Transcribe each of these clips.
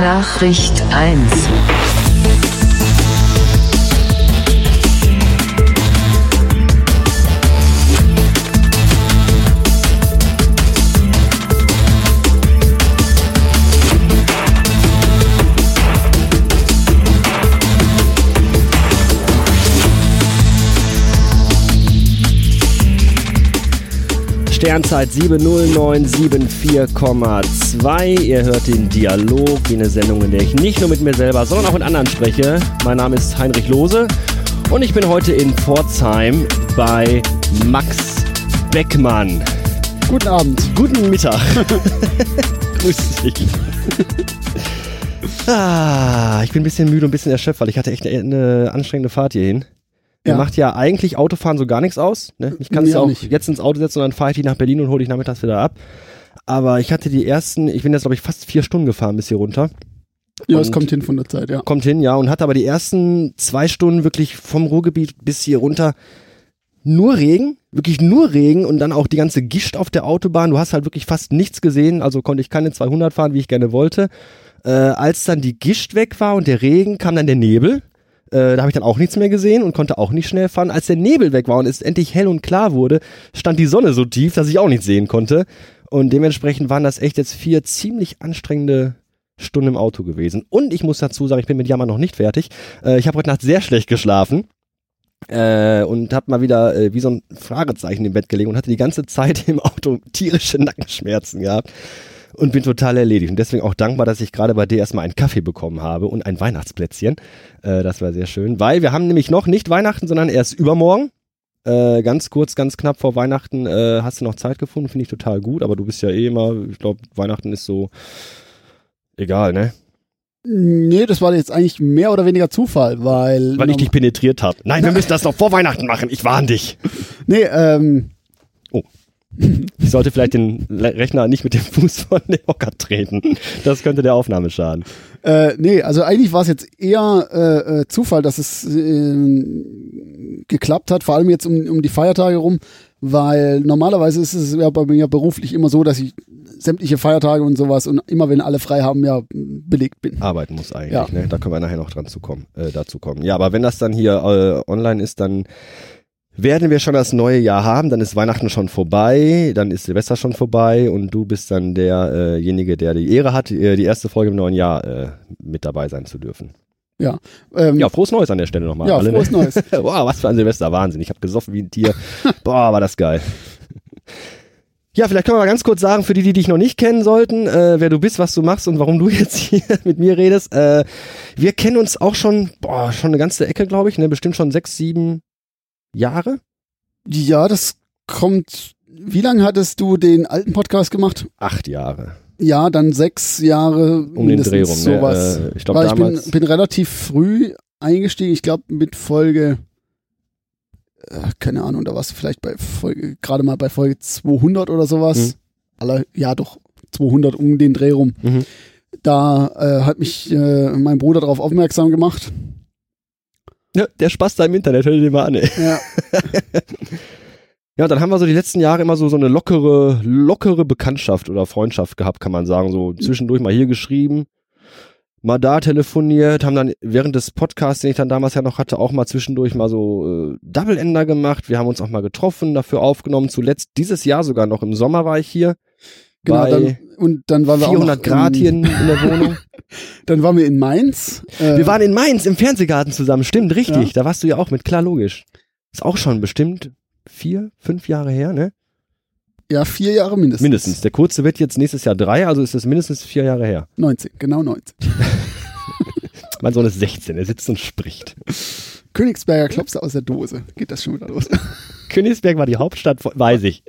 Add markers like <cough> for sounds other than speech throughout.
Nachricht 1. Sternzeit 70974,2. Ihr hört den Dialog, eine Sendung, in der ich nicht nur mit mir selber, sondern auch mit anderen spreche. Mein Name ist Heinrich Lose und ich bin heute in Pforzheim bei Max Beckmann. Guten Abend. Guten Mittag. <laughs> Grüß dich. ah, ich bin ein bisschen müde und ein bisschen erschöpft, weil ich hatte echt eine anstrengende Fahrt hierhin. Mir Ja. macht ja eigentlich Autofahren so gar nichts aus. Ne? Ich kann es ja auch nicht. jetzt ins Auto setzen und dann fahre ich die nach Berlin und hole dich nachmittags wieder ab. Aber ich hatte die ersten, ich bin jetzt glaube ich fast vier Stunden gefahren bis hier runter. Ja, es kommt hin von der Zeit, ja. Kommt hin, ja, und hatte aber die ersten zwei Stunden wirklich vom Ruhrgebiet bis hier runter nur Regen, wirklich nur Regen und dann auch die ganze Gischt auf der Autobahn. Du hast halt wirklich fast nichts gesehen, also konnte ich keine 200 fahren, wie ich gerne wollte. Äh, als dann die Gischt weg war und der Regen, kam dann der Nebel. Äh, da habe ich dann auch nichts mehr gesehen und konnte auch nicht schnell fahren. Als der Nebel weg war und es endlich hell und klar wurde, stand die Sonne so tief, dass ich auch nichts sehen konnte. Und dementsprechend waren das echt jetzt vier ziemlich anstrengende Stunden im Auto gewesen. Und ich muss dazu sagen, ich bin mit Jammer noch nicht fertig. Äh, ich habe heute Nacht sehr schlecht geschlafen. Äh, und habe mal wieder äh, wie so ein Fragezeichen im Bett gelegen und hatte die ganze Zeit <laughs> im Auto tierische Nackenschmerzen gehabt und bin total erledigt. Und deswegen auch dankbar, dass ich gerade bei dir erstmal einen Kaffee bekommen habe und ein Weihnachtsplätzchen. Äh, das war sehr schön, weil wir haben nämlich noch nicht Weihnachten, sondern erst übermorgen. Äh, ganz kurz, ganz knapp vor Weihnachten äh, hast du noch Zeit gefunden, finde ich total gut, aber du bist ja eh immer, ich glaube, Weihnachten ist so egal, ne? Nee, das war jetzt eigentlich mehr oder weniger Zufall, weil. Weil ich dich penetriert habe. Nein, wir müssen das noch vor Weihnachten machen. Ich warne dich. Nee, ähm, Ich sollte vielleicht den Rechner nicht mit dem Fuß von dem Hocker treten. Das könnte der Aufnahme schaden. äh, nee, also eigentlich war es jetzt eher äh, äh, Zufall, dass es äh, geklappt hat, vor allem jetzt um, um die Feiertage rum, weil normalerweise ist es ja bei mir beruflich immer so, dass ich sämtliche Feiertage und sowas und immer wenn alle frei haben, ja, belegt bin. Arbeiten muss eigentlich, Ja. ne? Da können wir nachher noch dran zu kommen, äh, dazu kommen. Ja, aber wenn das dann hier äh, online ist, dann werden wir schon das neue Jahr haben, dann ist Weihnachten schon vorbei, dann ist Silvester schon vorbei und du bist dann derjenige, der die Ehre hat, äh, die erste Folge im neuen Jahr äh, mit dabei sein zu dürfen. Ähm, Ja, frohes Neues an der Stelle nochmal. ja, alle, frohes ne? Neues. <laughs> Boah, was für ein Silvester, Wahnsinn. Ich habe gesoffen wie ein Tier. <laughs> Boah, war das geil. Ja, vielleicht können wir mal ganz kurz sagen, für die, die dich noch nicht kennen sollten, äh, wer du bist, was du machst und warum du <laughs> jetzt hier mit mir redest. Äh, wir kennen uns auch schon, boah, schon eine ganze Ecke, glaube ich, ne? bestimmt schon sechs, sieben Jahre. Ja, das kommt. Wie lange hattest du den alten Podcast gemacht? Acht Jahre. Ja, dann sechs Jahre Um den Dreh rum. Ne? sowas. Äh, ich glaube ich bin, bin relativ früh eingestiegen. Ich glaube mit Folge, äh, keine Ahnung, da warst du vielleicht bei Folge, gerade mal bei Folge 200 oder sowas. Mhm. Aller, ja, doch 200 um den Dreh rum. Mhm. Da äh, hat mich äh, mein Bruder darauf aufmerksam gemacht. Ja, der Spaß da im Internet, hör dir den mal an. Ey. Ja, <laughs> Ja, und dann haben wir so die letzten Jahre immer so, so eine lockere, lockere Bekanntschaft oder Freundschaft gehabt, kann man sagen. So zwischendurch mal hier geschrieben, mal da telefoniert, haben dann während des Podcasts, den ich dann damals ja noch hatte, auch mal zwischendurch mal so äh, Double Ender gemacht. Wir haben uns auch mal getroffen, dafür aufgenommen. Zuletzt dieses Jahr sogar noch im Sommer war ich hier. genau. bei Dann, und dann waren wir 400 auch noch Grad in, hier in, in der Wohnung. <laughs> Dann waren wir in Mainz. Äh, Wir waren in Mainz im Fernsehgarten zusammen. Stimmt, richtig. Ja. Da warst du ja auch mit, klar, logisch. Ist auch schon bestimmt vier, fünf Jahre her, ne? ja vier Jahre mindestens. Mindestens. Der kurze wird jetzt nächstes Jahr drei, also ist es mindestens vier Jahre her. 19, genau 19. Mein Sohn ist 16, er sitzt und spricht. Königsberger Klopse aus der Dose. Geht das schon wieder los? Königsberg war die Hauptstadt, weiß ich.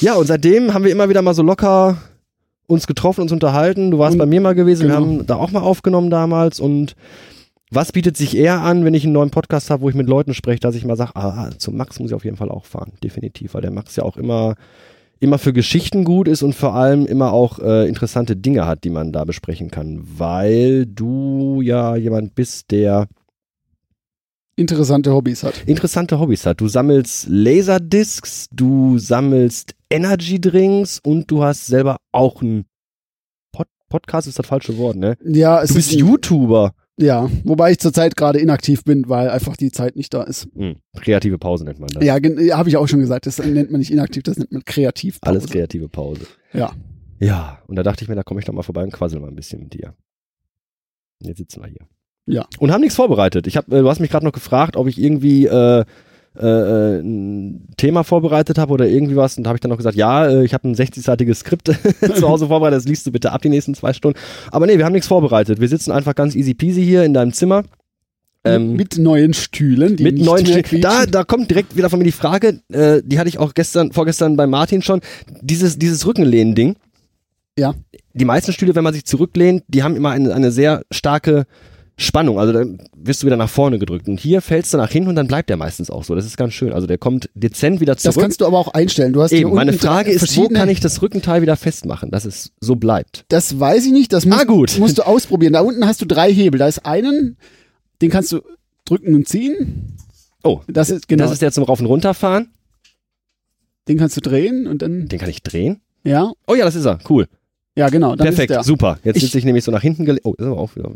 Ja, und seitdem haben wir immer wieder mal so locker uns getroffen, uns unterhalten. Du warst Und- bei mir mal gewesen, wir genau. haben da auch mal aufgenommen damals und was bietet sich eher an, wenn ich einen neuen Podcast habe, wo ich mit Leuten spreche, dass ich mal sage, ah, zum Max muss ich auf jeden Fall auch fahren, definitiv, weil der Max ja auch immer immer für Geschichten gut ist und vor allem immer auch äh, interessante Dinge hat, die man da besprechen kann, weil du ja jemand bist, der Interessante Hobbys hat. interessante Hobbys hat. Du sammelst Laserdiscs, du sammelst Energy Drinks und du hast selber auch einen Podcast ist das falsche Wort, ne? Ja, es Du bist ist ein- YouTuber. Ja, wobei ich zurzeit gerade inaktiv bin, weil einfach die Zeit nicht da ist. Hm, kreative Pause nennt man das. Ja, habe ich auch schon gesagt. Das nennt man nicht inaktiv, das nennt man kreativ. Alles kreative Pause. Ja. Ja, und da dachte ich mir, da komme ich doch mal vorbei und quassel mal ein bisschen mit dir. Und Jetzt sitzen wir hier. Ja. Und haben nichts vorbereitet. Ich hab, äh, du hast mich gerade noch gefragt, ob ich irgendwie äh, äh, äh, ein Thema vorbereitet habe oder irgendwie was. Und da habe ich dann noch gesagt, ja, äh, ich habe ein 60-seitiges Skript <laughs> zu Hause vorbereitet, das liest du bitte ab die nächsten zwei Stunden. Aber nee, wir haben nichts vorbereitet. Wir sitzen einfach ganz easy peasy hier in deinem Zimmer. Ähm, mit neuen Stühlen, die mit neuen Stühlen. Da, da kommt direkt wieder von mir die Frage, äh, die hatte ich auch gestern, vorgestern bei Martin schon. Dieses, dieses Rückenlehnen-Ding. Ja. Die meisten Stühle, wenn man sich zurücklehnt, die haben immer eine, eine sehr starke Spannung. Also dann wirst du wieder nach vorne gedrückt. Und hier fällst du nach hinten und dann bleibt der meistens auch so. Das ist ganz schön. Also der kommt dezent wieder Das zurück. kannst du aber auch einstellen. Du hast Eben, meine Frage ist, wo kann ich das Rückenteil wieder festmachen, dass es so bleibt? Das weiß ich nicht. Das musst, Ah, gut. musst du ausprobieren. Da unten hast du drei Hebel. Da ist einen, den kannst du drücken und ziehen. Oh, Das ist genau. das ist der zum Rauf- und Runterfahren. den kannst du drehen und dann Den kann ich drehen. ja, Oh ja, das ist er. Cool. Ja genau. Dann Perfekt, super. Jetzt Ich- sitze ich nämlich so nach hinten gelegt. Oh, ist aber auch wieder.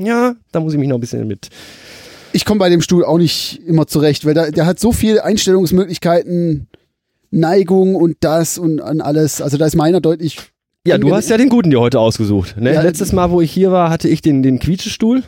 Ja, da muss ich mich noch ein bisschen mit. Ich komme bei dem Stuhl auch nicht immer zurecht, weil der, der hat so viele Einstellungsmöglichkeiten, Neigung und das und an alles. Also da ist meiner deutlich. Ja, du hast ja den guten dir heute ausgesucht. Ne? Ja, Letztes Mal, wo ich hier war, hatte ich den, den Quietschestuhl,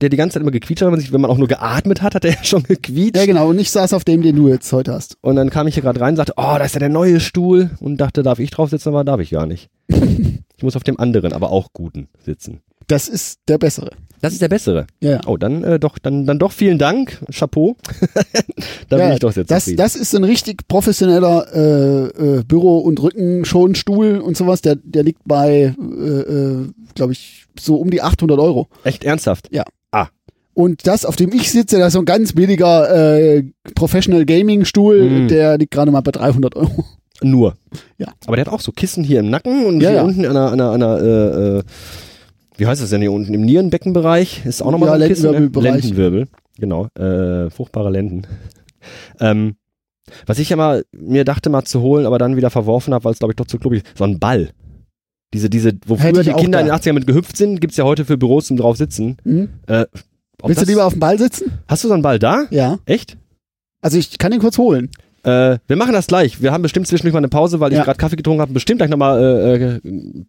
der die ganze Zeit immer gequietscht hat. Wenn man, sich, wenn man auch nur geatmet hat, hat er <laughs> ja schon gequietscht. Ja genau. Und ich saß auf dem, den du jetzt heute hast. Und dann kam ich hier gerade rein und sagte, oh, da ist ja der neue Stuhl. Und dachte, darf ich drauf sitzen? Aber darf ich gar nicht. <laughs> ich muss auf dem anderen, aber auch guten sitzen. Das ist der bessere. Das ist der bessere. Ja, ja. Oh, dann äh, doch, dann, dann doch vielen Dank. Chapeau. <laughs> da bin Ja, ich doch sehr das, zufrieden. das ist ein richtig professioneller äh, äh, Büro- und Rückenschonstuhl und sowas. Der, der liegt bei, äh, äh, glaube ich, so um die 800 Euro. Echt ernsthaft. Und das, auf dem ich sitze, das ist so ein ganz billiger äh, Professional Gaming Stuhl. Mm. Der liegt gerade mal bei 300 Euro. Nur. Ja. Aber der hat auch so Kissen hier im Nacken und Ja, hier ja. unten an einer, an einer, an einer äh, äh, wie heißt das denn hier unten? Im Nierenbeckenbereich ist auch nochmal Ja, so ein Kissen. Ne? Lendenwirbel. Genau. Äh, fruchtbare Lenden. <laughs> ähm, was ich ja mal mir dachte mal zu holen, aber dann wieder verworfen habe, weil es glaube ich doch zu klubig ist, so ein Ball. Diese, diese, wo Hätte früher die Kinder da. in den 80ern mit gehüpft sind, gibt's ja heute für Büros zum drauf sitzen. Mhm. Äh, Willst das, du lieber auf dem Ball sitzen? hast du so einen Ball da? Ja. Echt? Also ich kann den kurz holen. Äh, wir machen das gleich. Wir haben bestimmt zwischendurch mal eine Pause, weil ich Ja. gerade Kaffee getrunken habe und bestimmt gleich nochmal äh, äh,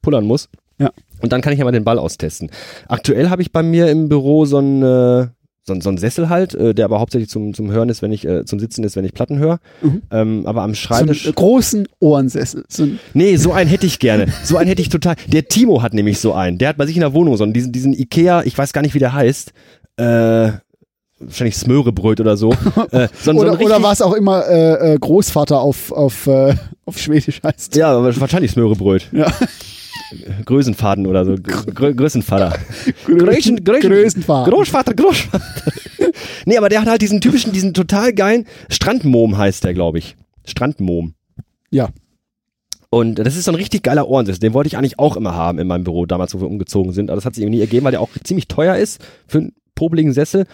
pullern muss. Ja. Und dann kann ich ja mal den Ball austesten. Aktuell habe ich bei mir im Büro so einen, äh, so, einen- so Sessel halt, äh, der aber hauptsächlich zum, zum Hören ist, wenn ich, äh, zum Sitzen ist, wenn ich Platten höre. Mhm. Ähm, aber am So Schreibtisch. einen großen Ohrensessel. So ein, Nee, so einen hätte ich gerne. So einen hätte ich total. Der Timo hat nämlich so einen. Der hat bei sich in der Wohnung so einen, diesen, diesen Ikea, ich weiß gar nicht, wie der heißt. Äh, wahrscheinlich Smörebröt oder so. <laughs> Äh, so, ein- so oder, oder was auch immer äh, äh, Großvater auf, auf, äh, auf Schwedisch heißt. Ja, wahrscheinlich Smörebröt. Ja. Größenfaden oder so. Grö Größenvater. Größen, Größen, Größenvater. Großvater, Großvater. <laughs> nee, aber der hat halt diesen typischen, diesen total geilen Strandmom heißt der, glaube ich. Strandmom. Ja. Und das ist so ein richtig geiler Ohrensessel. Den wollte ich eigentlich auch immer haben in meinem Büro, damals, wo wir umgezogen sind. Aber das hat sich irgendwie nie ergeben, weil der auch ziemlich teuer ist für einen popeligen Sessel.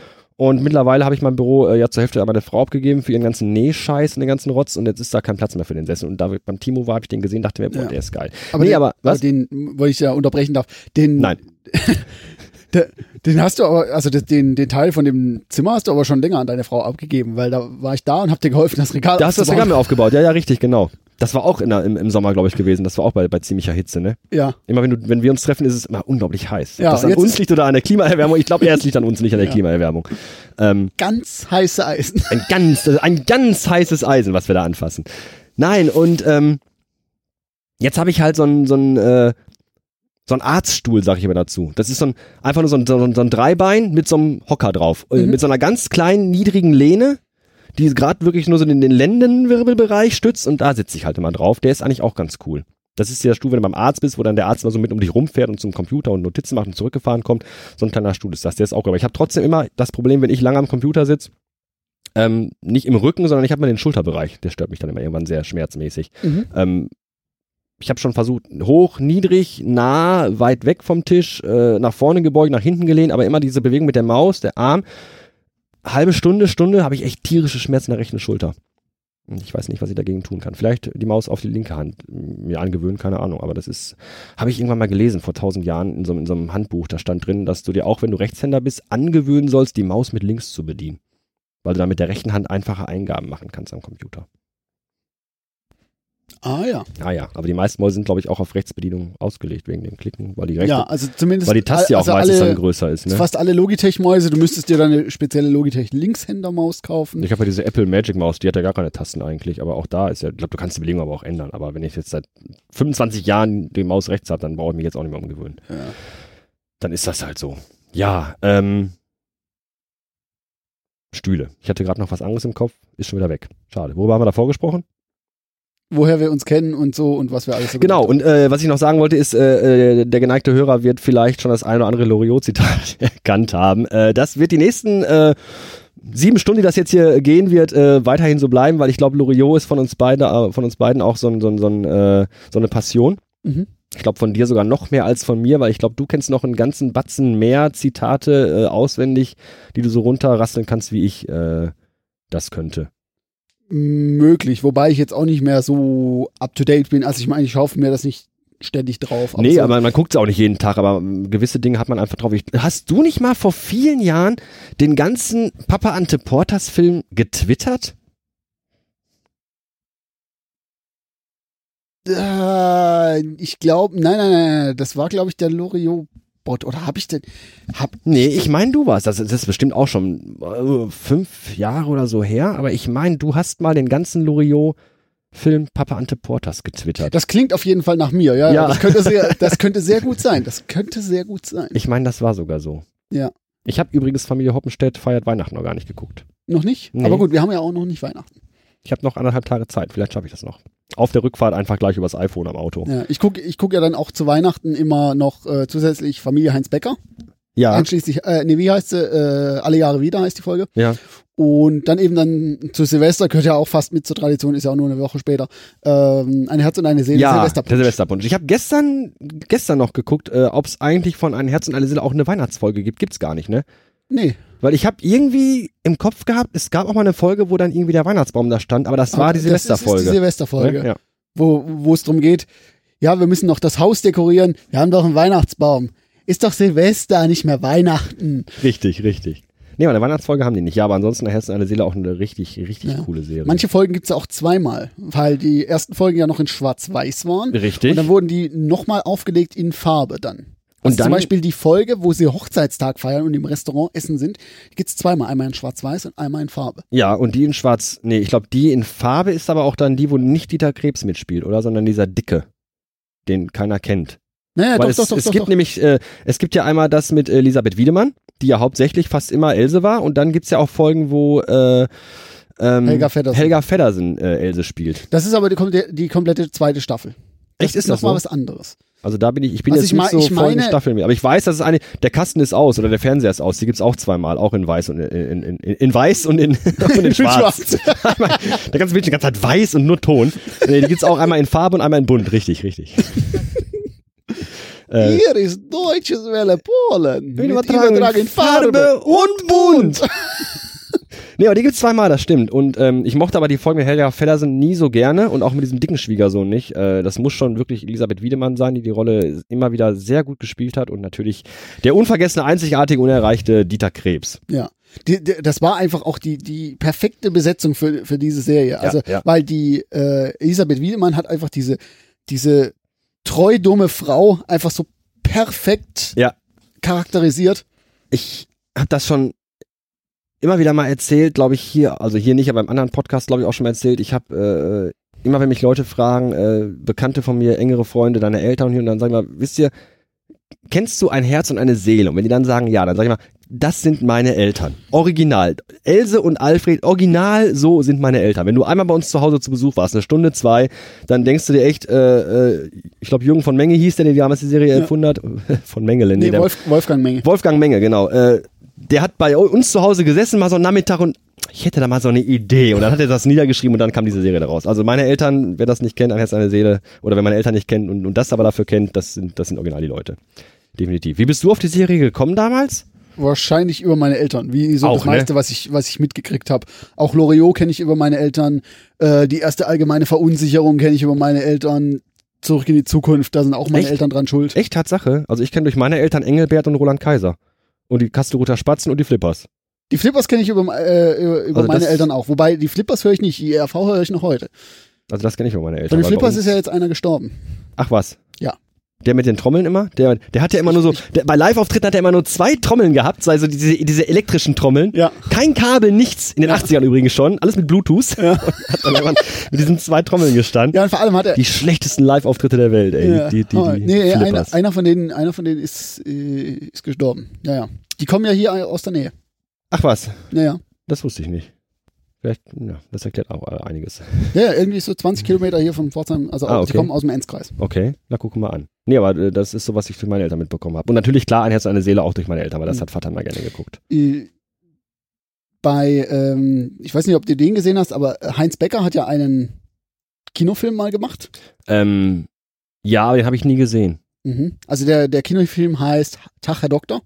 Und mittlerweile habe ich mein Büro äh, ja zur Hälfte an meine Frau abgegeben für ihren ganzen Nähscheiß und den ganzen Rotz. Und jetzt ist da kein Platz mehr für den Sessel. Und da beim Timo war, habe ich den gesehen, dachte mir, boah, Ja. der ist geil. Aber nee, den, aber was? den, weil ich ja unterbrechen darf, den, Nein. <laughs> den hast du aber, also den, den Teil von dem Zimmer hast du aber schon länger an deine Frau abgegeben, weil da war ich da und hab dir geholfen, das Regal Da hast du das Regal mir aufgebaut. Ja, ja, richtig, genau. Das war auch in der, im, im Sommer, glaube ich, gewesen. Das war auch bei, bei ziemlicher Hitze, ne? Ja, Immer wenn, du, wenn wir uns treffen, ist es immer unglaublich heiß. Ja, das an uns liegt oder an der Klimaerwärmung. Ich glaube, es liegt an uns, nicht an der Ja. Klimaerwärmung. Ähm, ganz heiße Eisen. ein ganz, ein ganz heißes Eisen, was wir da anfassen. Nein, und ähm, jetzt habe ich halt so ein, so ein, äh, so ein Arztstuhl, sag ich immer dazu. Das ist so ein, einfach nur so ein, so ein, so ein Dreibein mit so einem Hocker drauf. Äh, Mhm. Mit so einer ganz kleinen, niedrigen Lehne, die gerade wirklich nur so in den Lendenwirbelbereich stützt und da sitze ich halt immer drauf. Der ist eigentlich auch ganz cool. Das ist der Stuhl, wenn du beim Arzt bist, wo dann der Arzt immer so mit um dich rumfährt und zum Computer und Notizen macht und zurückgefahren kommt. So ein kleiner Stuhl ist das. Der ist auch gut. Aber ich habe trotzdem immer das Problem, wenn ich lange am Computer sitze, ähm, nicht im Rücken, sondern ich habe mal den Schulterbereich. Der stört mich dann immer irgendwann sehr schmerzmäßig. Mhm. Ähm, ich habe schon versucht, hoch, niedrig, nah, weit weg vom Tisch, äh, nach vorne gebeugt, nach hinten gelehnt, aber immer diese Bewegung mit der Maus, der Arm. Halbe Stunde, Stunde habe ich echt tierische Schmerzen in der rechten Schulter. Ich weiß nicht, was ich dagegen tun kann. Vielleicht die Maus auf die linke Hand mir angewöhnen, keine Ahnung. Aber das ist, habe ich irgendwann mal gelesen vor tausend Jahren in so, in so einem Handbuch. Da stand drin, dass du dir auch, wenn du Rechtshänder bist, angewöhnen sollst, die Maus mit links zu bedienen. Weil du dann mit der rechten Hand einfache Eingaben machen kannst am Computer. Ah ja. Ah ja, aber die meisten Mäuse sind, glaube ich, auch auf Rechtsbedienung ausgelegt wegen dem Klicken, weil die rechte, Ja, also zumindest. weil die Taste ja auch also meistens alle, dann größer ist. Ne? Fast alle Logitech-Mäuse, du müsstest dir dann eine spezielle Logitech-Linkshänder-Maus kaufen. Ich habe ja diese Apple Magic Maus, die hat ja gar keine Tasten eigentlich, aber auch da ist ja, ich glaube, du kannst die Belegung aber auch ändern. Aber wenn ich jetzt seit 25 Jahren die Maus rechts habe, dann brauche ich mich jetzt auch nicht mehr umgewöhnen. Ja. Dann ist das halt so. Ja, ähm. Stühle. Ich hatte gerade noch was anderes im Kopf, ist schon wieder weg. Schade. Worüber haben wir davor gesprochen? Woher wir uns kennen und so und was wir alles so Genau, und äh, was ich noch sagen wollte, ist, äh, äh, der geneigte Hörer wird vielleicht schon das eine oder andere Loriot-Zitat <laughs> erkannt haben. Äh, das wird die nächsten äh, sieben Stunden, die das jetzt hier gehen wird, äh, weiterhin so bleiben, weil ich glaube, Loriot ist von uns beide, äh, von uns beiden auch so, ein, so, ein, so, ein, äh, so eine Passion. Mhm. Ich glaube von dir sogar noch mehr als von mir, weil ich glaube, du kennst noch einen ganzen Batzen mehr Zitate äh, auswendig, die du so runterrasseln kannst, wie ich äh, das könnte. Möglich, wobei ich jetzt auch nicht mehr so up to date bin. Also ich meine, ich schaue mir das nicht ständig drauf. nee, so, aber man guckt es auch nicht jeden Tag, aber gewisse Dinge hat man einfach drauf. Ich, hast du nicht mal vor vielen Jahren den ganzen Papa Ante Portas Film getwittert? Äh, ich glaube, nein, nein, nein, nein, das war, glaube ich, der Loriot. Bot oder habe ich denn hab Nee, ich meine, du warst. Das, das ist bestimmt auch schon äh, fünf Jahre oder so her, aber ich meine, du hast mal den ganzen Loriot-Film Papa Ante Portas getwittert. das klingt auf jeden Fall nach mir, ja, ja. Ja. Das könnte sehr das könnte sehr gut sein. Das könnte sehr gut sein. Ich meine, das war sogar so. Ja. Ich habe übrigens Familie Hoppenstedt feiert Weihnachten noch gar nicht geguckt. Noch nicht? Nee. Aber gut, wir haben ja auch noch nicht Weihnachten. Ich habe noch anderthalb Tage Zeit, vielleicht schaffe ich das noch. Auf der Rückfahrt einfach gleich übers iPhone am Auto. Ja, ich gucke ich guck ja dann auch zu Weihnachten immer noch äh, zusätzlich Familie Heinz Becker. Ja, Einschließlich, äh, nee, wie heißt sie? Äh, Alle Jahre wieder heißt die Folge. ja. Und dann eben dann zu Silvester, gehört ja auch fast mit zur Tradition, ist ja auch nur eine Woche später, ähm, ein Herz und eine Seele, Ja, Silvesterpunsch. der Silvesterpunsch. Ich habe gestern, gestern noch geguckt, äh, ob es eigentlich von Ein Herz und eine Seele auch eine Weihnachtsfolge gibt. Gibt's gar nicht, ne? Nee, Weil ich habe irgendwie im Kopf gehabt, es gab auch mal eine Folge, wo dann irgendwie der Weihnachtsbaum da stand, aber das war aber die das ist- Silvesterfolge. die Silvesterfolge, Ne? Ja. wo wo es darum geht, ja, wir müssen noch das Haus dekorieren, wir haben doch einen Weihnachtsbaum. Ist doch Silvester, nicht mehr Weihnachten. Richtig, richtig. Nee, aber eine Weihnachtsfolge haben die nicht. Ja, aber ansonsten Herz und eine Seele auch eine richtig, richtig Ja. coole Serie. Manche Folgen gibt's ja auch zweimal, weil die ersten Folgen ja noch in Schwarz-Weiß waren. Richtig. Und dann wurden die nochmal aufgelegt in Farbe dann. Also Und dann- zum Beispiel die Folge, wo sie Hochzeitstag feiern und im Restaurant essen sind, die gibt's zweimal. Einmal in Schwarz-Weiß und einmal in Farbe. Ja, und die in schwarz, nee, ich glaube, die in Farbe ist aber auch dann die, wo nicht Dieter Krebs mitspielt, oder? Sondern dieser Dicke, den keiner kennt. Naja, Weil doch, es, doch, doch, es doch, gibt doch. nämlich, äh, es gibt ja einmal das mit Elisabeth Wiedemann, die ja hauptsächlich fast immer Else war, und dann gibt's ja auch Folgen, wo äh, ähm, Helga Feddersen. Helga Feddersen äh, Else spielt. Das ist aber die, die komplette zweite Staffel. Echt, ist das nochmal so? was anderes. Also da bin ich, ich bin Also jetzt ich nicht mein- so ich voll in meine- Staffeln mehr. Aber ich weiß, dass es eine, der Kasten ist aus oder der Fernseher ist aus. Die gibt's auch zweimal, auch in weiß und in, in, in, in weiß und in, <laughs> und in <laughs> schwarz. <laughs> Der ganze Bildschirm die ganze Zeit weiß und nur Ton. Nee, die gibt's auch einmal in Farbe und einmal in bunt. Richtig, richtig. äh, Hier ist Deutsches Welle Polen. Übertragen Übertrag in Farbe und bunt. Nee, aber die gibt's zweimal, das stimmt. Und ähm, ich mochte aber die Folge mit Helga Feddersen nie so gerne und auch mit diesem dicken Schwiegersohn nicht. Äh, das muss schon wirklich Elisabeth Wiedemann sein, die die Rolle immer wieder sehr gut gespielt hat und natürlich der unvergessene, einzigartige, unerreichte Dieter Krebs. Ja. Die, die, das war einfach auch die, die perfekte Besetzung für, für diese Serie. Also, ja. weil die äh, Elisabeth Wiedemann hat einfach diese, diese treu dumme Frau einfach so perfekt Ja. charakterisiert. Ich habe das schon immer wieder mal erzählt, glaube ich hier, also hier nicht, aber im anderen Podcast glaube ich auch schon mal erzählt. Ich habe äh, immer, wenn mich Leute fragen, äh, Bekannte von mir, engere Freunde, deine Eltern und hier und dann sag ich mal, wisst ihr, kennst du ein Herz und eine Seele? Und wenn die dann sagen ja, dann sag ich mal, das sind meine Eltern. Original. Else und Alfred, original, so sind meine Eltern. Wenn du einmal bei uns zu Hause zu Besuch warst, eine Stunde, zwei, dann denkst du dir echt, äh, äh, ich glaube, Jürgen von Menge hieß der, der damals die Serie Ja. erfunden hat. <laughs> Von Mengele, nee, Nee, Wolf, Wolfgang Menge. Wolfgang Menge, genau. Äh, der hat bei uns zu Hause gesessen, mal so einen Nachmittag und ich hätte da mal so eine Idee. Und dann hat er das niedergeschrieben und dann kam diese Serie daraus. Also meine Eltern, wer das nicht kennt, ein Herz, eine Seele, oder wenn meine Eltern nicht kennen und, und das aber dafür kennt, das sind, das sind original die Leute. Definitiv. Wie bist du auf die Serie gekommen damals? Wahrscheinlich über meine Eltern, wie so Auch, das meiste, was ich, was ich mitgekriegt habe. Auch Loriot kenne ich über meine Eltern. Äh, die erste allgemeine Verunsicherung kenne ich über meine Eltern. Zurück in die Zukunft, da sind auch meine Echt? Eltern dran schuld. Echt Tatsache? Also ich kenne durch meine Eltern Engelbert und Roland Kaiser. Und die Kastelruther Spatzen und die Flippers. Die Flippers kenne ich über, äh, über Also meine Eltern auch. Wobei die Flippers höre ich nicht, die ERV höre ich noch heute. Also das kenne ich über meine Eltern. Von den bei Flippers ist ja jetzt einer gestorben. Ach was. Ja. Der mit den Trommeln immer? Der, der hat ja immer nur so, der, bei Live-Auftritten hat er immer nur zwei Trommeln gehabt, also diese, diese elektrischen Trommeln. Ja. Kein Kabel, nichts. In den 80ern übrigens schon. Alles mit Bluetooth. Ja. <laughs> hat dann einfach mit diesen zwei Trommeln gestanden. Ja, und vor allem hat er. Die schlechtesten Live-Auftritte der Welt, ey. ja, die, die, die, Hammer. die nee, einer, einer von denen, einer von denen ist, äh, ist gestorben. Ja, ja. Die kommen ja hier aus der Nähe. Ach was, Ja, ja. das wusste ich nicht. Vielleicht, ja, das erklärt auch äh, einiges. <laughs> Ja, ja, irgendwie so 20 Kilometer hier von Pforzheim. Also Ah, auch, okay. die kommen aus dem Enzkreis. Okay, na gucken wir an. Nee, aber äh, das ist so, was ich durch meine Eltern mitbekommen habe. Und natürlich, klar, ein Herz und eine Seele auch durch meine Eltern, weil das Mhm. hat Vater mal gerne geguckt. Äh, Bei, ähm, ich weiß nicht, ob du den gesehen hast, aber Heinz Becker hat ja einen Kinofilm mal gemacht. Ähm, ja, aber den habe ich nie gesehen. Mhm. Also der, der Kinofilm heißt Tag, Herr Doktor.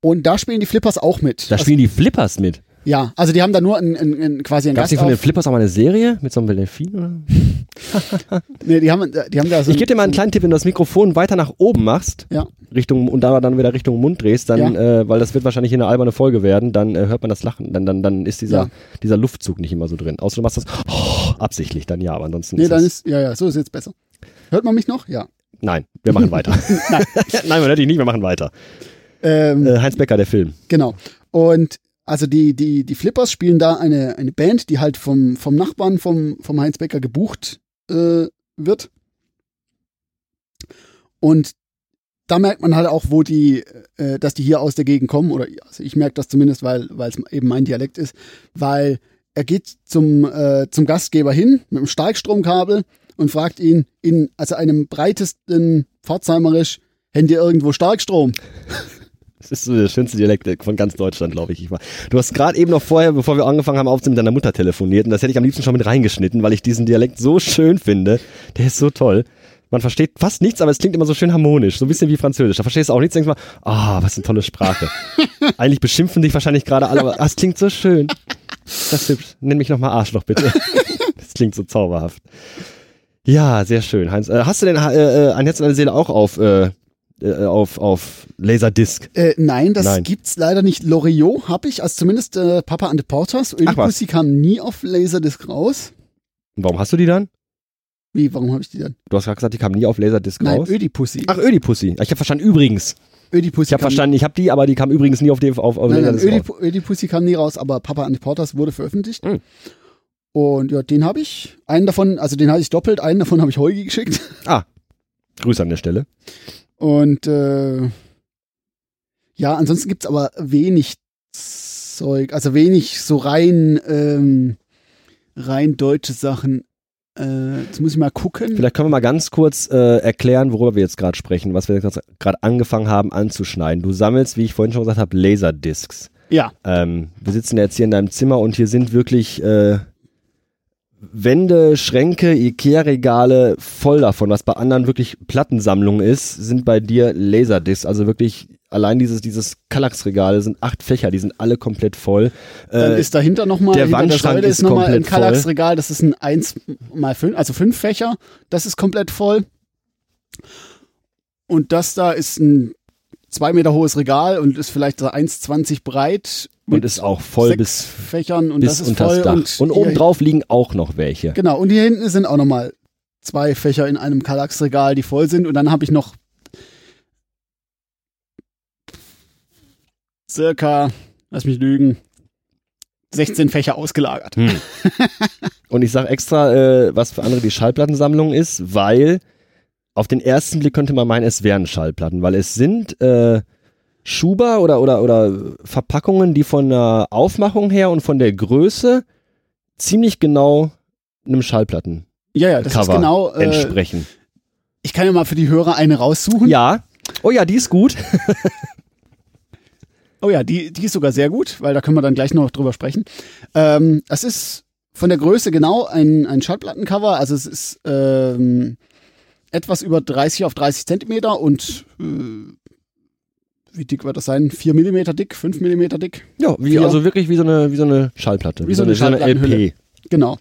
Und da spielen die Flippers auch mit. Da spielen die Flippers mit. Ja, also die haben da nur ein, ein, ein, quasi einen Gab es von den. Flippers auch mal eine Serie mit so einem Delfin? Oder? <laughs> Nee, die haben, die haben da so Ich gebe dir mal einen kleinen Tipp, wenn du das Mikrofon weiter nach oben machst, Ja. Richtung und da dann wieder Richtung Mund drehst, dann, äh, weil das wird wahrscheinlich hier eine alberne Folge werden, dann äh, hört man das Lachen, dann, dann, dann ist dieser, Ja. dieser Luftzug nicht immer so drin. Außer du machst das oh, absichtlich, dann ja, aber ansonsten Nee, ist dann das, ist, ja, ja, so ist jetzt besser. Hört man mich noch? Ja. Nein, wir machen weiter. <laughs> Nein. <laughs> Nein, man hört dich nicht, wir machen weiter. Ähm, Äh, Heinz Becker, der Film. Genau. Und also die, die, die Flippers spielen da eine, eine Band, die halt vom, vom Nachbarn vom, vom Heinz Becker gebucht äh, wird. Und da merkt man halt auch, wo die, äh, dass die hier aus der Gegend kommen, oder also ich merke das zumindest, weil es eben mein Dialekt ist, weil er geht zum, äh, zum Gastgeber hin mit einem Starkstromkabel und fragt ihn in also einem breitesten Pforzheimerisch, händ ihr irgendwo Starkstrom? Das ist so der schönste Dialekt von ganz Deutschland, glaube ich. ich war. Du hast gerade eben noch vorher, bevor wir angefangen haben aufzunehmen, mit deiner Mutter telefoniert und das hätte ich am liebsten schon mit reingeschnitten, weil ich diesen Dialekt so schön finde. Der ist so toll. Man versteht fast nichts, aber es klingt immer so schön harmonisch, so ein bisschen wie Französisch. Da verstehst du auch nichts, denkst mal, ah, was eine tolle Sprache. <laughs> Eigentlich beschimpfen dich wahrscheinlich gerade alle, aber ah, es klingt so schön. Das ist hübsch. Nenn mich nochmal Arschloch, bitte. <laughs> Das klingt so zauberhaft. Ja, sehr schön. Heinz, äh, hast du denn äh, äh, ein Herz und eine Seele auch auf, äh, äh, auf, auf Laserdisc? Äh, nein, das Nein. gibt's leider nicht. Loriot habe ich, also zumindest äh, Papa and the Porters. Ödipussy kam nie auf Laserdisc raus. Und warum hast du die dann? Wie, warum habe ich die dann? Du hast gerade gesagt, die kam nie auf Laserdisc Nein, raus. Ödipussy. Ach, Ödipussy. Ich habe verstanden, übrigens. Ödipussy Ich habe verstanden, ich habe die, aber die kam übrigens nie auf, die, auf, auf Nein, nein, Laserdisc raus. Ödip Ödipussy kam nie raus, aber Papa and the Porters wurde veröffentlicht. Hm. Und ja, den habe ich. Einen davon, also den hatte ich doppelt, einen davon habe ich Heugi geschickt. Ah, Grüße an der Stelle. Und äh, ja, ansonsten gibt's aber wenig Zeug, also wenig so rein, ähm, rein deutsche Sachen. Äh, jetzt muss ich mal gucken. Vielleicht können wir mal ganz kurz äh, erklären, worüber wir jetzt gerade sprechen, was wir gerade angefangen haben anzuschneiden. Du sammelst, wie ich vorhin schon gesagt habe, Laserdiscs. Ja, Ähm, wir sitzen jetzt hier in deinem Zimmer und hier sind wirklich äh, Wände, Schränke, Ikea-Regale voll davon. Was bei anderen wirklich Plattensammlungen ist, sind bei dir Laserdiscs. Also wirklich allein dieses, dieses Kallax-Regal sind acht Fächer, die sind alle komplett voll. dann Äh, ist dahinter nochmal, der der Wandschrank Säule ist ist nochmal ein. Kallax-Regal, das ist ein 1 mal 5, also 5 Fächer, das ist komplett voll. Und das da ist ein zwei Meter hohes Regal und ist vielleicht so 1,20 breit. und ist auch voll bis, Fächern und bis das ist voll. Dach. Und, Und, obendrauf liegen auch noch welche. Genau, und hier hinten sind auch nochmal zwei Fächer in einem Kallax-Regal, die voll sind. Und dann habe ich noch circa, lass mich lügen, 16 Fächer ausgelagert. Hm. <laughs> Und ich sage extra, äh, was für andere die Schallplattensammlung ist, weil auf den ersten Blick könnte man meinen, es wären Schallplatten, weil es sind äh, Schuber oder, oder, oder Verpackungen, die von der Aufmachung her und von der Größe ziemlich genau einem Schallplattencover Ja, ja, das ist genau. Äh, entsprechen. ich kann ja mal für die Hörer eine raussuchen. Ja. Oh ja, die ist gut. <laughs> Oh ja, die, die ist sogar sehr gut, weil da können wir dann gleich noch drüber sprechen. Ähm, es ist von der Größe genau ein, ein Schallplattencover. Also es ist ähm, etwas über 30 auf 30 Zentimeter und äh, wie dick wird das sein? 4 mm dick, 5 mm dick? Ja, wie, Vier. also wirklich wie so eine, wie so eine Schallplatte. Wie so eine Schallplattenhülle. Genau,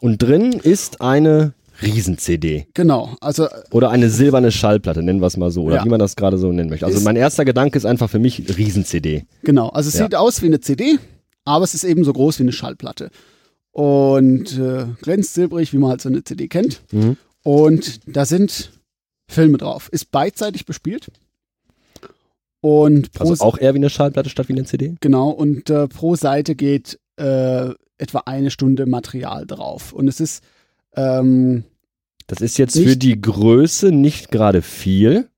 Und drin ist eine Riesen-CD. genau. Also Oder eine silberne Schallplatte, nennen wir es mal so. Oder Ja. wie man das gerade so nennen möchte. Also mein erster Gedanke ist einfach für mich Riesen-CD. Genau, also es Ja. sieht aus wie eine CD, aber es ist eben so groß wie eine Schallplatte. Und äh, glänzt silbrig, wie man halt so eine CD kennt. Mhm. Und da sind Filme drauf. Ist beidseitig bespielt. Und pro, Also auch eher wie eine Schallplatte statt wie eine CD? genau, und äh, pro Seite geht äh, etwa eine Stunde Material drauf. Und es ist ähm, Das ist jetzt Nicht- für die Größe nicht gerade viel,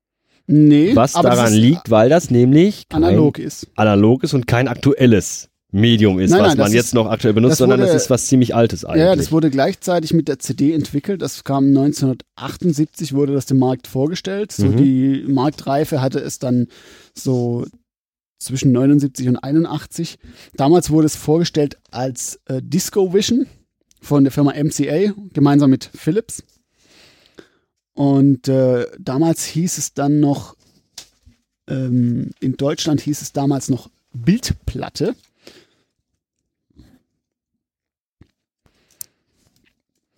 nee, was daran liegt, weil das nämlich analog ist. analog ist und kein aktuelles Medium ist, Nein, was nein, man jetzt ist- noch aktuell benutzt, das sondern das wurde- ist was ziemlich Altes eigentlich. Ja, das wurde gleichzeitig mit der CD entwickelt. Das kam 1978, wurde das dem Markt vorgestellt. So Mhm. die Marktreife hatte es dann so zwischen 79 und 81. Damals wurde es vorgestellt als äh, Disco Vision von der Firma MCA, gemeinsam mit Philips. Und äh, damals hieß es dann noch, ähm, in Deutschland hieß es damals noch Bildplatte.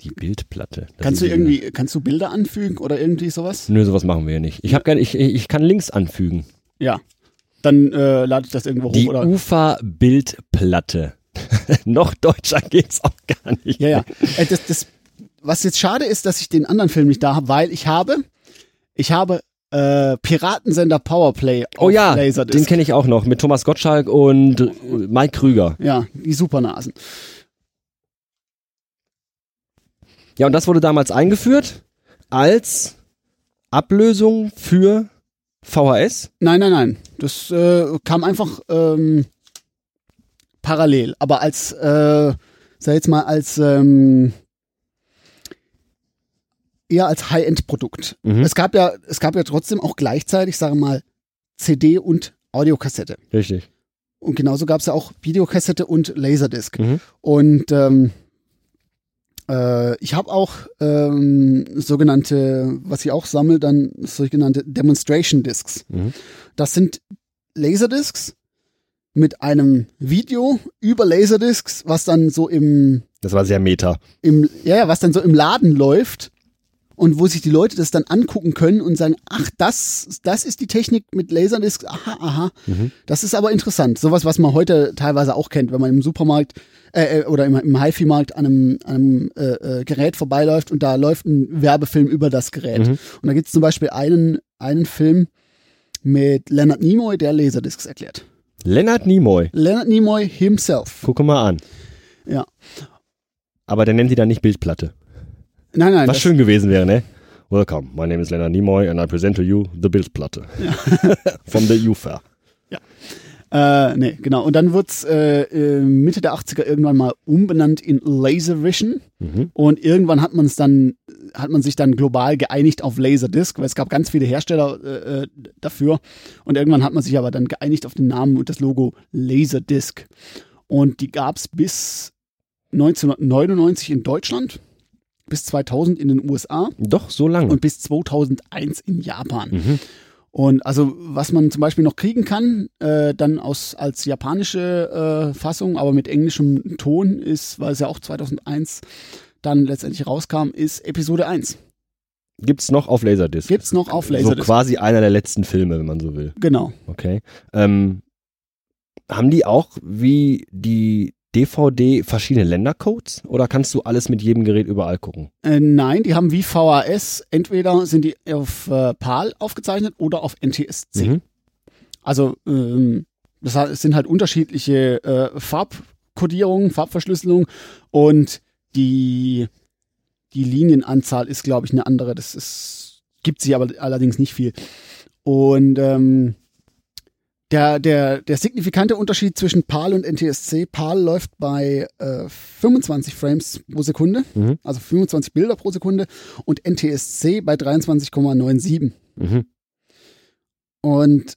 Die Bildplatte. Das Kannst du irgendwie, kannst du Bilder anfügen oder irgendwie sowas? Nö, sowas machen wir ja nicht. Ich habe gerne, ich, ich kann Links anfügen. Ja. Dann äh, lade ich das irgendwo Die hoch oder. Ufa-Bildplatte. <laughs> Noch deutscher geht's auch gar nicht. Ja, ja. Äh, das, das, was jetzt schade ist, dass ich den anderen Film nicht da habe, weil ich habe, ich habe äh, Piratensender Powerplay Oh ja, Laserdisc. den kenne ich auch noch mit Thomas Gottschalk und Mike Krüger. ja, die Supernasen. Ja, und das wurde damals eingeführt als Ablösung für VHS. Nein, nein, nein. Das äh, kam einfach ähm, parallel, aber als, äh, sag jetzt mal, als ähm, eher als High-End-Produkt. Mhm. Es gab ja, es gab ja trotzdem auch gleichzeitig, sagen wir mal, CD und Audiokassette. Richtig. Und genauso gab es ja auch Videokassette und Laserdisc. Mhm. Und ähm, äh, ich habe auch ähm, sogenannte, was ich auch sammle, dann sogenannte Demonstration Discs. Mhm. Das sind Laserdiscs mit einem Video über Laserdiscs, was dann so im, Das war sehr meta. im ja, ja, was dann so im Laden läuft und wo sich die Leute das dann angucken können und sagen, ach, das, das ist die Technik mit Laserdiscs, aha, aha. Mhm. Das ist aber interessant. Sowas, was man heute teilweise auch kennt, wenn man im Supermarkt äh, äh, oder im, im HiFi-Markt an einem, an einem äh, äh, Gerät vorbeiläuft und da läuft ein Werbefilm über das Gerät. Mhm. Und da gibt es zum Beispiel einen, einen Film mit Leonard Nimoy, der Laserdiscs erklärt. Lennart Nimoy. Leonard Nimoy himself. Gucke mal an. Ja. Aber der nennt die dann nicht Bildplatte. Nein, nein. Was schön gewesen wäre, ne? Welcome, my name is Leonard Nimoy and I present to you the Bildplatte. <laughs> From the UFA. Äh, nee, genau. Und dann wird's äh, äh, Mitte der 80er irgendwann mal umbenannt in Laservision. Mhm. Und irgendwann hat man es dann, hat man sich dann global geeinigt auf Laserdisc, weil es gab ganz viele Hersteller äh, äh, dafür. Und irgendwann hat man sich aber dann geeinigt auf den Namen und das Logo Laserdisc. Und die gab's bis 1999 in Deutschland, bis 2000 in den USA Doch, so lange. und bis 2001 in Japan. Mhm. Und also was man zum Beispiel noch kriegen kann, äh, dann aus als japanische äh, Fassung, aber mit englischem Ton ist, weil es ja auch 2001 dann letztendlich rauskam, ist Episode 1. Gibt's noch auf Laserdisc. Gibt's noch auf So Laserdisc. quasi einer der letzten Filme, wenn man so will. genau. Okay. Ähm, haben die auch wie die DVD verschiedene Ländercodes oder kannst du alles mit jedem Gerät überall gucken? Äh, nein, die haben wie VHS, entweder sind die auf äh, PAL aufgezeichnet oder auf NTSC. Mhm. Also ähm, das sind halt unterschiedliche äh, Farbkodierungen, Farbverschlüsselung und die, die Linienanzahl ist, glaube ich, eine andere. Das ist, gibt sie aber allerdings nicht viel. Und ähm, der, der, der signifikante Unterschied zwischen PAL und NTSC, PAL läuft bei äh, 25 Frames pro Sekunde, Mhm. also 25 Bilder pro Sekunde und NTSC bei 23,97. Mhm. Und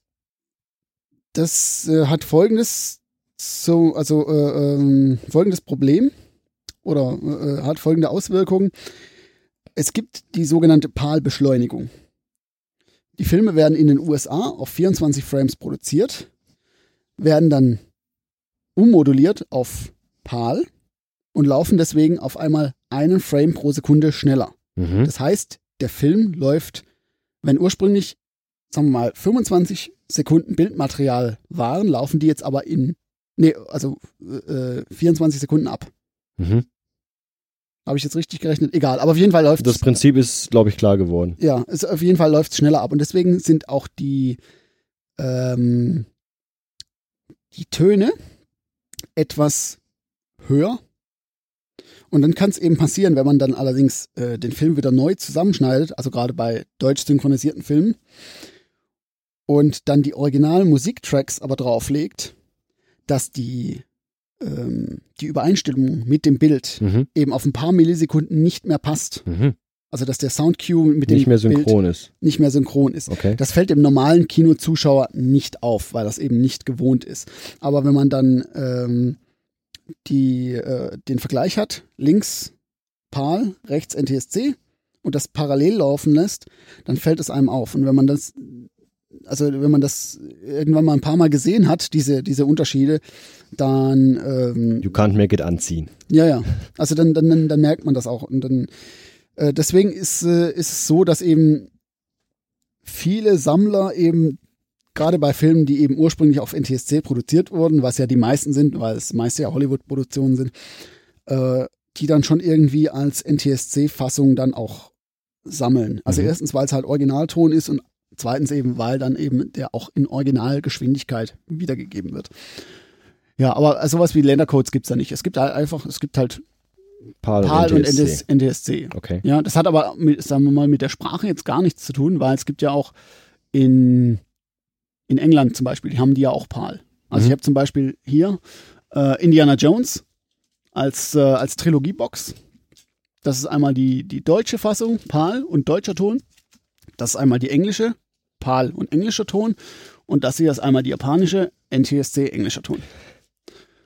das äh, hat folgendes so, also äh, ähm, folgendes Problem oder äh, hat folgende Auswirkungen. Es gibt die sogenannte PAL-Beschleunigung. Die Filme werden in den USA auf 24 Frames produziert, werden dann ummoduliert auf PAL und laufen deswegen auf einmal einen Frame pro Sekunde schneller. Mhm. Das heißt, der Film läuft, wenn ursprünglich, sagen wir mal, 25 Sekunden Bildmaterial waren, laufen die jetzt aber in, nee, also äh, 24 Sekunden ab. Mhm. Habe ich jetzt richtig gerechnet? Egal, aber auf jeden Fall läuft Das Prinzip ist, glaube ich, klar geworden. ja, es, auf jeden Fall läuft es schneller ab. Und deswegen sind auch die, ähm, die Töne etwas höher. Und dann kann es eben passieren, wenn man dann allerdings äh, den Film wieder neu zusammenschneidet, also gerade bei deutsch synchronisierten Filmen, und dann die originalen Musiktracks aber drauflegt, dass die, ähm, die Übereinstimmung mit dem Bild Mhm. eben auf ein paar Millisekunden nicht mehr passt. Mhm. Also dass der Soundcue mit dem Nicht mehr Bild synchron ist. nicht mehr synchron ist. Okay. Das fällt dem normalen Kinozuschauer nicht auf, weil das eben nicht gewohnt ist. Aber wenn man dann ähm, die, äh, den Vergleich hat, links PAL, rechts NTSC und das parallel laufen lässt, dann fällt es einem auf. Und wenn man das, also wenn man das irgendwann mal ein paar Mal gesehen hat, diese, diese Unterschiede, dann ähm, You can't make it anziehen. ja, ja. Also dann, dann, dann, dann merkt man das auch. Und dann, äh, deswegen ist, äh, ist es so, dass eben viele Sammler eben, gerade bei Filmen, die eben ursprünglich auf NTSC produziert wurden, was ja die meisten sind, weil es meist ja Hollywood-Produktionen sind, äh, die dann schon irgendwie als NTSC-Fassung dann auch sammeln. Also Mhm. erstens, weil es halt Originalton ist und zweitens eben, weil dann eben der auch in Originalgeschwindigkeit wiedergegeben wird. Ja, aber also sowas wie Ländercodes gibt's da nicht. Es gibt halt einfach, es gibt halt PAL, PAL und NTSC. NTS NTSC. Okay. Ja, das hat aber, mit, sagen wir mal, mit der Sprache jetzt gar nichts zu tun, weil es gibt ja auch in, in England zum Beispiel, die haben die ja auch PAL. Also Mhm. ich habe zum Beispiel hier äh, Indiana Jones als, äh, als Trilogiebox. Das ist einmal die, die deutsche Fassung, PAL und deutscher Ton. Das ist einmal die englische, PAL und englischer Ton. Und das hier ist einmal die japanische, NTSC, englischer Ton.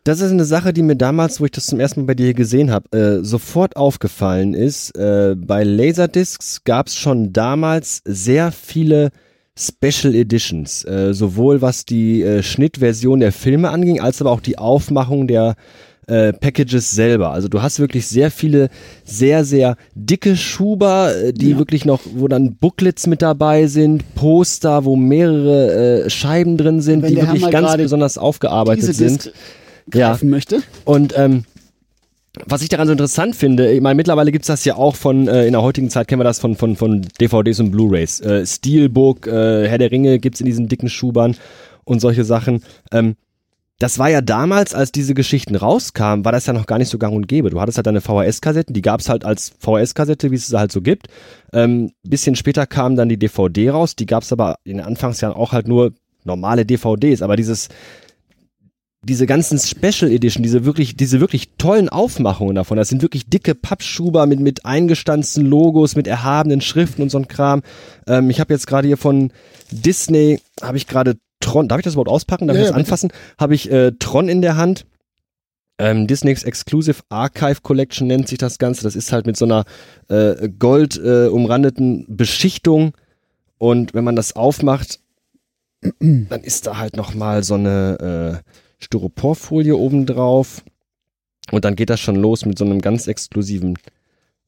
Das ist eine Sache, die mir damals, wo ich das zum ersten Mal bei dir gesehen habe, äh, sofort aufgefallen ist. Äh, bei Laserdiscs gab es schon damals sehr viele Special Editions, äh, sowohl was die äh, Schnittversion der Filme anging, als aber auch die Aufmachung der äh, Packages selber. Also du hast wirklich sehr viele sehr, sehr dicke Schuber, äh, die Ja. wirklich noch, wo dann Booklets mit dabei sind, Poster, wo mehrere äh, Scheiben drin sind, Wenn die wirklich ganz besonders aufgearbeitet sind. Disc Ja. greifen möchte. Und ähm, was ich daran so interessant finde, ich meine, mittlerweile gibt's das ja auch von, äh, in der heutigen Zeit kennen wir das von, von, von DVDs und Blu-Rays. Äh, Steelbook, äh, Herr der Ringe gibt's in diesen dicken Schubern und solche Sachen. Ähm, das war ja damals, als diese Geschichten rauskamen, war das ja noch gar nicht so gang und gäbe. Du hattest halt deine VHS-Kassetten, die gab's halt als VHS-Kassette, wie es halt so gibt. Ähm, bisschen später kam dann die DVD raus, die gab's aber in den Anfangsjahren auch halt nur normale DVDs. Aber dieses, diese ganzen Special Edition, diese wirklich, diese wirklich tollen Aufmachungen davon, das sind wirklich dicke Pappschuber mit, mit eingestanzten Logos, mit erhabenen Schriften und so ein Kram. Ähm, ich habe jetzt gerade hier von Disney, habe ich gerade Tron, darf ich das überhaupt auspacken, darf Ja, ich ja, das bitte. anfassen? Habe ich äh, Tron in der Hand. Ähm, Disney's Exclusive Archive Collection nennt sich das Ganze. Das ist halt mit so einer äh, gold äh, umrandeten Beschichtung. Und wenn man das aufmacht, dann ist da halt noch mal so eine äh, Styroporfolie oben drauf. Und dann geht das schon los mit so einem ganz exklusiven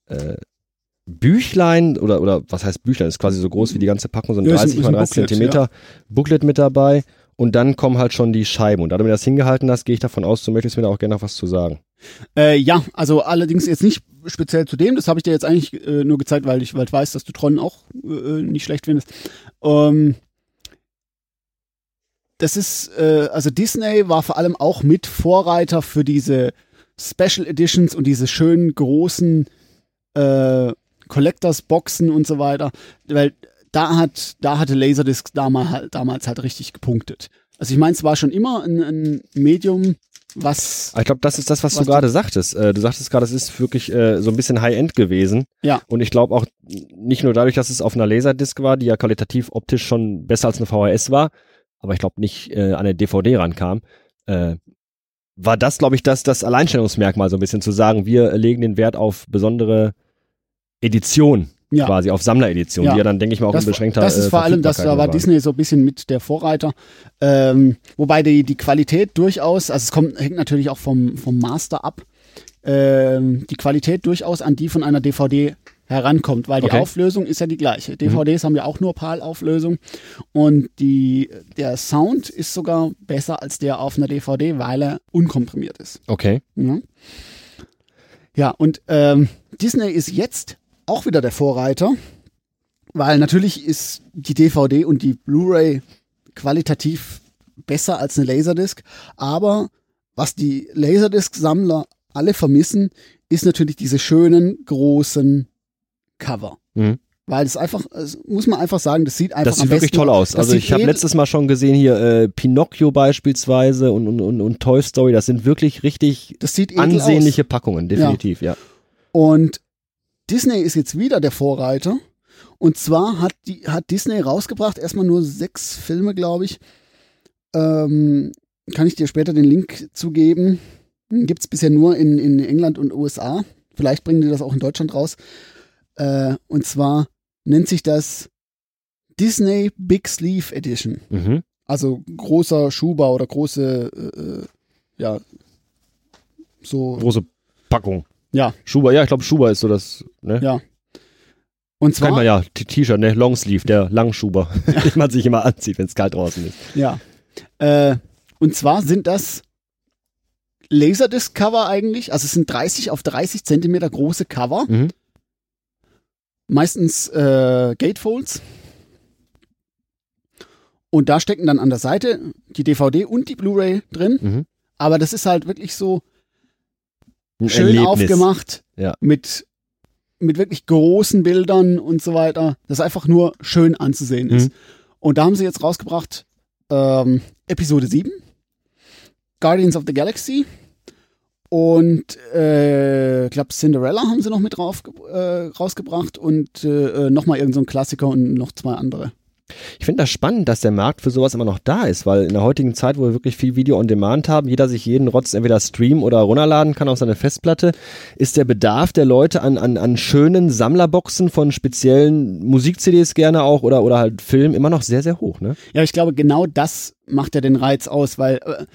äh, Büchlein oder oder was heißt Büchlein? ist quasi so groß wie die ganze Packung, so ein Ja, ist ein- 30 ist mal ein 30 Booklet, Zentimeter Booklet mit dabei. Und dann kommen halt schon die Scheiben. Und da du mir das hingehalten hast, gehe ich davon aus, du möchtest mir da auch gerne noch was zu sagen. Äh, ja, also allerdings jetzt nicht speziell zu dem. Das habe ich dir jetzt eigentlich äh, nur gezeigt, weil ich, weil ich weiß, dass du Tron auch äh, nicht schlecht findest. Ähm, das ist, äh, also Disney war vor allem auch mit Vorreiter für diese Special Editions und diese schönen großen äh, Collectors Boxen und so weiter, weil da hat, da hatte Laserdisc damals halt, damals halt richtig gepunktet. Also ich meine, es war schon immer ein, ein Medium, was ich glaube, das ist das, was, Was du gerade sagtest. Äh, du sagtest gerade, es ist wirklich äh, so ein bisschen High-End gewesen. Ja. Und ich glaube auch nicht nur dadurch, dass es auf einer Laserdisc war, die ja qualitativ optisch schon besser als eine VHS war, aber ich glaube nicht äh, an eine DVD rankam, äh, war das, glaube ich, das, das Alleinstellungsmerkmal so ein bisschen zu sagen, wir legen den Wert auf besondere Edition Ja. quasi auf Sammleredition, Ja. die ja dann, denke ich mal, auch das, in beschränkter das ist äh, vor allem, das da war waren. Disney so ein bisschen mit der Vorreiter. Ähm, wobei die, die Qualität durchaus, also es kommt, hängt natürlich auch vom, vom Master ab, ähm, die Qualität durchaus an die von einer DVD herankommt, weil die Okay. Mhm. Auflösung ist ja die gleiche. DVDs haben ja auch nur PAL-Auflösung und die, der Sound ist sogar besser als der auf einer DVD, weil er unkomprimiert ist. Okay. Ja, ja und ähm, Disney ist jetzt auch wieder der Vorreiter, weil natürlich ist die DVD und die Blu-ray qualitativ besser als eine Laserdisc, aber was die Laserdisc-Sammler alle vermissen, ist natürlich diese schönen großen Cover. Mhm. Weil es einfach, es muss man einfach sagen, das sieht einfach Das sieht wirklich toll aus. Das Also ich habe letztes Mal schon gesehen hier äh, Pinocchio beispielsweise und, und, und, und Toy Story. Das sind wirklich richtig das ansehnliche aus. Packungen, definitiv, ja. Und Disney ist jetzt wieder der Vorreiter. Und zwar hat, die, hat Disney rausgebracht, erstmal nur sechs Filme, glaube ich. Ähm, kann ich dir später den Link zugeben. Gibt es bisher nur in, in England und USA. Vielleicht bringen die das auch in Deutschland raus. Äh, und zwar nennt sich das Disney Big Sleeve Edition. Mhm. Also großer Schuber oder große, äh, äh, ja, so, Große Packung. ja, Schuber, ja, ich glaube Schuber ist so das, ne? ja. Und Kennt man zwar, ja, T-Shirt, ne? Longsleeve, der Langschuber, <laughs> <laughs> den man sich immer anzieht, wenn es kalt draußen ist. ja. Äh, und zwar sind das Laserdisc-Cover eigentlich. Also es sind 30 auf 30 Zentimeter große Cover. Mhm. Meistens äh, Gatefolds. Und da stecken dann an der Seite die DVD und die Blu-ray drin. Mhm. Aber das ist halt wirklich so Ein schön Erlebnis. aufgemacht Ja. mit, mit wirklich großen Bildern und so weiter, das einfach nur schön anzusehen ist. Mhm. Und da haben sie jetzt rausgebracht ähm, Episode 7, Guardians of the Galaxy und äh, ich glaube Cinderella haben sie noch mit drauf, äh, rausgebracht und äh, nochmal irgendein so ein Klassiker und noch zwei andere. Ich finde das spannend, dass der Markt für sowas immer noch da ist, weil in der heutigen Zeit, wo wir wirklich viel Video on Demand haben, jeder sich jeden Rotz entweder streamen oder runterladen kann auf seine Festplatte, ist der Bedarf der Leute an, an, an schönen Sammlerboxen von speziellen Musik-CDs gerne auch oder, oder halt Film immer noch sehr, sehr hoch, ne? Ja, ich glaube, genau das macht ja den Reiz aus, weil äh,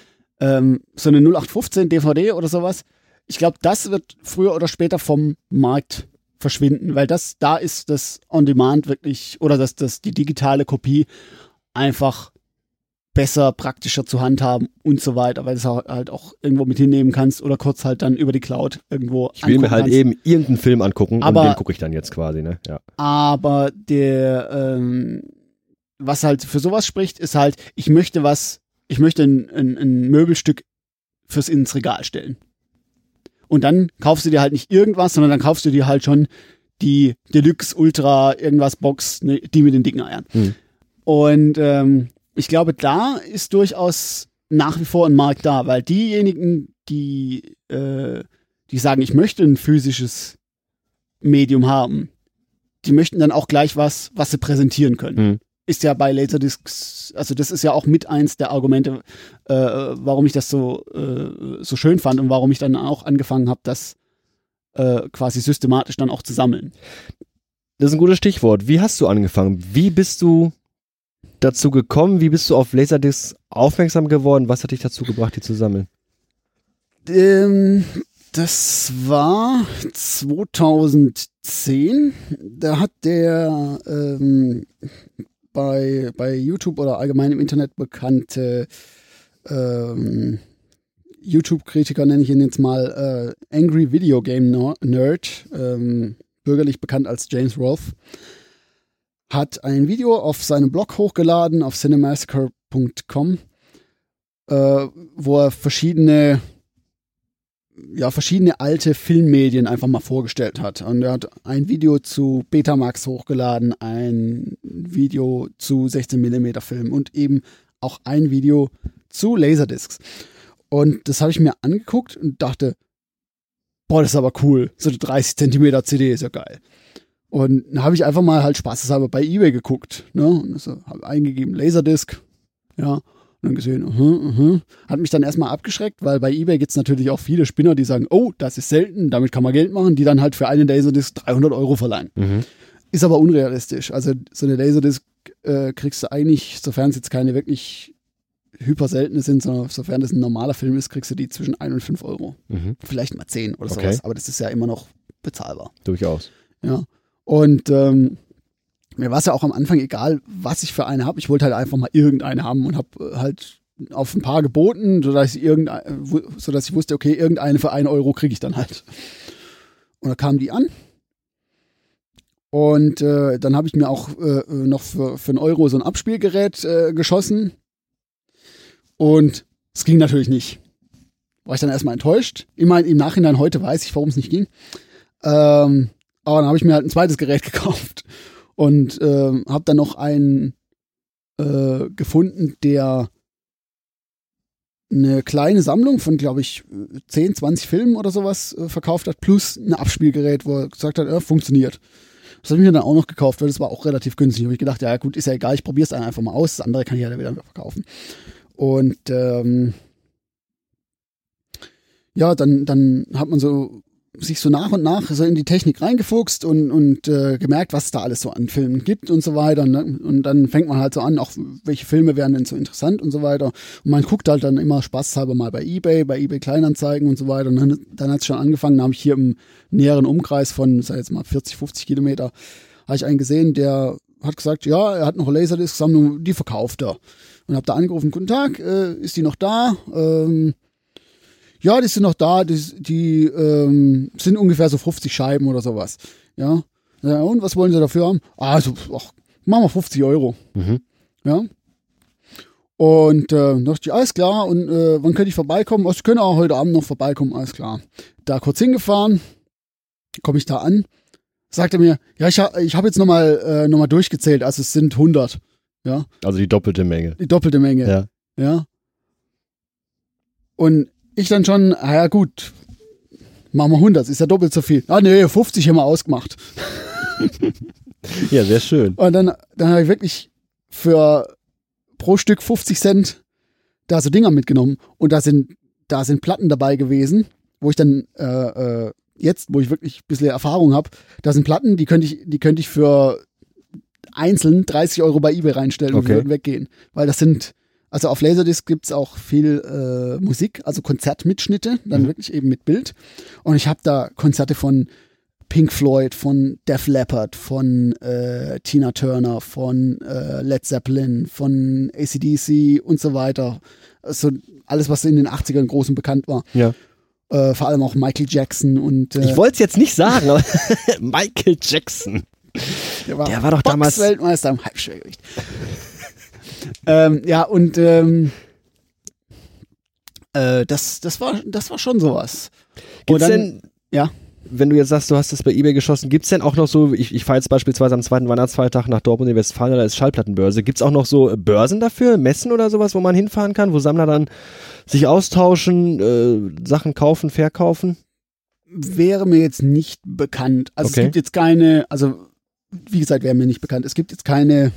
ähm, so eine 0815 DVD oder sowas, ich glaube, das wird früher oder später vom Markt verschwinden, weil das, da ist das On-Demand wirklich, oder das, das, die digitale Kopie einfach besser, praktischer zu handhaben und so weiter, weil du es halt auch irgendwo mit hinnehmen kannst oder kurz halt dann über die Cloud irgendwo Ich will mir halt kannst. eben irgendeinen Film angucken Aber- und den gucke ich dann jetzt quasi, ne? Ja. Aber der, ähm, was halt für sowas spricht, ist halt, ich möchte was, ich möchte ein, ein, ein Möbelstück fürs ins Regal stellen. Und dann kaufst du dir halt nicht irgendwas, sondern dann kaufst du dir halt schon die Deluxe Ultra irgendwas Box, ne, die mit den dicken Eiern. Hm. Und ähm, ich glaube, da ist durchaus nach wie vor ein Markt da, weil diejenigen, die, äh, die sagen, ich möchte ein physisches Medium haben, die möchten dann auch gleich was, was sie präsentieren können. Hm. Ist ja bei Laserdiscs, also das ist ja auch mit eins der Argumente, äh, warum ich das so, äh, so schön fand und warum ich dann auch angefangen habe, das äh, quasi systematisch dann auch zu sammeln. Das ist ein gutes Stichwort. Wie hast du angefangen? Wie bist du dazu gekommen? Wie bist du auf Laserdiscs aufmerksam geworden? Was hat dich dazu gebracht, die zu sammeln? Ähm, das war 2010. Da hat der ähm, bei, bei YouTube oder allgemein im Internet bekannte ähm, YouTube-Kritiker, nenne ich ihn jetzt mal, äh, Angry Video Game Ner- Nerd, ähm, bürgerlich bekannt als James Rolfe, hat ein Video auf seinem Blog hochgeladen, auf cinemassacre.com, äh, wo er verschiedene ja, verschiedene alte Filmmedien einfach mal vorgestellt hat. Und er hat ein Video zu Betamax hochgeladen, ein Video zu 16mm Filmen und eben auch ein Video zu Laserdiscs. Und das habe ich mir angeguckt und dachte, boah, das ist aber cool. So eine 30 Zentimeter CD ist ja geil. Und dann habe ich einfach mal halt spaßeshalber bei Ebay geguckt. Ne? Und so, habe eingegeben Laserdisc. Ja, dann gesehen, uh uh hat mich dann erstmal abgeschreckt, weil bei eBay gibt es natürlich auch viele Spinner, die sagen, oh, das ist selten, damit kann man Geld machen, die dann halt für eine Laserdisc 300 Euro verleihen. Mhm. ist aber unrealistisch. Also so eine Laserdisc äh, kriegst du eigentlich, sofern es jetzt keine wirklich hyper seltene sind, sondern sofern das ein normaler Film ist, kriegst du die zwischen 1 und 5 Euro. Mhm. Vielleicht mal 10 oder Okay. sowas. Aber das ist ja immer noch bezahlbar. Durchaus. Ja. Und ähm, mir war es ja auch am Anfang egal, was ich für eine habe. Ich wollte halt einfach mal irgendeine haben und habe halt auf ein paar geboten, sodass ich, sodass ich wusste, okay, irgendeine für einen Euro kriege ich dann halt. Und da kamen die an. Und äh, dann habe ich mir auch äh, noch für, für einen Euro so ein Abspielgerät äh, geschossen. Und es ging natürlich nicht. War ich dann erstmal enttäuscht. Meine, im Nachhinein heute weiß ich, warum es nicht ging. Ähm, aber dann habe ich mir halt ein zweites Gerät <laughs> gekauft und ähm, habe dann noch einen äh, gefunden, der eine kleine Sammlung von, glaube ich, 10, 20 Filmen oder sowas äh, verkauft hat, plus ein Abspielgerät, wo er gesagt hat, ja, funktioniert. Das habe ich mir dann auch noch gekauft, weil das war auch relativ günstig. Habe ich gedacht, ja gut, ist ja egal, ich probiere es einfach mal aus. Das andere kann ich ja dann wieder verkaufen. Und ähm, ja, dann, dann hat man so sich so nach und nach so in die Technik reingefuchst und, und äh, gemerkt, was es da alles so an Filmen gibt und so weiter. Ne? Und dann fängt man halt so an, auch welche Filme wären denn so interessant und so weiter. Und man guckt halt dann immer spaßhalber mal bei Ebay, bei Ebay Kleinanzeigen und so weiter. Und dann, dann hat es schon angefangen, da habe ich hier im näheren Umkreis von, sag jetzt mal 40, 50 Kilometer, habe ich einen gesehen, der hat gesagt, ja, er hat noch eine Laserdisc-Sammlung, die verkauft er. Und habe da angerufen, guten Tag, äh, ist die noch da? Ähm, ja, die sind noch da, die, die ähm, sind ungefähr so 50 Scheiben oder sowas. Ja. ja und was wollen sie dafür haben? Also, ach, machen wir 50 Euro. Mhm. Ja. Und äh, dachte ich, alles klar, und äh, wann könnte ich vorbeikommen? Oh, Sie können auch heute Abend noch vorbeikommen, alles klar. Da kurz hingefahren, komme ich da an, sagt er mir, ja, ich, ha, ich habe jetzt nochmal äh, noch mal durchgezählt, also es sind 100. Ja, Also die doppelte Menge. die doppelte Menge. Ja. Ja. Und ich dann schon, ah ja gut, machen wir 100, ist ja doppelt so viel. Ah nee, 50 haben wir ausgemacht. Ja, sehr schön. Und dann, dann habe ich wirklich für pro Stück 50 Cent da so Dinger mitgenommen. Und da sind, da sind Platten dabei gewesen, wo ich dann äh, äh, jetzt, wo ich wirklich ein bisschen Erfahrung habe, da sind Platten, die könnte ich, die könnte ich für einzeln 30 Euro bei eBay reinstellen und Okay. die würden weggehen. Weil das sind, also auf Laserdisc gibt's auch viel äh, Musik, also Konzertmitschnitte, dann Mhm. wirklich eben mit Bild. Und ich habe da Konzerte von Pink Floyd, von Def Leppard, von äh, Tina Turner, von äh, Led Zeppelin, von ACDC und so weiter. Also alles, was in den 80ern groß und bekannt war. Ja. Äh, vor allem auch Michael Jackson und äh, Ich wollte es jetzt nicht sagen, aber <laughs> Michael Jackson. der war, der war doch damals- Weltmeister im Halbschwergewicht. Ähm, ja, und ähm, äh, das, das, war, das war schon sowas. Gibt's dann- denn, ja. wenn du jetzt sagst, du hast das bei eBay geschossen, gibt's denn auch noch so, ich, ich fahre jetzt beispielsweise am zweiten Weihnachtsfeiertag nach Dortmund in Westfalen, da ist Schallplattenbörse. Gibt's auch noch so äh, Börsen dafür, Messen oder sowas, wo man hinfahren kann, wo Sammler dann sich austauschen, äh, Sachen kaufen, verkaufen? wäre mir jetzt nicht bekannt. Also Okay. es gibt jetzt keine, also wie gesagt, wäre mir nicht bekannt. Es gibt jetzt keine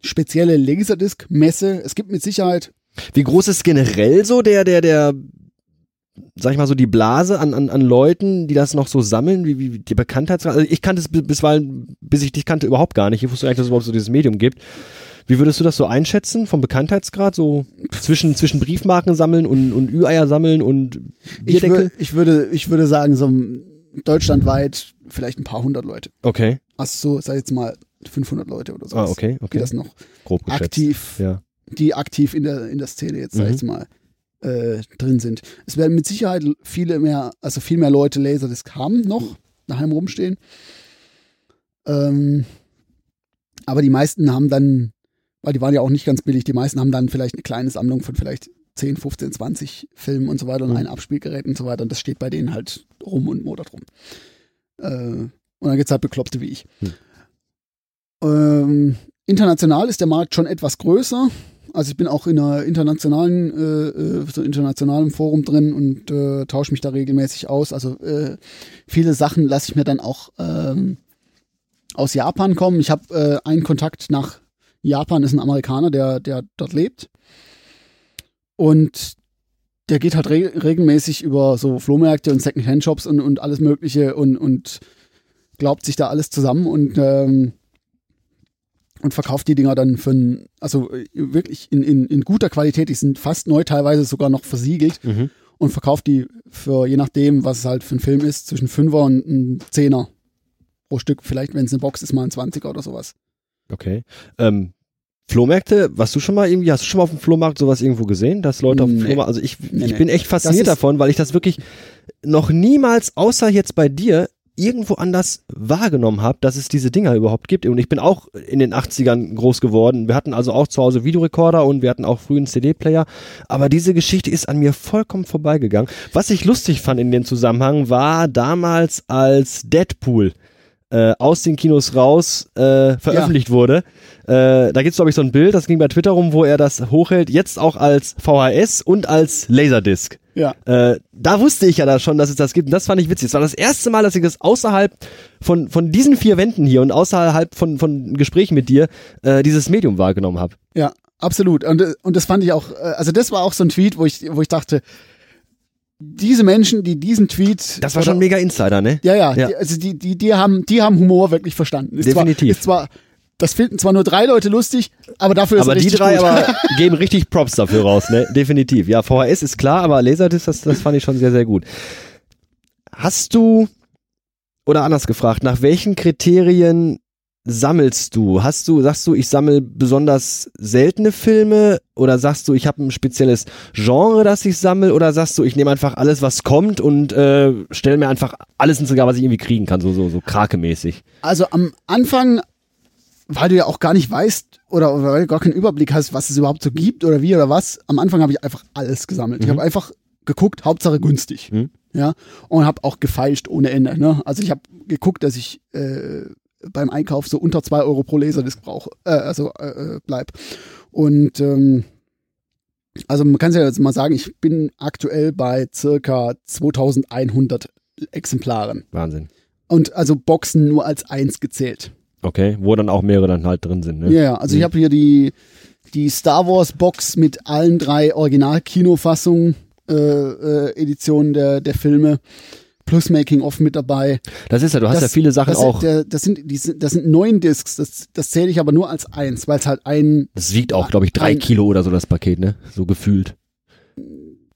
spezielle Laserdisc-Messe. Es gibt mit Sicherheit, Wie groß ist generell so der, der, der, sag ich mal so, die Blase an, an, an Leuten, die das noch so sammeln, wie, wie die Bekanntheitsgrad? Also ich kannte es bi- bisweilen, bis ich dich kannte, überhaupt gar nicht. Ich wusste gar nicht, dass es überhaupt so dieses Medium gibt. Wie würdest du das so einschätzen vom Bekanntheitsgrad? So zwischen, zwischen Briefmarken sammeln und, und Ü-Eier sammeln und ich, wür, ich, würde, ich würde sagen, so deutschlandweit vielleicht ein paar hundert Leute. okay. Also so, sag ich jetzt mal 500 Leute oder so. Ah, okay, Die okay. das noch Grob geschätzt. aktiv, Ja. die aktiv in der, in der Szene jetzt, sag ich Mhm. mal, äh, drin sind. Es werden mit Sicherheit viele mehr, also viel mehr Leute Laserdisc haben noch, daheim rumstehen. Ähm, aber die meisten haben dann, weil die waren ja auch nicht ganz billig, die meisten haben dann vielleicht eine kleine Sammlung von vielleicht 10, 15, 20 Filmen und so weiter und Mhm. ein Abspielgerät und so weiter. Und das steht bei denen halt rum und modert rum. Äh, und dann gibt's halt Bekloppte wie ich. Hm. Ähm, international ist der Markt schon etwas größer. Also ich bin auch in einer internationalen, äh, äh, so internationalen Forum drin und äh, tausche mich da regelmäßig aus. Also äh, viele Sachen lasse ich mir dann auch ähm, aus Japan kommen. Ich habe äh, einen Kontakt nach Japan, ist ein Amerikaner, der, der dort lebt. Und der geht halt re regelmäßig über so Flohmärkte und Second-Hand-Shops und, und alles Mögliche und, und glaubt sich da alles zusammen und ähm, und verkauft die Dinger dann für ein, also äh, wirklich in, in, in guter Qualität, die sind fast neu, teilweise sogar noch versiegelt Mhm. und verkauft die für, je nachdem, was es halt für ein Film ist, zwischen Fünfer und ein Zehner pro Stück. Vielleicht, wenn es eine Box ist, mal ein Zwanziger oder sowas. Okay. Ähm, Flohmärkte, warst du schon mal irgendwie, hast du schon mal auf dem Flohmarkt sowas irgendwo gesehen, dass Leute auf dem Nee. Flohmarkt, also ich, Nee, ich nee. bin echt fasziniert davon, weil ich das wirklich noch niemals, außer jetzt bei dir, irgendwo anders wahrgenommen habe, dass es diese Dinger überhaupt gibt. Und ich bin auch in den 80ern groß geworden. Wir hatten also auch zu Hause Videorekorder und wir hatten auch frühen CD-Player. Aber diese Geschichte ist an mir vollkommen vorbeigegangen. Was ich lustig fand in dem Zusammenhang war damals als Deadpool äh, aus den Kinos raus äh, veröffentlicht wurde. Äh, da gibt's glaube ich, so ein Bild, das ging bei Twitter rum, wo er das hochhält, jetzt auch als VHS und als Laserdisc. Ja. Äh, da wusste ich ja da schon, dass es das gibt. Und das fand ich witzig. Es war das erste Mal, dass ich das außerhalb von, von diesen vier Wänden hier und außerhalb von, von Gesprächen mit dir äh, dieses Medium wahrgenommen habe. Ja, absolut. Und, äh, und das fand ich auch, äh, also das war auch so ein Tweet, wo ich, wo ich dachte, diese Menschen, die diesen Tweet. Das war oder- schon mega Insider, ne? Ja, ja, Ja. Die, also die, die, die haben, die haben Humor wirklich verstanden. Ist Definitiv. Zwar, ist zwar, das finden zwar nur drei Leute lustig, aber dafür ist Aber er die richtig drei gut. aber <laughs> geben richtig Props dafür raus, ne? Definitiv. Ja, VHS ist klar, aber Laserdisc, das, das fand ich schon sehr, sehr gut. Hast du, oder anders gefragt, nach welchen Kriterien sammelst du? Hast du, sagst du, ich sammle besonders seltene Filme oder sagst du, ich habe ein spezielles Genre, das ich sammle oder sagst du, ich nehme einfach alles, was kommt und äh, stelle mir einfach alles ins Regal, was ich irgendwie kriegen kann, so, so, so krakemäßig. Also am Anfang, weil du ja auch gar nicht weißt oder, oder weil du gar keinen Überblick hast, was es überhaupt so gibt oder wie oder was, am Anfang habe ich einfach alles gesammelt. Ich habe einfach geguckt, Hauptsache günstig. Mhm. Ja, und habe auch gefeilscht ohne Ende. Ne? Also ich habe geguckt, dass ich äh, beim Einkauf so unter zwei Euro pro Laserdisc brauche, äh, also äh, äh, bleib. Und ähm, also man kann es ja jetzt mal sagen, ich bin aktuell bei circa 2100 Exemplaren. Wahnsinn. Und also Boxen nur als eins gezählt. Okay, wo dann auch mehrere dann halt drin sind, ne? Ja, also ich habe hier die, die Star Wars Box mit allen drei Original-Kinofassungen, äh, äh, Editionen der, der Filme, plus Making-of mit dabei. Das ist ja, du hast Das- ja viele Sachen das, auch. Der, das, sind, die, sind- das sind neun Discs, das, das zähle ich aber nur als eins, weil es halt ein. Das wiegt auch, glaube ich, drei Ein- Kilo oder so, das Paket, ne? So gefühlt.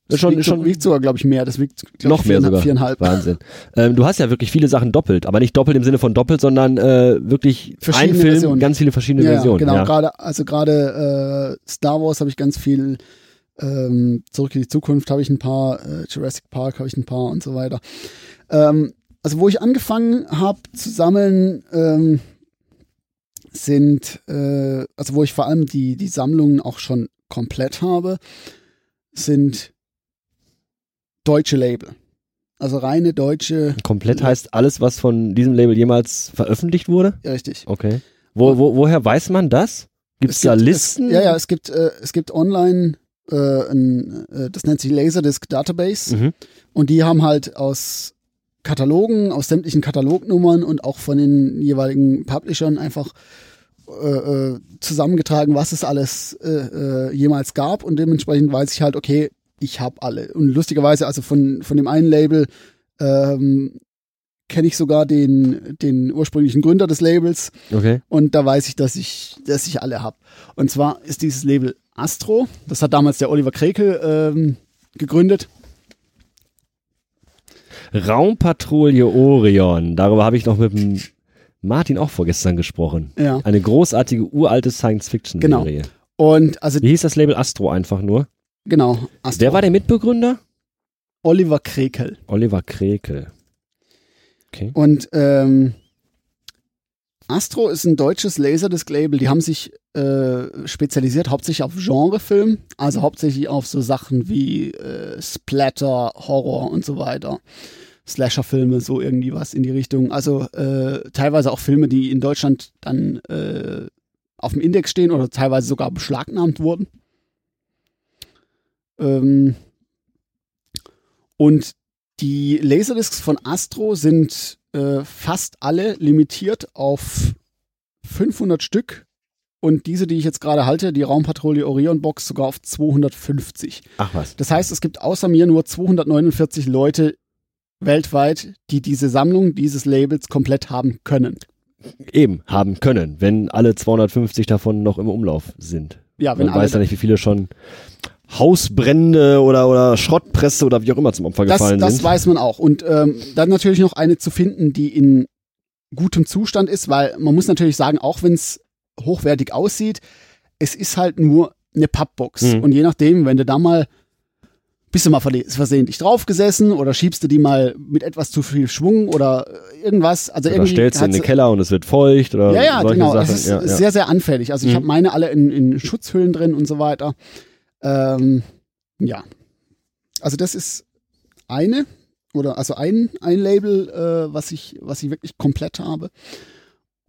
Das schon- wiegt, schon- wiegt sogar, glaube ich, mehr. Das wiegt Noch mehr sogar. Viereinhalb. Wahnsinn. Ähm, du hast ja wirklich viele Sachen doppelt, aber nicht doppelt im Sinne von doppelt, sondern äh, wirklich ein Film, Versionen. ganz viele verschiedene ja, Versionen. genau. ja. Gerade, also gerade äh, Star Wars habe ich ganz viel. Ähm, Zurück in die Zukunft habe ich ein paar. Äh, Jurassic Park habe ich ein paar und so weiter. Ähm, also wo ich angefangen habe zu sammeln, ähm, sind, äh, also wo ich vor allem die, die Sammlungen auch schon komplett habe, sind deutsche Label. Also reine deutsche, Komplett heißt alles, was von diesem Label jemals veröffentlicht wurde? ja, richtig. Okay. Wo, wo, woher weiß man das? Gibt es da gibt- Listen? Es, ja, ja, es gibt, äh, es gibt online, äh, ein, äh, das nennt sich Laserdisc Database. Mhm. Und die haben halt aus Katalogen, aus sämtlichen Katalognummern und auch von den jeweiligen Publishern einfach äh, äh, zusammengetragen, was es alles äh, jemals gab. Und dementsprechend weiß ich halt, okay, ich habe alle. Und lustigerweise, also von, von dem einen Label ähm, kenne ich sogar den, den ursprünglichen Gründer des Labels. Okay. Und da weiß ich, dass ich, dass ich alle habe. Und zwar ist dieses Label Astro. Das hat damals der Oliver Krekel ähm, gegründet. Raumpatrouille Orion. Darüber habe ich noch mit dem Martin auch vorgestern gesprochen. Ja. Eine großartige uralte Science-Fiction-Serie. Und also Wie hieß das Label Astro einfach nur? genau, Astro. Wer war der Mitbegründer? Oliver Krekel. Oliver Krekel. Okay. Und ähm, Astro ist ein deutsches Laserdisc-Label. Die haben sich äh, spezialisiert hauptsächlich auf Genrefilm, also hauptsächlich auf so Sachen wie äh, Splatter, Horror und so weiter. Slasher-Filme, so irgendwie was in die Richtung. Also äh, teilweise auch Filme, die in Deutschland dann äh, auf dem Index stehen oder teilweise sogar beschlagnahmt wurden. Ähm, und die Laserdiscs von Astro sind äh, fast alle limitiert auf 500 Stück und diese, die ich jetzt gerade halte, die Raumpatrouille Orion Box, sogar auf 250. Ach was. Das heißt, es gibt außer mir nur 249 Leute, weltweit, die diese Sammlung dieses Labels komplett haben können. Eben, haben können, wenn alle 250 davon noch im Umlauf sind. Ja, wenn Man alle weiß ja nicht, wie viele schon Hausbrände oder, oder Schrottpresse oder wie auch immer zum Opfer das, gefallen das sind. weiß man auch. Und ähm, dann natürlich noch eine zu finden, die in gutem Zustand ist, weil man muss natürlich sagen, auch wenn es hochwertig aussieht, es ist halt nur eine Pappbox. Mhm. Und je nachdem, wenn du da mal bist du mal versehentlich draufgesessen oder schiebst du die mal mit etwas zu viel Schwung oder äh, irgendwas. Also Oder irgendwie stellst du in den Keller und es wird feucht oder ja, ja, solche genau. Sachen. Es ist ja, ja. sehr, sehr anfällig. Also ich Mhm. habe meine alle in, in Schutzhüllen drin und so weiter. Ähm, ja. Also das ist eine oder also ein, ein Label, äh, was ich, was ich wirklich komplett habe.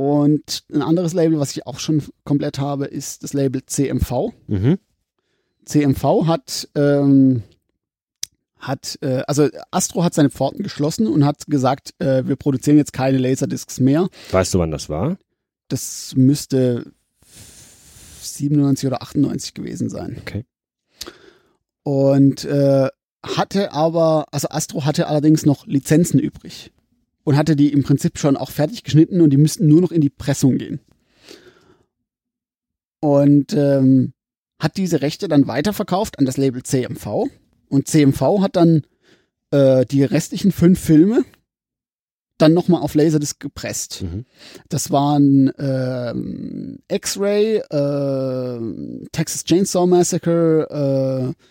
Und ein anderes Label, was ich auch schon komplett habe, ist das Label CMV. Mhm. CMV hat, ähm, hat, äh, also Astro hat seine Pforten geschlossen und hat gesagt, äh, wir produzieren jetzt keine Laserdiscs mehr. Weißt du, wann das war? Das müsste 97 oder 98 gewesen sein. Okay. Und äh, hatte aber, also Astro hatte allerdings noch Lizenzen übrig und hatte die im Prinzip schon auch fertig geschnitten und die müssten nur noch in die Pressung gehen. Und ähm, hat diese Rechte dann weiterverkauft an das Label CMV und CMV hat dann äh, die restlichen fünf Filme dann nochmal auf Laserdisc gepresst. Mhm. Das waren ähm, X-Ray, äh, Texas Chainsaw Massacre, äh,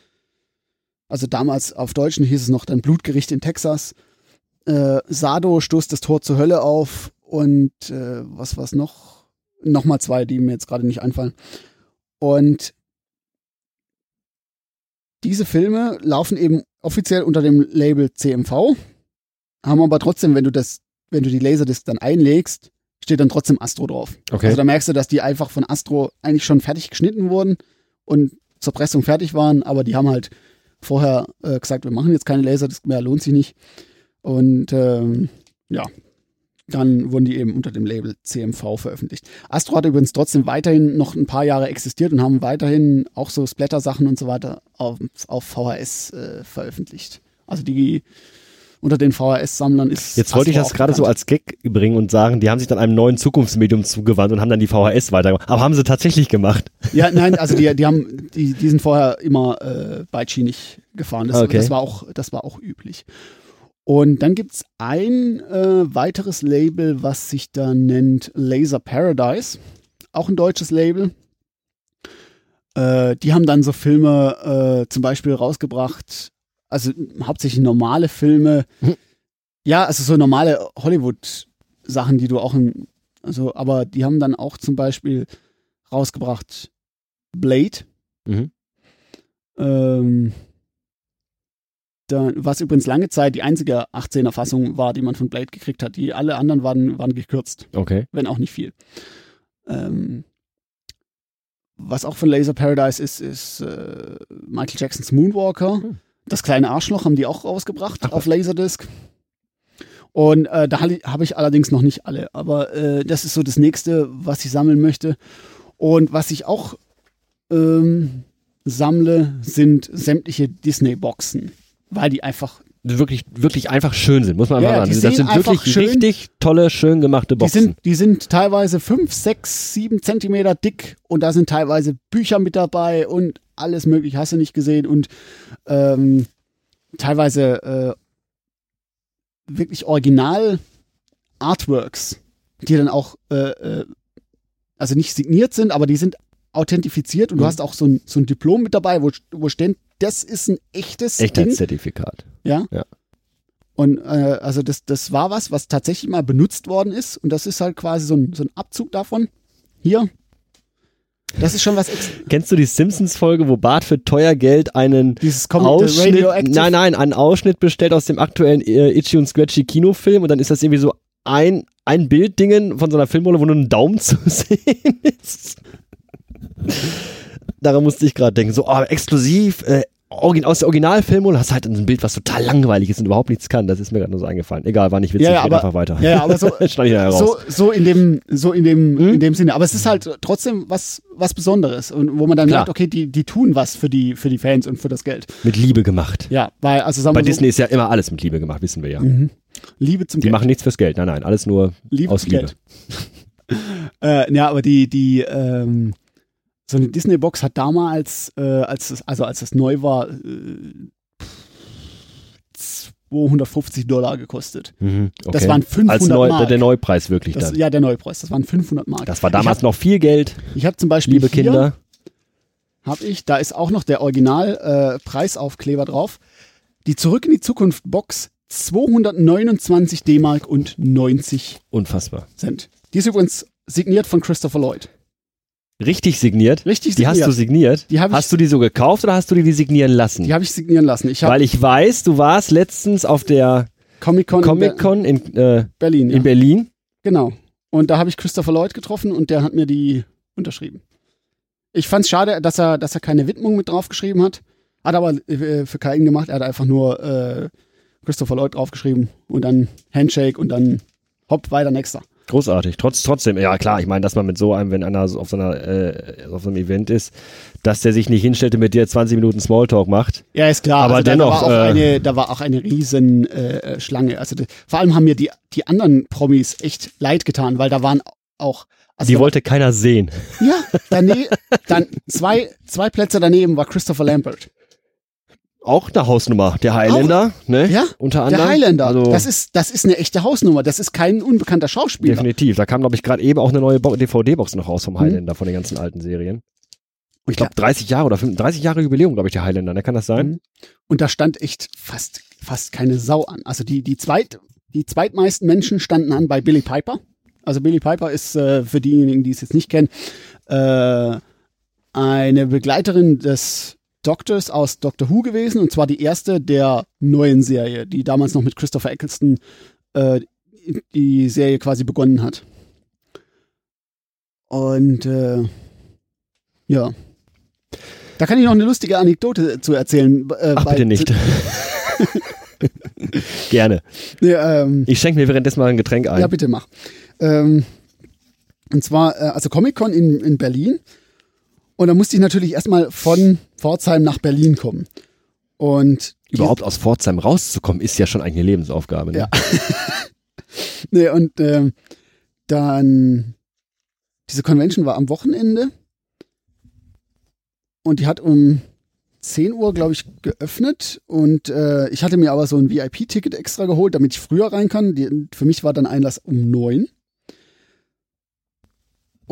also damals auf Deutschen hieß es noch dann Blutgericht in Texas. Äh, Sado stoßt das Tor zur Hölle auf und äh, was war's noch? Nochmal zwei, die mir jetzt gerade nicht einfallen. Und diese Filme laufen eben offiziell unter dem Label CMV, haben aber trotzdem, wenn du das, wenn du die Laserdisc dann einlegst, steht dann trotzdem Astro drauf. Okay. Also da merkst du, dass die einfach von Astro eigentlich schon fertig geschnitten wurden und zur Pressung fertig waren, aber die haben halt vorher äh, gesagt, wir machen jetzt keine Laserdisc mehr, lohnt sich nicht. Und ähm, ja, dann wurden die eben unter dem Label CMV veröffentlicht. Astro hat übrigens trotzdem weiterhin noch ein paar Jahre existiert und haben weiterhin auch so Splatter-Sachen und so weiter auf, auf VHS äh, veröffentlicht. Also die unter den VHS-Sammlern ist. Jetzt wollte ich Astro das gerade so als Gag bringen und sagen, die haben sich dann einem neuen Zukunftsmedium zugewandt und haben dann die VHS weitergemacht. Aber haben sie tatsächlich gemacht. Ja, <laughs> nein, also die, die haben, die, die sind vorher immer äh, beidschienig gefahren. Das, Okay. das war auch, das war auch üblich. Und dann gibt's ein äh, weiteres Label, was sich da nennt Laser Paradise. Auch ein deutsches Label. Äh, die haben dann so Filme äh, zum Beispiel rausgebracht, also hauptsächlich normale Filme. Mhm. Ja, also so normale Hollywood-Sachen, die du auch in, also, aber die haben dann auch zum Beispiel rausgebracht Blade. Mhm. Ähm, was übrigens lange Zeit die einzige 18er Fassung war, die man von Blade gekriegt hat. Die alle anderen waren, waren gekürzt, Okay. wenn auch nicht viel. Ähm, was auch von Laser Paradise ist, ist äh, Michael Jacksons Moonwalker. Hm. Das kleine Arschloch haben die auch rausgebracht Ach, auf Laserdisc. Und äh, da habe ich allerdings noch nicht alle. Aber äh, das ist so das nächste, was ich sammeln möchte. Und was ich auch ähm, sammle, sind sämtliche Disney-Boxen. Weil die einfach, Wirklich, wirklich einfach schön sind, muss man Ja, einfach die sagen. Das sind wirklich schön- richtig tolle, schön gemachte die Boxen. sind, die sind teilweise fünf, sechs, sieben Zentimeter dick und da sind teilweise Bücher mit dabei und alles mögliche, hast du nicht gesehen und ähm, teilweise äh, wirklich original Artworks, die dann auch äh, äh, also nicht signiert sind, aber die sind authentifiziert und du Mhm. hast auch so ein, so ein Diplom mit dabei, wo, wo steht, das ist ein echtes. Echtheitszertifikat. Ja. Ja. Und äh, also das, das war was, was tatsächlich mal benutzt worden ist. Und das ist halt quasi so ein, so ein Abzug davon. Hier. Das ist schon was <laughs> Kennst du die Simpsons-Folge, wo Bart für teuer Geld einen dieses Comic Ausschnitt, nein, nein, einen Ausschnitt bestellt aus dem aktuellen äh, Itchy und Scratchy Kinofilm und dann ist das irgendwie so ein, ein Bilddingen von so einer Filmrolle, wo nur ein Daumen <laughs> zu sehen ist. Daran musste ich gerade denken, so, oh, exklusiv, äh, aus der Originalfilm und hast halt ein Bild, was total langweilig ist und überhaupt nichts kann. Das ist mir gerade nur so eingefallen. Egal, war nicht witzig, Ja, ja, aber- einfach weiter. Ja, aber so, <laughs> so, so in dem, so in dem, Hm? in dem Sinne. Aber es ist halt trotzdem was, was Besonderes und wo man dann Klar. merkt, okay, die, die tun was für die, für die Fans und für das Geld. Mit Liebe gemacht. Ja, weil, also sagen Bei so, Disney ist ja immer alles mit Liebe gemacht, wissen wir ja. Liebe zum Die Geld. machen nichts fürs Geld. Nein, nein, alles nur Liebe aus Liebe. <laughs> Äh, ja, aber die, die, ähm, so eine Disney-Box hat damals, äh, als es, also als es neu war, äh, 250 Dollar gekostet. Mhm, okay. Das waren 500 Als Neu, Mark. Der Neupreis wirklich Das, dann. ja, der Neupreis, das waren 500 Mark. Das war damals ich noch viel Geld, hab, Ich habe zum Beispiel liebe hier, Kinder. habe ich, da ist auch noch der Original äh, drauf. Die Zurück in die Zukunft Box 229 D-Mark und 90 Unfassbar. Cent. Die ist übrigens signiert von Christopher Lloyd. Richtig signiert. Richtig Die hast signiert. du signiert. Die hab ich- hast du die so gekauft oder hast du die, die signieren lassen? Die habe ich signieren lassen. Ich habe Weil ich weiß, du warst letztens auf der Comic Con Comic Con in, äh, Berlin. Ja. in Berlin. Genau. Und da habe ich Christopher Lloyd getroffen und der hat mir die unterschrieben. Ich fand's schade, dass er, dass er keine Widmung mit draufgeschrieben hat. Hat aber äh, für keinen gemacht. Er hat einfach nur äh, Christopher Lloyd draufgeschrieben und dann Handshake und dann hopp, weiter nächster. Großartig. Trotz, trotzdem, ja klar, ich meine, dass man mit so einem, wenn einer so auf so einer, äh, auf so einem Event ist, dass der sich nicht hinstellt und mit dir 20 Minuten Smalltalk macht. Ja, ist klar. Aber also da, dennoch, da, war auch äh, eine, da war auch eine riesen äh, Schlange. Also das, vor allem haben mir die, die anderen Promis echt leid getan, weil da waren auch. Also Die da, wollte keiner sehen. Ja, daneben, dann zwei, zwei Plätze daneben war Christopher Lambert. Auch eine Hausnummer. Der Highlander, ne? Ja, Unter Der anderem. Highlander. Also, das, ist, das ist eine echte Hausnummer. Das ist kein unbekannter Schauspieler. definitiv. Da kam, glaube ich, gerade eben auch eine neue Bo- DVD-Box noch raus vom Highlander, von den ganzen alten Serien. Ich glaube, 30 Jahre oder 35 Jahre Jubiläum, glaube ich, der Highlander. Ne? Kann das sein? Mhm. Und da stand echt fast, fast keine Sau an. Also die, die, zweit, die zweitmeisten Menschen standen an bei Billy Piper. Also Billy Piper ist äh, für diejenigen, die es jetzt nicht kennen, äh, eine Begleiterin des Doctors aus Doctor Who gewesen. Und zwar die erste der neuen Serie, die damals noch mit Christopher Eccleston äh, die Serie quasi begonnen hat. Und äh, ja. Da kann ich noch eine lustige Anekdote zu erzählen. Äh, Ach, bitte nicht. <laughs> Gerne. Nee, ähm, Ich schenke mir währenddessen mal ein Getränk ein. ja, bitte mach. Ähm, und zwar, äh, also Comic-Con in, in Berlin. Und da musste ich natürlich erstmal von Pforzheim nach Berlin kommen. Und Überhaupt aus Pforzheim rauszukommen, ist ja schon eigentlich eine Lebensaufgabe. Ne? Ja. <laughs> Nee, und ähm, dann diese Convention war am Wochenende und die hat um 10 Uhr, glaube ich, geöffnet und äh, ich hatte mir aber so ein VIP-Ticket extra geholt, damit ich früher rein kann. Die, für mich war dann Einlass um 9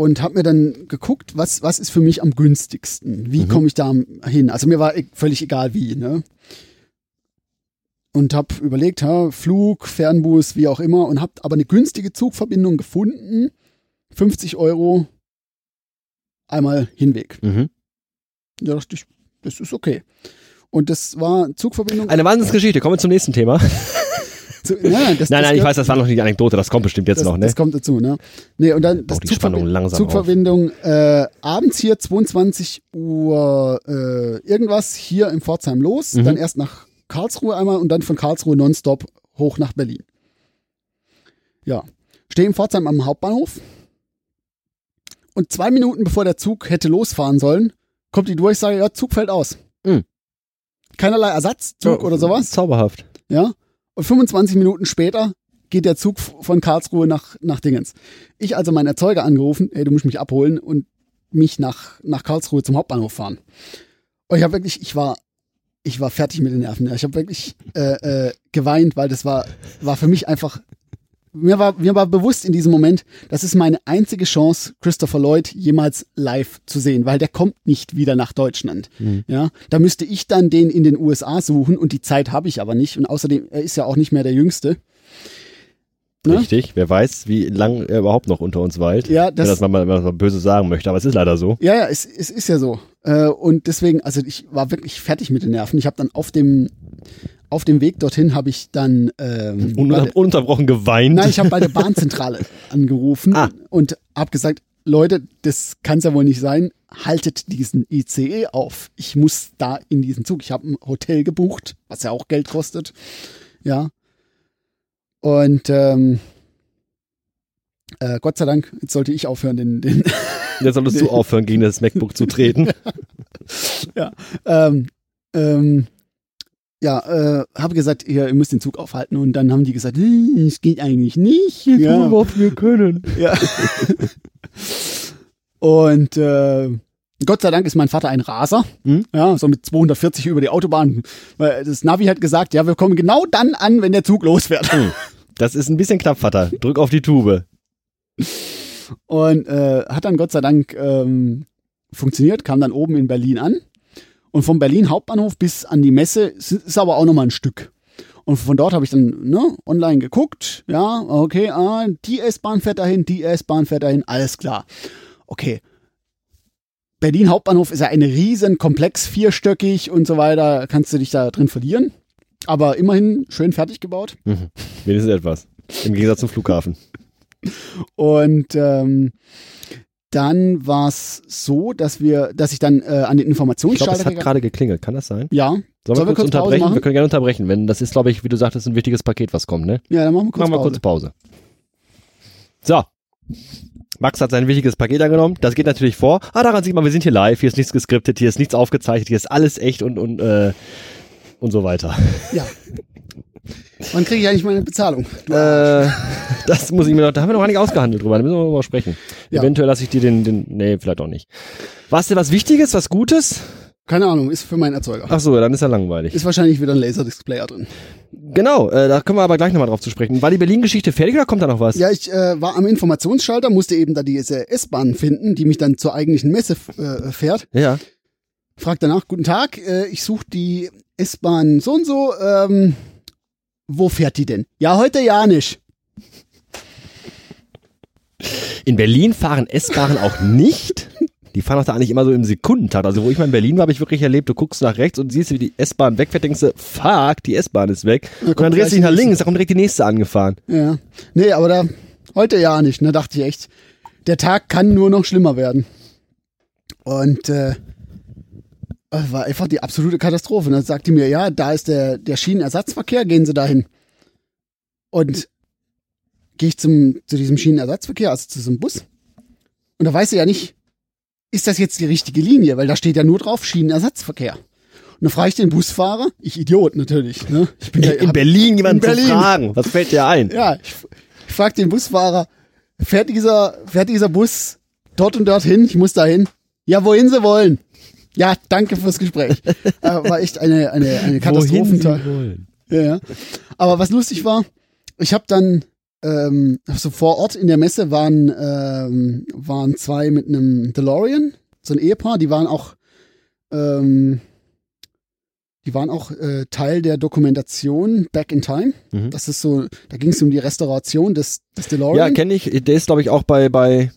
und habe mir dann geguckt, was, was ist für mich am günstigsten? Wie Mhm. komme ich da hin? Also mir war e- völlig egal wie, ne? und habe überlegt, ha, Flug, Fernbus, wie auch immer, und habe aber eine günstige Zugverbindung gefunden. 50 Euro einmal Hinweg. Mhm. Da dachte ich, das ist okay. Und das war Zugverbindung. Eine Wahnsinnsgeschichte. Kommen wir zum nächsten Thema. Zu, nein, das, nein, das nein, ich weiß, das war noch nicht die Anekdote. Das kommt bestimmt jetzt das, noch, ne? das kommt dazu, ne? Nee, und dann das Baut die Spannung langsam Zugverbindung äh, abends hier 22 Uhr äh, irgendwas hier in Pforzheim los, Mhm. dann erst nach Karlsruhe einmal und dann von Karlsruhe nonstop hoch nach Berlin. Ja, stehe in Pforzheim am Hauptbahnhof und zwei Minuten bevor der Zug hätte losfahren sollen, kommt die Durchsage, ja, Zug fällt aus. Mhm. Keinerlei Ersatzzug Ja, oder sowas. Zauberhaft. Ja. Und 25 Minuten später geht der Zug von Karlsruhe nach, nach Dingens. Ich also meinen Erzeuger angerufen, ey, du musst mich abholen und mich nach, nach Karlsruhe zum Hauptbahnhof fahren. Und ich habe wirklich, ich war, ich war fertig mit den Nerven. Ich habe wirklich äh, äh, geweint, weil das war, war für mich einfach, mir war, mir war bewusst in diesem Moment, das ist meine einzige Chance, Christopher Lloyd jemals live zu sehen, weil der kommt nicht wieder nach Deutschland. Ja, da müsste ich dann den in den USA suchen und die Zeit habe ich aber nicht. Und außerdem, er ist ja auch nicht mehr der Jüngste. Ne? Richtig. Wer weiß, wie lang er überhaupt noch unter uns weilt. Ja, Wenn das, das man mal, mal böse sagen möchte. Aber es ist leider so. ja, ja, es, es ist ja so. Äh, und deswegen, also ich war wirklich fertig mit den Nerven. Ich habe dann auf dem, auf dem Weg dorthin habe ich dann ähm, <laughs> Ununter ununterbrochen geweint. Nein, ich habe bei der <laughs> Bahnzentrale angerufen Ah. und habe gesagt, Leute, das kann es ja wohl nicht sein. Haltet diesen ICE auf. Ich muss da in diesen Zug. Ich habe ein Hotel gebucht, was ja auch Geld kostet. Ja. Und ähm, äh, Gott sei Dank, jetzt sollte ich aufhören, den, den Jetzt solltest du <laughs> aufhören, gegen das MacBook zu treten. ja, ähm, ähm, ja, äh, habe gesagt, ihr, ihr müsst den Zug aufhalten und dann haben die gesagt, "Hm, es geht eigentlich nicht. Ja, wir können. ja. <laughs> und äh, Gott sei Dank ist mein Vater ein Raser, Hm? ja, so mit 240 über die Autobahn. Weil Das Navi hat gesagt, ja, wir kommen genau dann an, wenn der Zug losfährt. Das ist ein bisschen knapp, Vater. Drück auf die Tube. Und äh, hat dann Gott sei Dank ähm, funktioniert, kam dann oben in Berlin an. Und vom Berlin Hauptbahnhof bis an die Messe ist, aber auch nochmal ein Stück. Und von dort habe ich dann ne, online geguckt. Ja, okay, ah, die S-Bahn fährt dahin, die S-Bahn fährt dahin, alles klar. Okay. Berlin Hauptbahnhof ist ja ein riesen Komplex, vierstöckig und so weiter. Kannst du dich da drin verlieren. Aber immerhin schön fertig gebaut. Wenigstens etwas. Im Gegensatz zum Flughafen. Und ähm, dann war es so, dass wir, dass ich dann äh, an den Ich glaube, Informationsschalter es hat gerade geklingelt. Kann das sein? Ja, Sollen Sollen wir kurz, kurz unterbrechen? Wir können gerne unterbrechen. Wenn das ist, glaube ich, wie du sagtest, ein wichtiges Paket, was kommt, ne? ja, dann machen wir kurz Machen wir Pause. kurz Pause. So. Max hat sein wichtiges Paket angenommen. Das geht natürlich vor. Ah, daran sieht man, wir sind hier live. Hier ist nichts geskriptet, hier ist nichts aufgezeichnet, hier ist alles echt und, und, äh, und so weiter. Ja. <laughs> Wann kriege ich eigentlich meine Bezahlung? Äh, <laughs> das muss ich mir noch, da haben wir noch gar nicht ausgehandelt drüber, da müssen wir mal sprechen. Ja. Eventuell lasse ich dir den, den, nee, vielleicht auch nicht. Was denn was Wichtiges, was Gutes? Keine Ahnung, ist für meinen Erzeuger. Ach so, dann ist er langweilig. Ist wahrscheinlich wieder ein Laserdisc-Player drin. Genau, äh, da können wir aber gleich nochmal drauf zu sprechen. War die Berlin-Geschichte fertig oder kommt da noch was? Ja, ich äh, war am Informationsschalter, musste eben da diese S-Bahn finden, die mich dann zur eigentlichen Messe äh, fährt. Ja. Frag danach, guten Tag, äh, ich suche die S-Bahn so und so. Ähm, wo fährt die denn? Ja, heute ja nicht. In Berlin fahren S-Bahnen auch nicht. Die fahren auch da eigentlich immer so im Sekundentakt. Also wo ich mal in Berlin war, habe ich wirklich erlebt, du guckst nach rechts und siehst, wie die S-Bahn wegfährt, denkst du, fuck, die S-Bahn ist weg. Da Und dann drehst du dich nach links, da kommt direkt die nächste angefahren. Ja. Nee, aber da heute ja nicht. Da dachte ich echt, der Tag kann nur noch schlimmer werden. Und äh, war einfach die absolute Katastrophe. Und dann sagte die mir, ja, da ist der, der Schienenersatzverkehr, gehen Sie dahin. Und gehe ich zum, zu diesem Schienenersatzverkehr, also zu so einem Bus. Und da weiß ich ja nicht, ist das jetzt die richtige Linie? Weil da steht ja nur drauf Schienenersatzverkehr. Und dann frage ich den Busfahrer, ich Idiot natürlich, ne? Ich bin ja, In Berlin jemanden in Berlin. zu fragen. Was fällt dir ein? ja, ich, ich frage den Busfahrer, fährt dieser, fährt dieser Bus dort und dorthin? Ich muss dahin. Ja, wohin sie wollen. Ja, danke fürs Gespräch. <laughs> äh, war echt eine, eine, eine wollen. Ja, ja. Aber was lustig war, ich habe dann ähm, also vor Ort in der Messe waren ähm, waren zwei mit einem DeLorean, so ein Ehepaar, die waren auch ähm, die waren auch äh, Teil der Dokumentation Back in Time. Mhm. Das ist so, da ging es um die Restauration des, des Ja, DeLorean. kenne ich. Der ist, glaube ich, auch bei, bei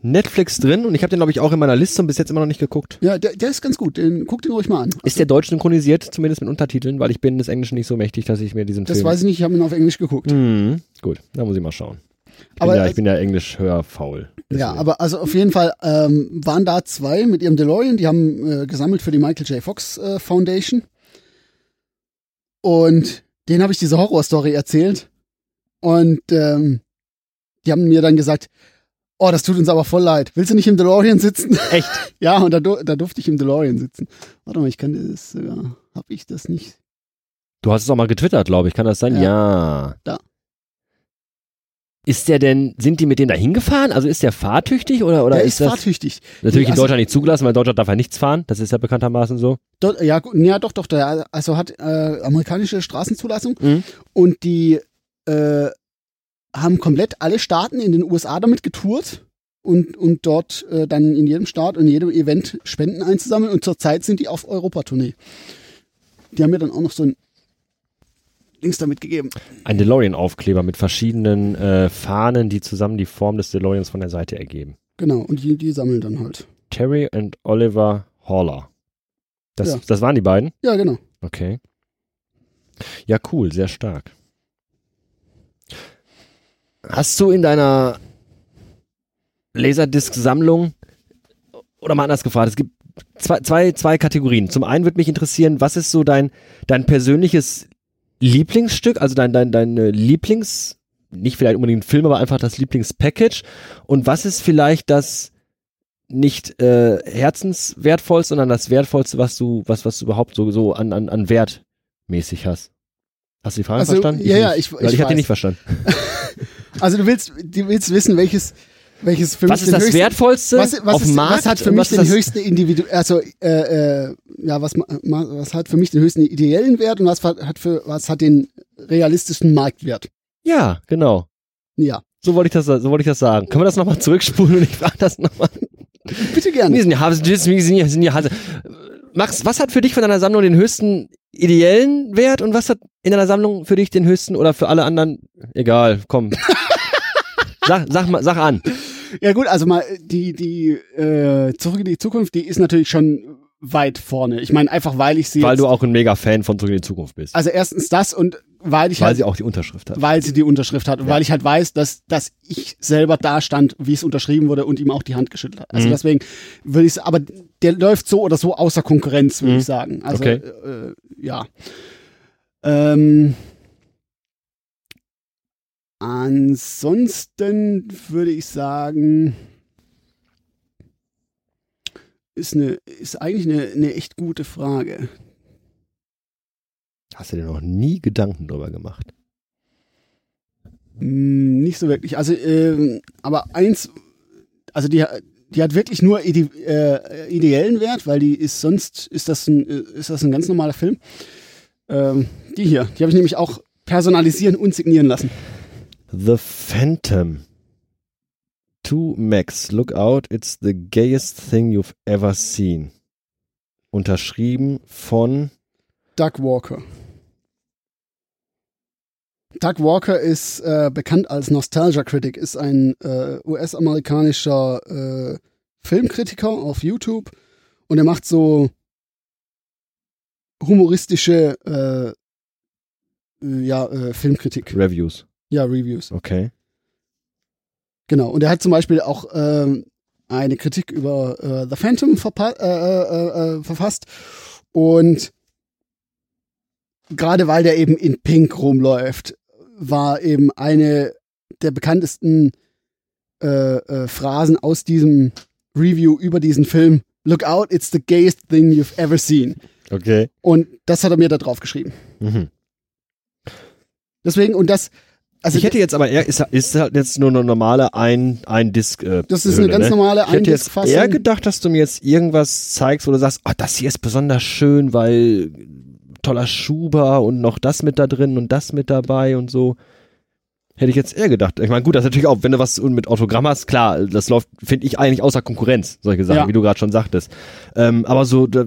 Netflix drin und ich habe den, glaube ich, auch in meiner Liste und bis jetzt immer noch nicht geguckt. Ja, der, der ist ganz gut. Den, guck den ruhig mal an. Ist der deutsch synchronisiert, zumindest mit Untertiteln, weil ich bin des Englischen nicht so mächtig, dass ich mir diesen Das Film... weiß ich nicht, ich habe ihn auf Englisch geguckt. Mhm. Gut, da muss ich mal schauen. Ich bin, Aber ja, als- ich bin ja englisch hörfaul. Ja, aber also auf jeden Fall ähm, waren da zwei mit ihrem DeLorean, die haben äh, gesammelt für die Michael J. Fox äh, Foundation. Und denen habe ich diese Horrorstory erzählt. Und ähm, die haben mir dann gesagt, oh, das tut uns aber voll leid. Willst du nicht im DeLorean sitzen? <laughs> Echt? ja, und da, da durfte ich im DeLorean sitzen. Warte mal, ich kann das, ja, habe ich das nicht? Du hast es auch mal getwittert, glaube ich. Kann das sein? Ja. Ja. Da. Ist der denn, sind die mit dem da hingefahren? Also ist der fahrtüchtig oder, oder Der ist, ist das fahrtüchtig. natürlich in also- Deutschland nicht zugelassen, weil Deutschland darf ja nichts fahren. Das ist ja bekanntermaßen so. Dort, ja, ja, doch, doch, der also hat äh, amerikanische Straßenzulassung Mhm. und die äh, haben komplett alle Staaten in den USA damit getourt und, und dort äh, dann in jedem Staat und in jedem Event Spenden einzusammeln und zurzeit sind die auf Europatournee. Die haben mir dann auch noch so ein Dings damit gegeben. Ein DeLorean-Aufkleber mit verschiedenen äh, Fahnen, die zusammen die Form des DeLoreans von der Seite ergeben. Genau, und die, die sammeln dann halt. Terry und Oliver Haller. Das, Ja. das waren die beiden? Ja, genau. Okay. Ja, cool, sehr stark. Hast du in deiner Laserdisc-Sammlung, oder mal anders gefragt, es gibt zwei, zwei, zwei Kategorien. Zum einen würde mich interessieren, was ist so dein, dein persönliches Lieblingsstück, also dein, dein, dein äh, Lieblings, nicht vielleicht unbedingt ein Film, aber einfach das Lieblingspackage. Und was ist vielleicht das nicht äh, herzenswertvollste, sondern das wertvollste, was du, was, was du überhaupt so, so an, an, an Wert mäßig hast? Hast du die Frage Also, verstanden? ja, ja, nicht, ich- weil ich ich hatte die nicht verstanden. <laughs> Also du willst, du willst wissen, welches, welches für Was mich ist den das höchsten, Wertvollste was, was, auf ist, Markt? was hat für mich den das- höchsten Individu also äh, äh, ja was was hat für mich den höchsten ideellen Wert und was hat für was hat den realistischen Marktwert? Ja, genau. Ja, So wollte ich das, so wollte ich das sagen. Können wir das nochmal zurückspulen und ich frage das nochmal? bitte Wir gerne. sind ja, wir sind ja, wir sind ja. Max, was hat für dich von deiner Sammlung den höchsten ideellen Wert und was hat in deiner Sammlung für dich den höchsten oder für alle anderen? Egal, komm. <laughs> sag, sag mal, sag an. Ja gut, also mal die die äh, zurück in die Zukunft, die ist natürlich schon weit vorne. Ich meine einfach, weil ich sie Weil du auch ein mega Fan von Zurück in die Zukunft bist. also erstens das und weil ich weil halt sie auch die Unterschrift hat. weil sie die Unterschrift hat und Ja. weil ich halt weiß, dass, dass ich selber da stand, wie es unterschrieben wurde und ihm auch die Hand geschüttelt hat. Also Mhm. deswegen würde ich aber der läuft so oder so außer Konkurrenz, würde Mhm. ich sagen. Also Okay. äh, ja. Ähm, ansonsten würde ich sagen, ist eine ist eigentlich eine, eine echt gute Frage. Hast du dir noch nie Gedanken drüber gemacht? Mm, Nicht so wirklich. Also, ähm, aber eins, also die, die hat wirklich nur ide äh, ideellen Wert, weil die ist sonst ist das ein, äh, ist das ein ganz normaler Film. Ähm, die hier, die habe ich nämlich auch personalisieren und signieren lassen. The Phantom. To Max, look out, it's the gayest thing you've ever seen. Unterschrieben von Doug Walker. Doug Walker ist äh, bekannt als Nostalgia Critic, ist ein äh, US-amerikanischer äh, Filmkritiker auf YouTube und er macht so humoristische äh, äh, ja, äh, Filmkritik, Reviews. ja, Reviews. Okay. Genau. Und er hat zum Beispiel auch ähm, eine Kritik über The Phantom verfasst. Und gerade weil der eben in Pink rumläuft, war eben eine der bekanntesten äh, äh, Phrasen aus diesem Review über diesen Film. Look out, it's the gayest thing you've ever seen. Okay. Und das hat er mir da drauf geschrieben. Mhm. Deswegen, und das, also ich hätte jetzt aber eher, ist, ist halt jetzt nur eine normale ein, ein Disc. Äh, das ist Hülle, eine ganz ne? normale Ich hätte jetzt eher gedacht, dass du mir jetzt irgendwas zeigst, wo du sagst, oh, das hier ist besonders schön, weil toller Schuber und noch das mit da drin und das mit dabei und so. Hätte ich jetzt eher gedacht. Ich meine, gut, das ist natürlich auch, wenn du was mit Autogramm hast, klar, das läuft, finde ich eigentlich außer Konkurrenz, solche Sachen, Ja. wie du gerade schon sagtest. Ähm, aber so, da,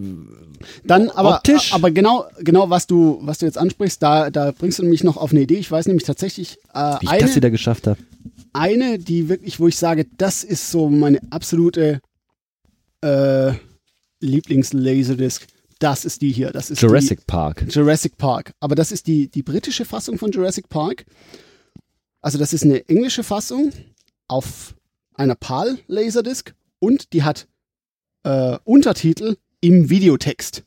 Dann aber, Optisch? aber genau, genau was du, was du jetzt ansprichst, da, da bringst du mich noch auf eine Idee. Ich weiß nämlich tatsächlich äh, wie ich eine, das wieder geschafft habe. eine, die wirklich, wo ich sage, das ist so meine absolute äh, Lieblings-Laserdisc. Das ist die hier. Das ist Jurassic Park. Die Jurassic Park. Aber das ist die, die britische Fassung von Jurassic Park. Also das ist eine englische Fassung auf einer PAL Laserdisc und die hat äh, Untertitel im Videotext.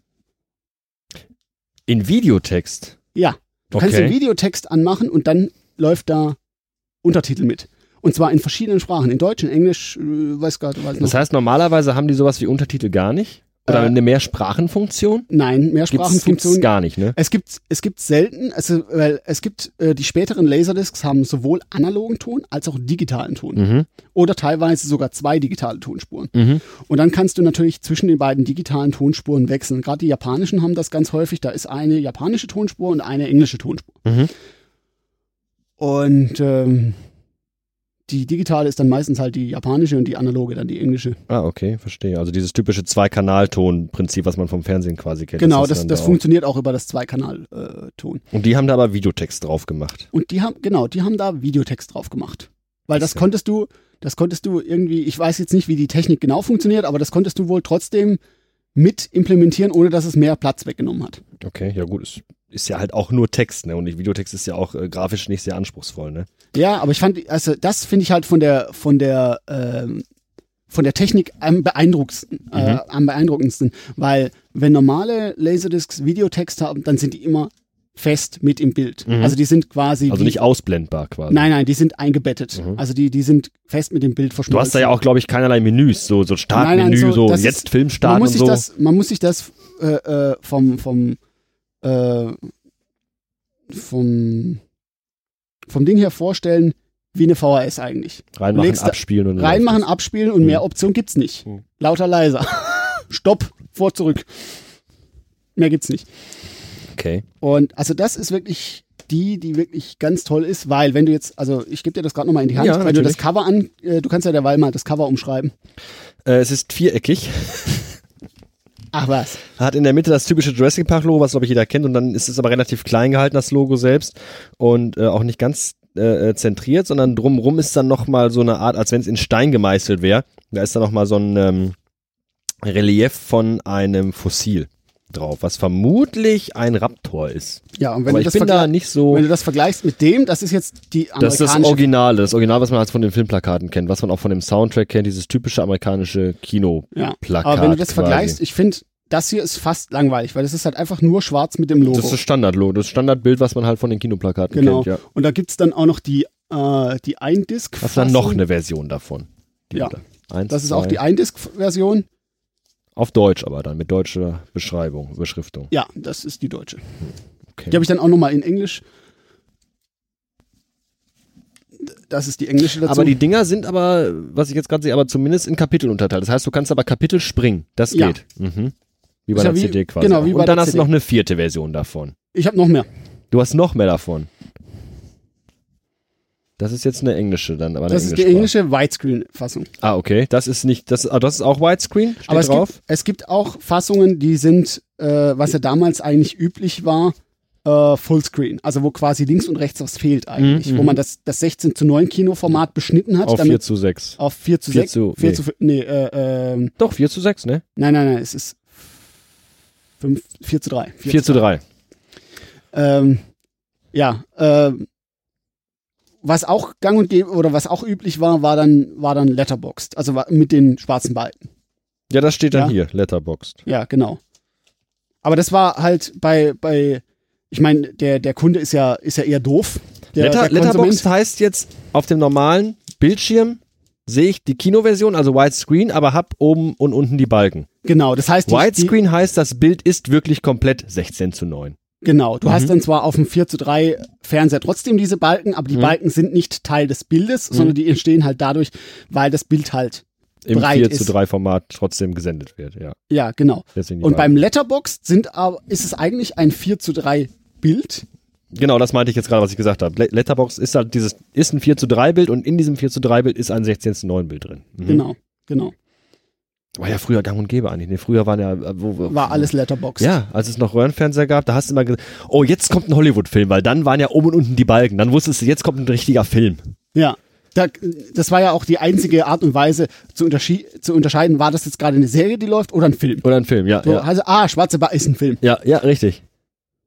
In Videotext. Ja, du kannst den Okay. Videotext anmachen und dann läuft da Untertitel mit. Und zwar in verschiedenen Sprachen. In Deutsch, in Englisch, äh, weiß gar nicht. Weiß noch. Das heißt, normalerweise haben die sowas wie Untertitel gar nicht? Oder Äh, eine Mehrsprachenfunktion? Nein, Gibt's, Mehrsprachenfunktion. gibt's gar nicht, ne? Es gibt es gibt selten, also weil es gibt äh, die späteren Laserdiscs haben sowohl analogen Ton als auch digitalen Ton Mhm. oder teilweise sogar zwei digitale Tonspuren. Mhm. Und dann kannst du natürlich zwischen den beiden digitalen Tonspuren wechseln. Gerade die japanischen haben das ganz häufig. Da ist eine japanische Tonspur und eine englische Tonspur. Mhm. Und ähm, die digitale ist dann meistens halt die japanische und die analoge dann die englische. Ah, okay, verstehe. Also dieses typische Zwei-Kanal-Ton-Prinzip, was man vom Fernsehen quasi kennt. genau, das, dann das da funktioniert auch über das Zweikanal-Ton. Und die haben da aber Videotext drauf gemacht. Und die haben, genau, die haben da Videotext drauf gemacht. Weil das ja- konntest du, das konntest du irgendwie, ich weiß jetzt nicht, wie die Technik genau funktioniert, aber das konntest du wohl trotzdem mit implementieren, ohne dass es mehr Platz weggenommen hat. Okay, ja gut, ist, ist ja halt auch nur Text, ne? Und Videotext ist ja auch äh, grafisch nicht sehr anspruchsvoll, ne? Ja, aber ich fand, also das finde ich halt von der, von der, ähm, von der Technik am beeindruckendsten, äh, am beeindruckendsten, weil wenn normale Laserdiscs Videotext haben, dann sind die immer fest mit im Bild. Also die sind quasi Also nicht ausblendbar quasi. Nein, nein, die sind eingebettet. Also die, die sind fest mit dem Bild Du verschmolzen. hast da ja auch, glaube ich, keinerlei Menüs, so, so Startmenü, nein, so, das ist- jetzt Film man muss und sich so. das, man muss sich das äh, äh, vom vom äh, vom vom Ding her vorstellen, wie eine VHS eigentlich. Reinmachen, legst abspielen und Reinmachen, abspielen und mehr Option gibt's nicht. Hm. Lauter, leiser. <laughs> Stopp, vor, zurück. Mehr gibt's nicht. Okay. Und also das ist wirklich die, die wirklich ganz toll ist, weil wenn du jetzt, also ich gebe dir das gerade nochmal in die Hand, Ja, wenn du das. Cover an, äh, du kannst ja derweil mal das Cover umschreiben. Äh, es ist viereckig. <laughs> Ach was. Hat in der Mitte das typische Jurassic Park Logo, was glaube ich jeder kennt, und dann ist es aber relativ klein gehalten, das Logo selbst. Und äh, auch nicht ganz äh, äh, zentriert, sondern drumrum ist dann nochmal so eine Art, als wenn es in Stein gemeißelt wäre. Da ist dann nochmal so ein ähm, Relief von einem Fossil drauf, was vermutlich ein Raptor ist. Ja, und wenn aber du ich das bin da nicht so. Wenn du das vergleichst mit dem, das ist jetzt die Das ist das amerikanische Original, das Original, was man halt von den Filmplakaten kennt, was man auch von dem Soundtrack kennt, dieses typische amerikanische Kinoplakat. Ja. Aber wenn du das quasi. vergleichst, ich finde, das hier ist fast langweilig, weil das ist halt einfach nur schwarz mit dem Logo. Das ist das Standardlogo, das Standardbild, was man halt von den Kinoplakaten genau. kennt, ja. Und da gibt's dann auch noch die, äh, die Eindisc. Hast du dann noch eine Version davon? Die Ja. da- Eins, Das ist auch zwei. die Eindisc-Version. Auf Deutsch aber dann, mit deutscher Beschreibung, Beschriftung. Ja, das ist die deutsche. Okay. Die habe ich dann auch nochmal in Englisch. Das ist die englische dazu. aber die Dinger sind aber, was ich jetzt gerade sehe, aber zumindest in Kapitel unterteilt. Das heißt, du kannst aber Kapitel springen. Das Ja. geht. Mhm. Wie bei Ist ja der wie- CD quasi. genau, wie bei Und dann der hast du noch eine vierte Version davon. ich habe noch mehr. Du hast noch mehr davon. Das ist jetzt eine englische dann, aber eine Das ist die englische Widescreen-Fassung. Ah, okay. Das ist nicht, das, ah, das ist auch Widescreen, steht Aber es drauf. gibt, es gibt auch Fassungen, die sind, äh, was ja damals eigentlich üblich war, äh, Fullscreen. Also wo quasi links und rechts was fehlt eigentlich. Mhm, Wo mhm. man das, das 16 zu 9 Kinoformat beschnitten hat. Auf damit 4 zu 6. auf 4 zu 4 6. zu- 4 nee. zu, nee, äh, ähm, Doch, 4 zu 6, ne? nein, nein, nein, es ist 5, 4 zu 3. 4 zu 3. Ähm, ja, ähm, was auch gang und gäbe oder was auch üblich war, war dann, war dann Letterboxd. Also mit den schwarzen Balken. Ja, das steht dann Ja. hier, Letterboxd. Ja, genau. Aber das war halt bei, bei, ich meine, der, der Kunde ist ja, ist ja eher doof. Der, Letter, der Letterboxd heißt jetzt, auf dem normalen Bildschirm sehe ich die Kinoversion, also Widescreen, aber hab oben und unten die Balken. Genau, das heißt, die, Widescreen heißt, das Bild ist wirklich komplett 16 zu 9. genau, du Mhm. hast dann zwar auf dem 4 zu 3 Fernseher trotzdem diese Balken, aber die Mhm. Balken sind nicht Teil des Bildes, sondern die entstehen halt dadurch, weil das Bild halt, Im Breit 4 zu ist. 3 Format trotzdem gesendet wird, ja. ja, genau. Und beim. Letterboxd sind aber, ist es eigentlich ein 4 zu 3 Bild. Genau, das meinte ich jetzt gerade, was ich gesagt habe. Le- Letterboxd ist halt dieses, ist ein 4 zu 3 Bild und in diesem 4 zu 3 Bild ist ein 16 zu 9 Bild drin. Mhm. Genau, genau. War ja früher gang und gäbe eigentlich. Nee, früher waren ja, äh, wo, wo, War alles Letterboxd. Ja, als es noch Röhrenfernseher gab, da hast du immer gesagt, oh, jetzt kommt ein Hollywood-Film, weil dann waren ja oben und unten die Balken. Dann wusstest du, jetzt kommt ein richtiger Film. Ja. Da, das war ja auch die einzige Art und Weise zu, zu unterscheiden, war das jetzt gerade eine Serie, die läuft oder ein Film. Oder ein Film, ja. So, ja. Also, ah, Schwarze Bar ist ein Film. Ja, ja, richtig.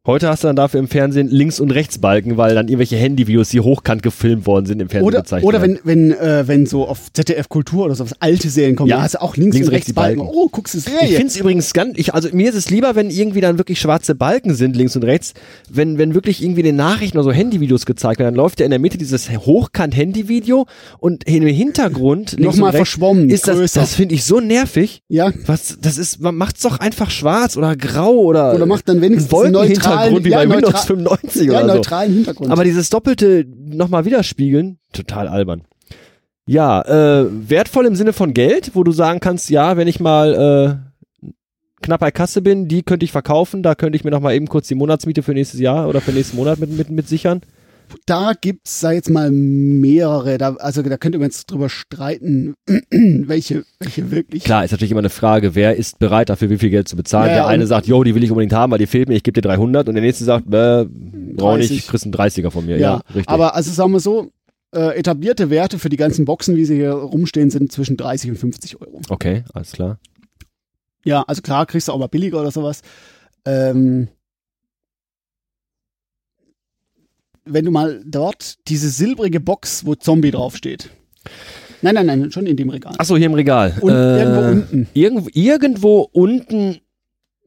Heute hast du dann dafür im Fernsehen links und rechts Balken, weil dann irgendwelche Handyvideos, die hochkant gefilmt worden sind, im Fernsehen Oder, gezeigt oder wenn, wenn, äh, wenn so auf ZDF Kultur oder sowas alte Serien kommen, Ja. da hast du auch links, Links und und rechts rechts die Balken. Oh, guckst du Ich Serie. finde es übrigens ganz, ich, also mir ist es lieber, wenn irgendwie dann wirklich schwarze Balken sind, links und rechts, wenn, wenn wirklich irgendwie in den Nachrichten oder so Handyvideos gezeigt werden, dann läuft ja in der Mitte dieses Hochkant-Handyvideo und im Hintergrund links Nochmal und rechts verschwommen, ist das, größer. das finde ich so nervig. ja. Was, das ist, man macht's doch einfach schwarz oder grau oder, Oder macht dann wenigstens einen neutralen- wie ja, bei Windows neutral- 95 Ja, oder so. neutralen Hintergrund. Aber dieses doppelte nochmal widerspiegeln, total albern. Ja, äh, wertvoll im Sinne von Geld, wo du sagen kannst, ja, wenn ich mal äh, knapp bei Kasse bin, die könnte ich verkaufen, da könnte ich mir nochmal eben kurz die Monatsmiete für nächstes Jahr oder für nächsten Monat mit, mit, mit sichern. Da gibt's, sag jetzt mal, mehrere. Da, also da könnte man jetzt drüber streiten, <clears throat> welche, welche wirklich. Klar, ist natürlich immer eine Frage, wer ist bereit dafür wie viel Geld zu bezahlen. Ja, der eine sagt, yo, die will ich unbedingt haben, weil die fehlt mir, ich gebe dir 300 und der nächste sagt, äh, brauch 30. nicht, kriegst einen 30er von mir. Ja, Ja, richtig. aber also sagen wir so, äh, etablierte Werte für die ganzen Boxen, wie sie hier rumstehen, sind zwischen 30 und 50 Euro. okay, alles klar. Ja, also klar, kriegst du auch mal billiger oder sowas. Ähm, wenn du mal dort diese silbrige Box, wo Zombie draufsteht. Nein, nein, nein, schon in dem Regal. Achso, hier im Regal. Und irgendwo unten. Irgendwo, irgendwo unten.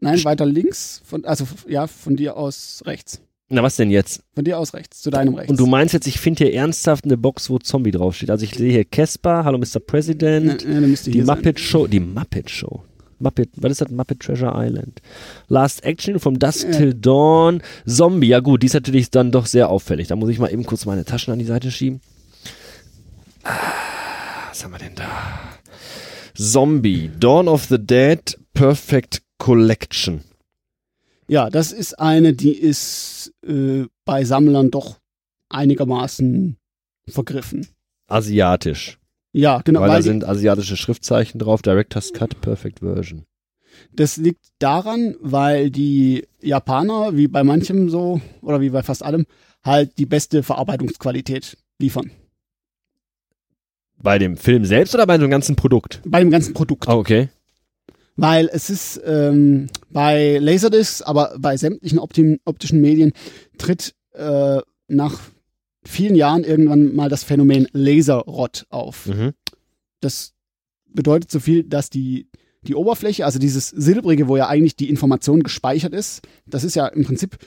Nein, weiter links, von, also ja, von dir aus rechts. Na, was denn jetzt? Von dir aus rechts, zu deinem rechts. Und du meinst jetzt, ich finde hier ernsthaft eine Box, wo Zombie draufsteht. Also ich sehe hier Casper, Hallo Mr. President, dann müsste die hier sein. Muppet Show, die Muppet Show. Muppet, was ist das? Muppet Treasure Island. Last Action from Dusk Ja. Till Dawn. Zombie, ja gut, die ist natürlich dann doch sehr auffällig. Da muss ich mal eben kurz meine Taschen an die Seite schieben. Ah, was haben wir denn da? Zombie, Dawn of the Dead, Perfect Collection. Ja, das ist eine, die ist äh, bei Sammlern doch einigermaßen vergriffen. Asiatisch. Ja, genau. weil da Weil die, sind asiatische Schriftzeichen drauf. Director's Cut, Perfect Version. das liegt daran, weil die Japaner, wie bei manchem so, oder wie bei fast allem, halt die beste Verarbeitungsqualität liefern. Bei dem Film selbst oder bei dem ganzen Produkt? Bei dem ganzen Produkt. Ah, okay. Weil es ist ähm, bei Laserdiscs, aber bei sämtlichen optischen Medien tritt äh, nach vielen Jahren irgendwann mal das Phänomen Laserrot auf. Mhm. Das bedeutet so viel, dass die, die Oberfläche, also dieses Silbrige, wo ja eigentlich die Information gespeichert ist, das ist ja im Prinzip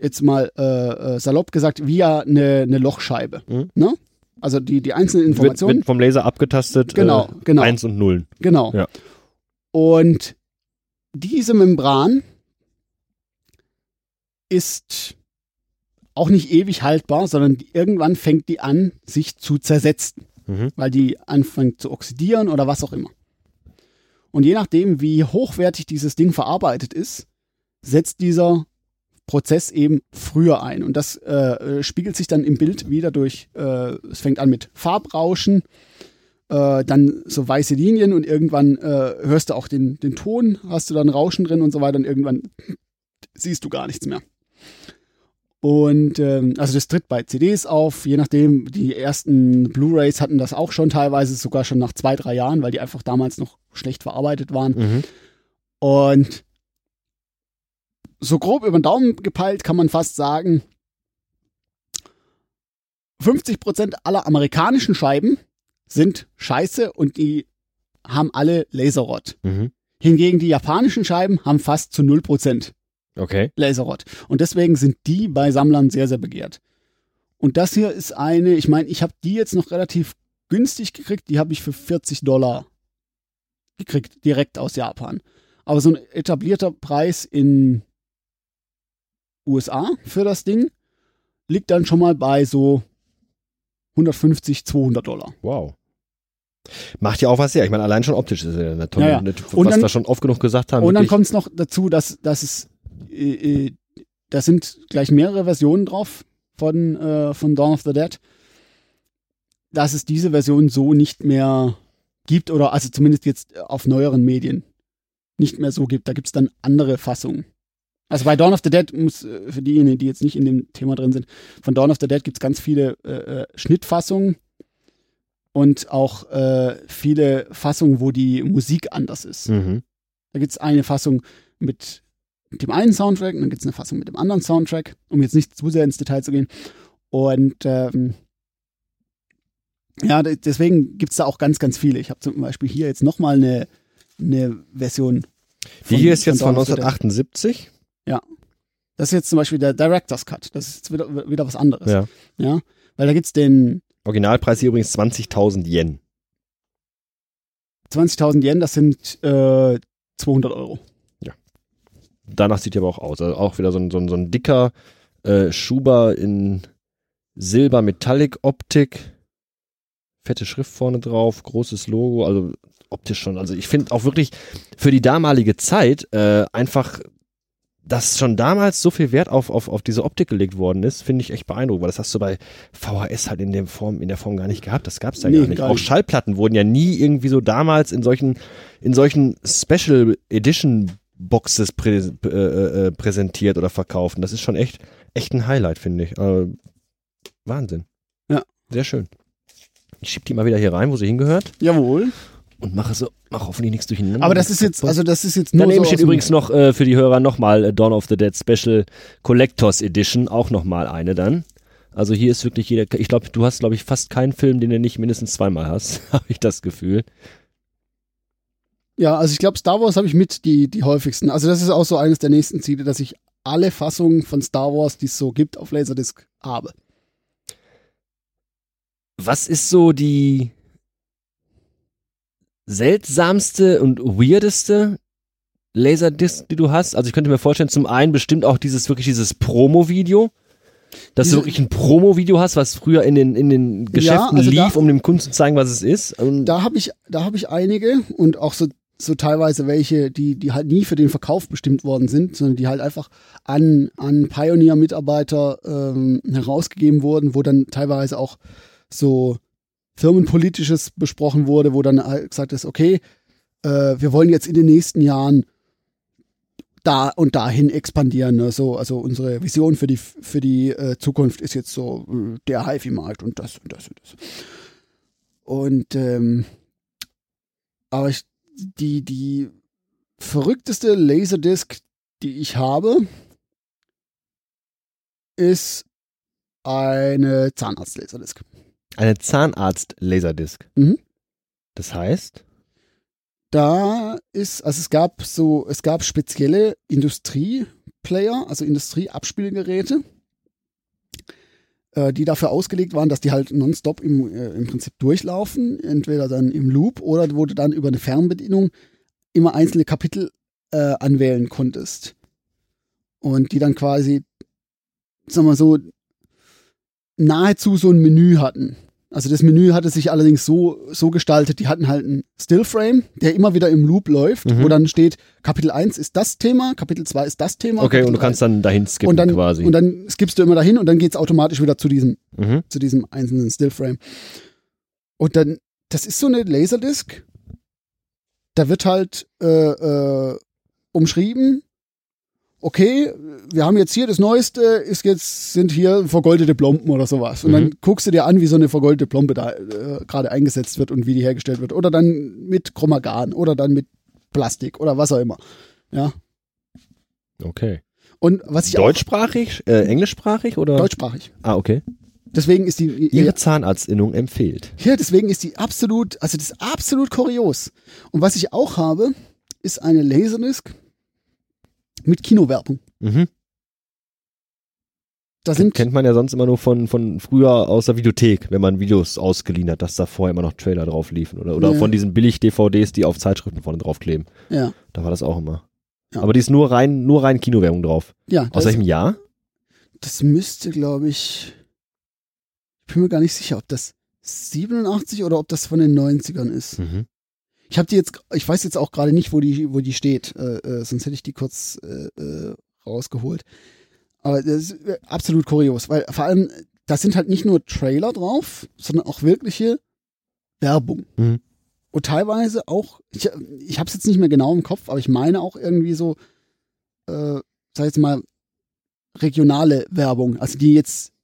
jetzt mal äh, äh, salopp gesagt wie ja eine, eine Lochscheibe. Mhm. Ne? Also die, die einzelnen Wird, Informationen. wird vom Laser abgetastet. Genau, äh, genau. Eins und Nullen. Genau. Ja. Und diese Membran ist auch nicht ewig haltbar, sondern die, irgendwann fängt die an, sich zu zersetzen, Mhm. weil die anfängt zu oxidieren oder was auch immer. Und je nachdem, wie hochwertig dieses Ding verarbeitet ist, setzt dieser Prozess eben früher ein. Und das äh, äh, spiegelt sich dann im Bild wieder durch, äh, es fängt an mit Farbrauschen, äh, dann so weiße Linien und irgendwann äh, hörst du auch den, den Ton, hast du dann Rauschen drin und so weiter und irgendwann siehst du gar nichts mehr. Und ähm, also das tritt bei CDs auf, je nachdem, die ersten Blu-rays hatten das auch schon teilweise, sogar schon nach zwei, drei Jahren, weil die einfach damals noch schlecht verarbeitet waren. Mhm. Und so grob über den Daumen gepeilt kann man fast sagen, 50% aller amerikanischen Scheiben sind scheiße und die haben alle Laserrot. Mhm. Hingegen die japanischen Scheiben haben fast zu 0% Okay. Laserrot. Und deswegen sind die bei Sammlern sehr, sehr begehrt. Und das hier ist eine, ich meine, ich habe die jetzt noch relativ günstig gekriegt, die habe ich für 40 Dollar gekriegt, direkt aus Japan. Aber so ein etablierter Preis in USA für das Ding liegt dann schon mal bei so 150, 200 Dollar. Wow. Macht ja auch was her. Ich meine, allein schon optisch ist ja eine tolle, Ja, ja. Eine, Und was dann- wir schon oft genug gesagt haben. Und dann kommt es noch dazu, dass, dass es, äh, äh, da sind gleich mehrere Versionen drauf von, äh, von Dawn of the Dead, dass es diese Version so nicht mehr gibt oder also zumindest jetzt auf neueren Medien nicht mehr so gibt. Da gibt es dann andere Fassungen. Also bei Dawn of the Dead muss, äh, für diejenigen, die jetzt nicht in dem Thema drin sind, von Dawn of the Dead gibt es ganz viele äh, äh, Schnittfassungen und auch äh, viele Fassungen, wo die Musik anders ist. Mhm. Da gibt es eine Fassung mit dem einen Soundtrack und dann gibt es eine Fassung mit dem anderen Soundtrack, um jetzt nicht zu sehr ins Detail zu gehen. Und ähm, ja, de- deswegen gibt es da auch ganz, ganz viele. Ich habe zum Beispiel hier jetzt nochmal eine, eine Version. Die hier ist jetzt von Dead. 1978. Das ist jetzt zum Beispiel der Director's Cut. Das ist jetzt wieder, wieder was anderes. Ja. ja? Weil da gibt es den Originalpreis hier übrigens 20.000 Yen. 20.000 Yen, das sind äh, 200 Euro. Danach sieht die aber auch aus. Also auch wieder so ein, so ein, so ein dicker äh, Schuber in Silber-Metallic-Optik. Fette Schrift vorne drauf, großes Logo, also optisch schon. Also ich finde auch wirklich für die damalige Zeit äh, einfach, dass schon damals so viel Wert auf, auf, auf diese Optik gelegt worden ist, finde ich echt beeindruckend, weil das hast du bei VHS halt in, dem Form, in der Form gar nicht gehabt. Das gab es ja Nee, gar nicht. gar auch nicht. Schallplatten wurden ja nie irgendwie so damals in solchen, in solchen Special Edition Boxes prä, äh, äh, präsentiert oder verkauft. Und das ist schon echt, echt ein Highlight, finde ich. Äh, Wahnsinn. Ja. Sehr schön. Ich schieb die mal wieder hier rein, wo sie hingehört Jawohl. und mache so, mach hoffentlich nichts durcheinander. Aber das ist jetzt, also das ist jetzt nur Daneben so steht übrigens noch äh, für die Hörer nochmal äh, Dawn of the Dead Special Collectors Edition, auch nochmal eine dann. Also hier ist wirklich jeder, ich glaube, du hast, glaube ich, fast keinen Film, den du nicht mindestens zweimal hast, <laughs> habe ich das Gefühl. Ja, also ich glaube, Star Wars habe ich mit die, die häufigsten. Also das ist auch so eines der nächsten Ziele, dass ich alle Fassungen von Star Wars, die es so gibt, auf Laserdisc habe. Was ist so die seltsamste und weirdeste Laserdisc, die du hast? Also ich könnte mir vorstellen, zum einen bestimmt auch dieses wirklich dieses Promo-Video. Dass Diese- du wirklich ein Promo-Video hast, was früher in den, in den Geschäften also da- lief, um dem Kunden zu zeigen, was es ist. Und Da habe ich, da habe ich einige und auch so, so teilweise welche, die, die halt nie für den Verkauf bestimmt worden sind, sondern die halt einfach an, an Pioneer-Mitarbeiter ähm, herausgegeben wurden, wo dann teilweise auch so Firmenpolitisches besprochen wurde, wo dann halt gesagt ist, okay, äh, wir wollen jetzt in den nächsten Jahren da und dahin expandieren. Ne? So, also unsere Vision für die, für die äh, Zukunft ist jetzt so äh, der HiFi-Markt und das und das und das. Und ähm, aber ich, die, die verrückteste Laserdisc, die ich habe, ist eine Zahnarzt-Laserdisc. eine Zahnarzt-Laserdisc. Mhm. Das heißt, Da ist, also es gab so, es gab spezielle Industrieplayer, also Industrieabspielgeräte, äh, die dafür ausgelegt waren, dass die halt nonstop im, äh, im Prinzip durchlaufen, entweder dann im Loop oder wo du dann über eine Fernbedienung immer einzelne Kapitel äh, anwählen konntest. Und die dann quasi, sagen wir so, nahezu so ein Menü hatten. Also das Menü hatte sich allerdings so, so gestaltet, die hatten halt einen Stillframe, der immer wieder im Loop läuft, Mhm. wo dann steht, Kapitel 1 ist das Thema, Kapitel 2 ist das Thema. okay, Kapitel und du kannst dann dahin skippen und dann, quasi. Und dann skippst du immer dahin und dann geht's automatisch wieder zu diesem, mhm. zu diesem einzelnen Stillframe. Und dann, das ist so eine Laserdisc. Da wird halt äh, äh, umschrieben, okay, wir haben jetzt hier das Neueste, ist jetzt, sind hier vergoldete Plomben oder sowas. Und Mhm. dann guckst du dir an, wie so eine vergoldete Plombe da äh, gerade eingesetzt wird und wie die hergestellt wird. Oder dann mit Chromagan oder dann mit Plastik oder was auch immer. Ja. Okay. Und was ich Deutschsprachig, äh, englischsprachig oder? auch deutschsprachig. Ah, okay. Deswegen ist die Ihre Zahnarztinnung empfiehlt. Ja, deswegen ist die absolut, also das ist absolut kurios. Und was ich auch habe, ist eine Laserdisc mit Kinowerbung. Mhm. Da sind, Kennt man ja sonst immer nur von, von früher aus der Videothek, wenn man Videos ausgeliehen hat, dass da vorher immer noch Trailer drauf liefen. Oder, oder Ja. von diesen Billig-DVDs, die auf Zeitschriften vorne draufkleben. ja, Da war das auch immer. Ja. Aber die ist nur rein, nur rein Kinowerbung drauf. ja, Aus das, welchem Jahr? das müsste, glaube ich, ich bin mir gar nicht sicher, ob das 87 oder ob das von den 90ern ist. Mhm. Ich habe die jetzt, ich weiß jetzt auch gerade nicht, wo die, wo die steht, äh, äh, sonst hätte ich die kurz äh, äh, rausgeholt. Aber das ist äh, absolut kurios, weil vor allem, da sind halt nicht nur Trailer drauf, sondern auch wirkliche Werbung. Mhm. Und teilweise auch, ich, ich habe es jetzt nicht mehr genau im Kopf, aber ich meine auch irgendwie so, äh, sag jetzt mal, regionale Werbung, also die jetzt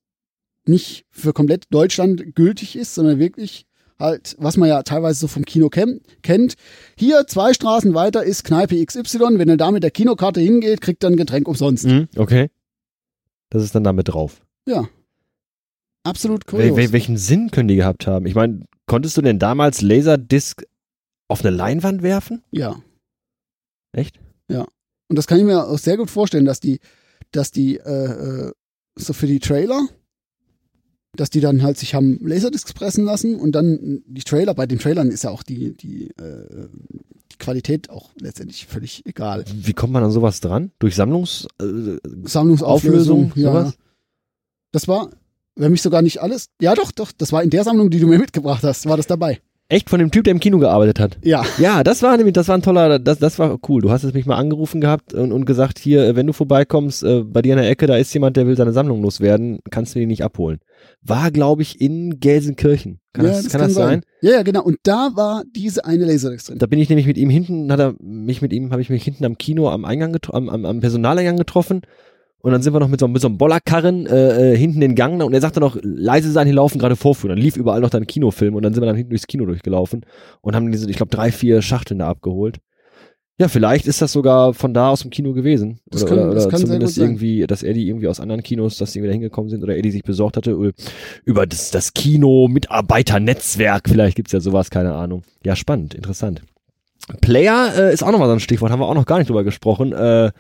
nicht für komplett Deutschland gültig ist, sondern wirklich halt, was man ja teilweise so vom Kino ken kennt. Hier zwei Straßen weiter ist Kneipe XY. Wenn er da mit der Kinokarte hingeht, kriegt er ein Getränk umsonst. Mhm. Okay. Das ist dann damit drauf. Ja. Absolut kurios. wel welchen Sinn können die gehabt haben? Ich meine, konntest du denn damals Laserdisc auf eine Leinwand werfen? Ja. Echt? Und das kann ich mir auch sehr gut vorstellen, dass die, dass die, äh, äh, so für die Trailer, dass die dann halt sich haben Laserdiscs pressen lassen und dann die Trailer, bei den Trailern ist ja auch die, die, äh, die Qualität auch letztendlich völlig egal. Wie kommt man an sowas dran? Durch Sammlungs... Äh, Sammlungsauflösung, Auflösung, ja. Das war, wenn mich sogar nicht alles, ja doch, doch, das war in der Sammlung, die du mir mitgebracht hast, war das dabei. Echt von dem Typ, der im Kino gearbeitet hat? Ja, Ja, das war nämlich, das war ein toller, das, das war cool. Du hast es mich mal angerufen gehabt und, und gesagt, hier, äh, wenn du vorbeikommst, äh, bei dir in der Ecke, da ist jemand, der will seine Sammlung loswerden, kannst du die nicht abholen. War, glaube ich, in Gelsenkirchen. Kann ja, das, kann das sein? Ja, ja, genau. Und da war diese eine Laserdisc drin. Da bin ich nämlich mit ihm hinten, hat er mich mit ihm, habe ich mich hinten am Kino am Eingang am, am, am Personaleingang getroffen. Und dann sind wir noch mit so, mit so einem Bollerkarren äh, äh, hinten den Gang und er sagte noch, leise sein, hier laufen gerade Vorführen. Dann lief überall noch dein Kinofilm und dann sind wir dann hinten durchs Kino durchgelaufen und haben diese, ich glaube, drei, vier Schachteln da abgeholt. Ja, vielleicht ist das sogar von da aus dem Kino gewesen. Das oder kann- oder, das oder kann sehr zumindest sein. irgendwie, dass er die irgendwie aus anderen Kinos, dass die wieder hingekommen sind oder er die sich besorgt hatte. Über- Über das, das Kino-Mitarbeiternetzwerk, vielleicht gibt's ja sowas, keine Ahnung. Ja, spannend, interessant. Player äh, ist auch nochmal so ein Stichwort, haben wir auch noch gar nicht drüber gesprochen. Äh,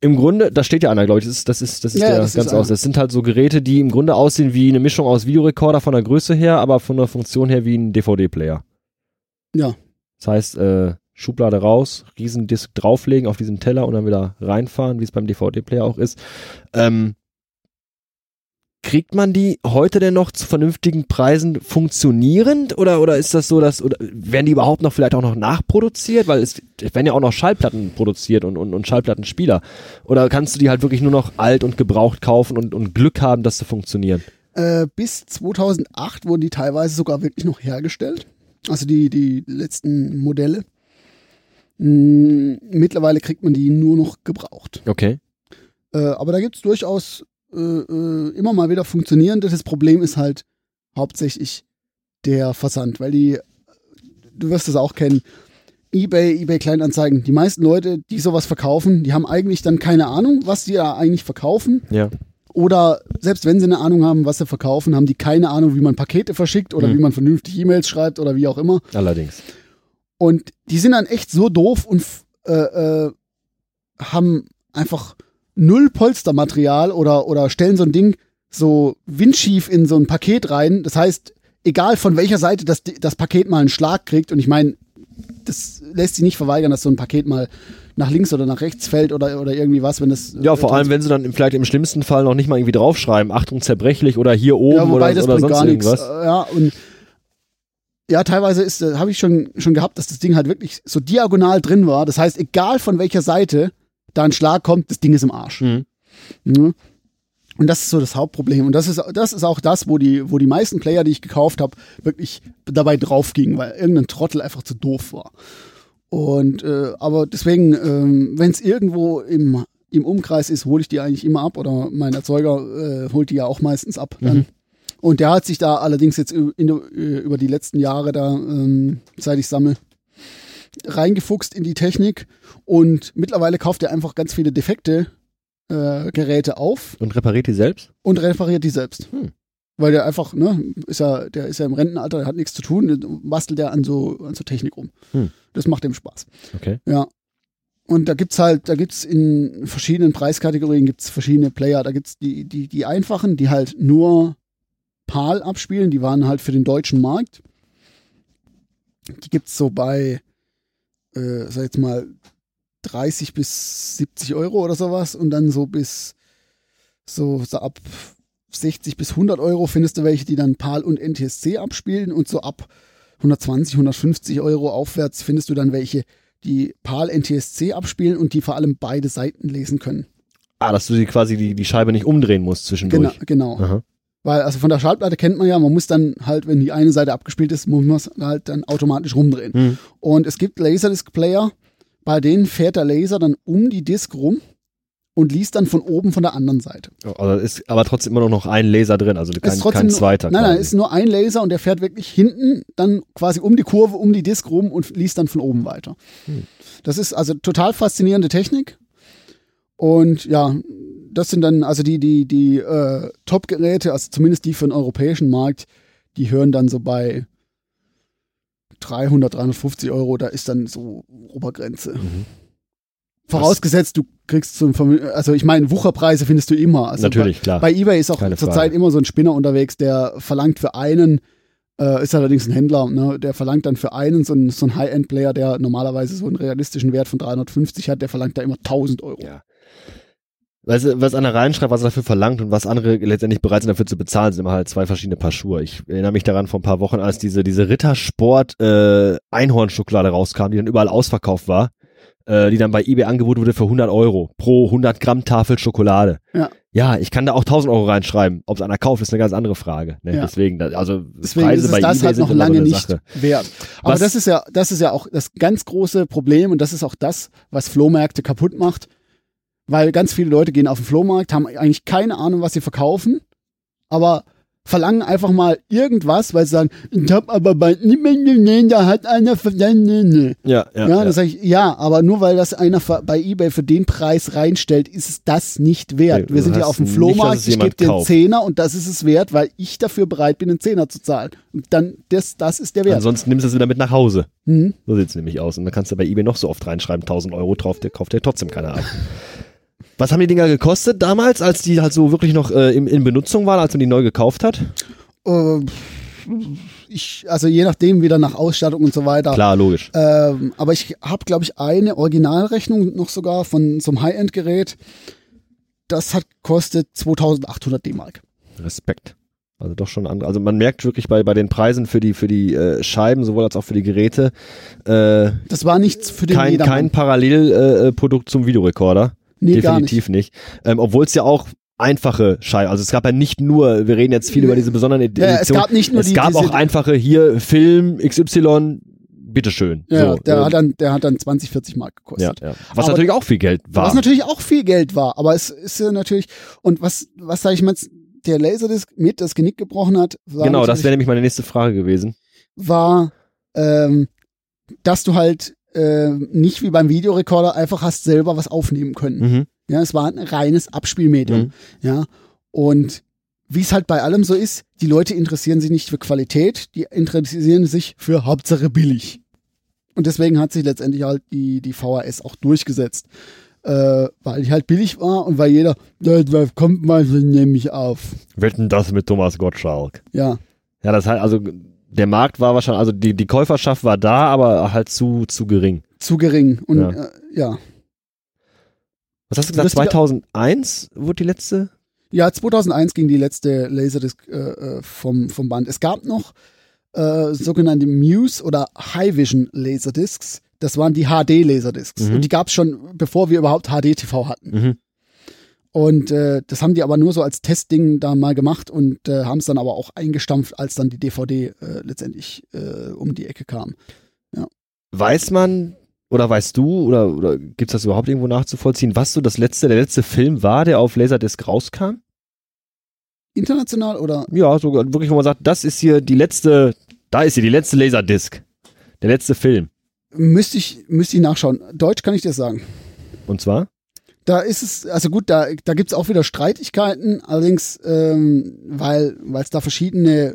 Im Grunde, da steht ja einer, glaube ich, das ist, das ist, das ist Ja, der das ganz aus. Das sind halt so Geräte, die im Grunde aussehen wie eine Mischung aus Videorekorder von der Größe her, aber von der Funktion her wie ein DVD-Player. Ja. Das heißt, äh, Schublade raus, Riesendisk drauflegen auf diesen Teller und dann wieder reinfahren, wie es beim DVD-Player auch ist. Ähm, kriegt man die heute denn noch zu vernünftigen Preisen funktionierend oder oder ist das so, dass oder werden die überhaupt noch vielleicht auch noch nachproduziert, weil es, werden ja auch noch Schallplatten produziert und, und, und Schallplattenspieler oder kannst du die halt wirklich nur noch alt und gebraucht kaufen und, und Glück haben, dass sie funktionieren? Äh, bis 2008 wurden die teilweise sogar wirklich noch hergestellt. Also die, die letzten Modelle. Mm, mittlerweile kriegt man die nur noch gebraucht. Okay. Äh, aber da gibt es durchaus äh, äh, immer mal wieder funktionierende. Das Problem ist halt hauptsächlich der Versand, weil die, du wirst es auch kennen, eBay, eBay Kleinanzeigen, die meisten Leute, die sowas verkaufen, die haben eigentlich dann keine Ahnung, was die da eigentlich verkaufen. Ja. Oder selbst wenn sie eine Ahnung haben, was sie verkaufen, haben die keine Ahnung, wie man Pakete verschickt oder Mhm. wie man vernünftig E-Mails schreibt oder wie auch immer. Allerdings. Und die sind dann echt so doof und äh, äh, haben einfach null Polstermaterial oder, oder stellen so ein Ding so windschief in so ein Paket rein. Das heißt, egal von welcher Seite das, das Paket mal einen Schlag kriegt, und ich meine, das lässt sich nicht verweigern, dass so ein Paket mal nach links oder nach rechts fällt oder, oder irgendwie was, wenn das. Ja, vor allem, wenn sie dann im- vielleicht im schlimmsten Fall noch nicht mal irgendwie draufschreiben, Achtung zerbrechlich oder hier oben ja, wobei oder, das oder sonst gar nichts. irgendwas. Äh, Ja, und ja, teilweise ist, äh, habe ich schon, schon gehabt, dass das Ding halt wirklich so diagonal drin war. Das heißt, egal von welcher Seite da ein Schlag kommt, das Ding ist im Arsch. Mhm. Mhm. Und das ist so das Hauptproblem. Und das ist, das ist auch das, wo die, wo die meisten Player, die ich gekauft habe, wirklich dabei draufgingen, weil irgendein Trottel einfach zu doof war. Und äh, aber deswegen, ähm, wenn es irgendwo im, im Umkreis ist, hole ich die eigentlich immer ab oder mein Erzeuger äh, holt die ja auch meistens ab. Dann. Mhm. Und der hat sich da allerdings jetzt ü- in, äh, über die letzten Jahre da, ähm, seit ich sammle, reingefuchst in die Technik und mittlerweile kauft er einfach ganz viele defekte äh, Geräte auf Und repariert die selbst? und repariert die selbst. Hm. Weil der einfach, ne, ist ja, der ist ja im Rentenalter, der hat nichts zu tun, bastelt der an so, an so Technik rum. Hm. Das macht dem Spaß. Okay. Ja. Und da gibt's halt, da gibt's in verschiedenen Preiskategorien gibt's verschiedene Player. Da gibt's die, die, die einfachen, die halt nur PAL abspielen, die waren halt für den deutschen Markt. Die gibt's so bei, äh, sag jetzt mal, 30 bis 70 Euro oder sowas und dann so bis so, so ab 60 bis 100 Euro findest du welche, die dann PAL und NTSC abspielen und so ab 120, 150 Euro aufwärts findest du dann welche, die PAL NTSC abspielen und die vor allem beide Seiten lesen können. Ah, dass du die quasi die, die Scheibe nicht umdrehen musst Genau, zwischendurch. genau. Aha. Weil, also von der Schallplatte kennt man ja, man muss dann halt, wenn die eine Seite abgespielt ist, muss man es halt dann automatisch rumdrehen. Hm. Und es gibt Laserdisc-Player, bei denen fährt der Laser dann um die Disk rum und liest dann von oben von der anderen Seite. Also ist aber trotzdem immer noch ein Laser drin, also kein, kein zweiter. Nein, nein, quasi. ist nur ein Laser und der fährt wirklich hinten dann quasi um die Kurve, um die Disk rum und liest dann von oben weiter. Hm. Das ist also total faszinierende Technik. Und ja, das sind dann also die, die, die äh, Top-Geräte, also zumindest die für den europäischen Markt, die hören dann so bei 300, 350 Euro, da ist dann so Obergrenze. Mhm. Vorausgesetzt, du kriegst so ein, Vermö- also ich meine, Wucherpreise findest du immer. Also Natürlich, klar. bei eBay ist auch zurzeit immer so ein Spinner unterwegs, der verlangt für einen, äh, ist allerdings ein Händler, ne, der verlangt dann für einen so einen, so einen High-End-Player, der normalerweise so einen realistischen Wert von 350 hat, der verlangt da immer 1000 Euro. Ja. Weißt du, was einer reinschreibt, was er dafür verlangt und was andere letztendlich bereit sind dafür zu bezahlen, sind immer halt zwei verschiedene Paar Schuhe. Ich erinnere mich daran vor ein paar Wochen, als diese, diese Rittersport äh, Einhornschokolade rauskam, die dann überall ausverkauft war, äh, die dann bei eBay angeboten wurde für 100 Euro pro 100 Gramm Tafel Schokolade. Ja. Ja, ich kann da auch 1000 Euro reinschreiben. Ob es einer kauft, ist eine ganz andere Frage. Ne? Ja. Deswegen, also Deswegen Preise ist bei das eBay halt noch so lange eine nicht Sache. wert. Aber Was- das ist ja, das ist ja auch das ganz große Problem und das ist auch das, was Flohmärkte kaputt macht. Weil ganz viele Leute gehen auf den Flohmarkt, haben eigentlich keine Ahnung, was sie verkaufen, aber verlangen einfach mal irgendwas, weil sie sagen, ich hab aber bei niemandem, da hat einer für. Ja, ja. Ja, ja. sage ich, ja, aber nur weil das einer bei eBay für den Preis reinstellt, ist es das nicht wert. Wir sind hast auf dem nicht, Flohmarkt, es ich gebe dir einen. Zehner und das ist es wert, weil ich dafür bereit bin, einen Zehner zu zahlen. Und dann, das, das ist der Wert. Ansonsten nimmst du es wieder mit nach Hause. Mhm. So sieht's nämlich aus. Und dann kannst du bei eBay noch so oft reinschreiben, 1000 Euro drauf, der kauft dir trotzdem keiner ab. Was haben die Dinger gekostet damals, als die halt so wirklich noch äh, in, in Benutzung waren, als man die neu gekauft hat? Äh, ich, also je nachdem wieder nach Ausstattung und so weiter. Klar, logisch. Ähm, aber ich habe, glaube ich, eine Originalrechnung noch sogar von so einem High-End-Gerät. Das hat kostet 2800 D-Mark. Respekt. Also doch schon andere. Also man merkt wirklich bei, bei den Preisen für die, für die äh, Scheiben, sowohl als auch für die Geräte, äh, Das war nichts für den kein, Jedermann. kein Parallelprodukt äh, Produkt zum Videorekorder. Nee, gar nicht. Definitiv nicht. Ähm, Obwohl es ja auch einfache Scheiben, also es gab ja nicht nur, wir reden jetzt viel über diese besonderen Ed- Ja, es Editionen, gab nicht nur es die, gab auch einfache hier Film XY, bitteschön. Ja, so, der, ähm, hat dann, der hat dann 20, 40 Mark ja, gekostet. ja. Was Aber- natürlich auch viel Geld war. Was natürlich auch viel Geld war, aber es ist ja natürlich, und was, was sage ich mal, der Laserdisc mit das Genick gebrochen hat, war, genau, das wäre nämlich meine nächste Frage gewesen. war ähm, dass du halt ähm, nicht wie beim Videorekorder einfach hast selber was aufnehmen können. Mhm. Ja, es war ein reines Abspielmedium. Mhm. Ja, und wie es halt bei allem so ist, die Leute interessieren sich nicht für Qualität, die interessieren sich für Hauptsache billig. Und deswegen hat sich letztendlich halt die, die VHS auch durchgesetzt. Äh, weil die halt billig war und weil jeder, "Ja, da kommt mal so nämlich auf. Wetten das mit Thomas Gottschalk. Ja, Ja, das heißt, also der Markt war wahrscheinlich, also die, die Käuferschaft war da, aber halt zu, zu gering. zu gering. Und Ja. äh, ja. Was hast du gesagt? Lustiger- 2001 wurde die letzte? Ja, 2001 ging die letzte Laserdisc äh, äh, vom, vom Band. Es gab noch äh, sogenannte Muse oder High Vision Laserdiscs. Das waren die HD Laserdiscs. Mhm. Und die gab es schon, bevor wir überhaupt HD-TV hatten. Mhm. Und äh, das haben die aber nur so als Testding da mal gemacht und äh, haben es dann aber auch eingestampft, als dann die DVD äh, letztendlich äh, um die Ecke kam. Weiß man oder weißt du oder, oder gibt es das überhaupt irgendwo nachzuvollziehen, was so das letzte, der letzte Film war, der auf Laserdisc rauskam? International oder? Ja, so wirklich, wo man sagt, das ist hier die letzte, da ist hier die letzte Laserdisc. Der letzte Film. Müsste ich, müsste ich nachschauen. Deutsch kann ich dir sagen. Und zwar? Da ist es, also gut, da, da gibt's auch wieder Streitigkeiten, allerdings, ähm, weil es da verschiedene,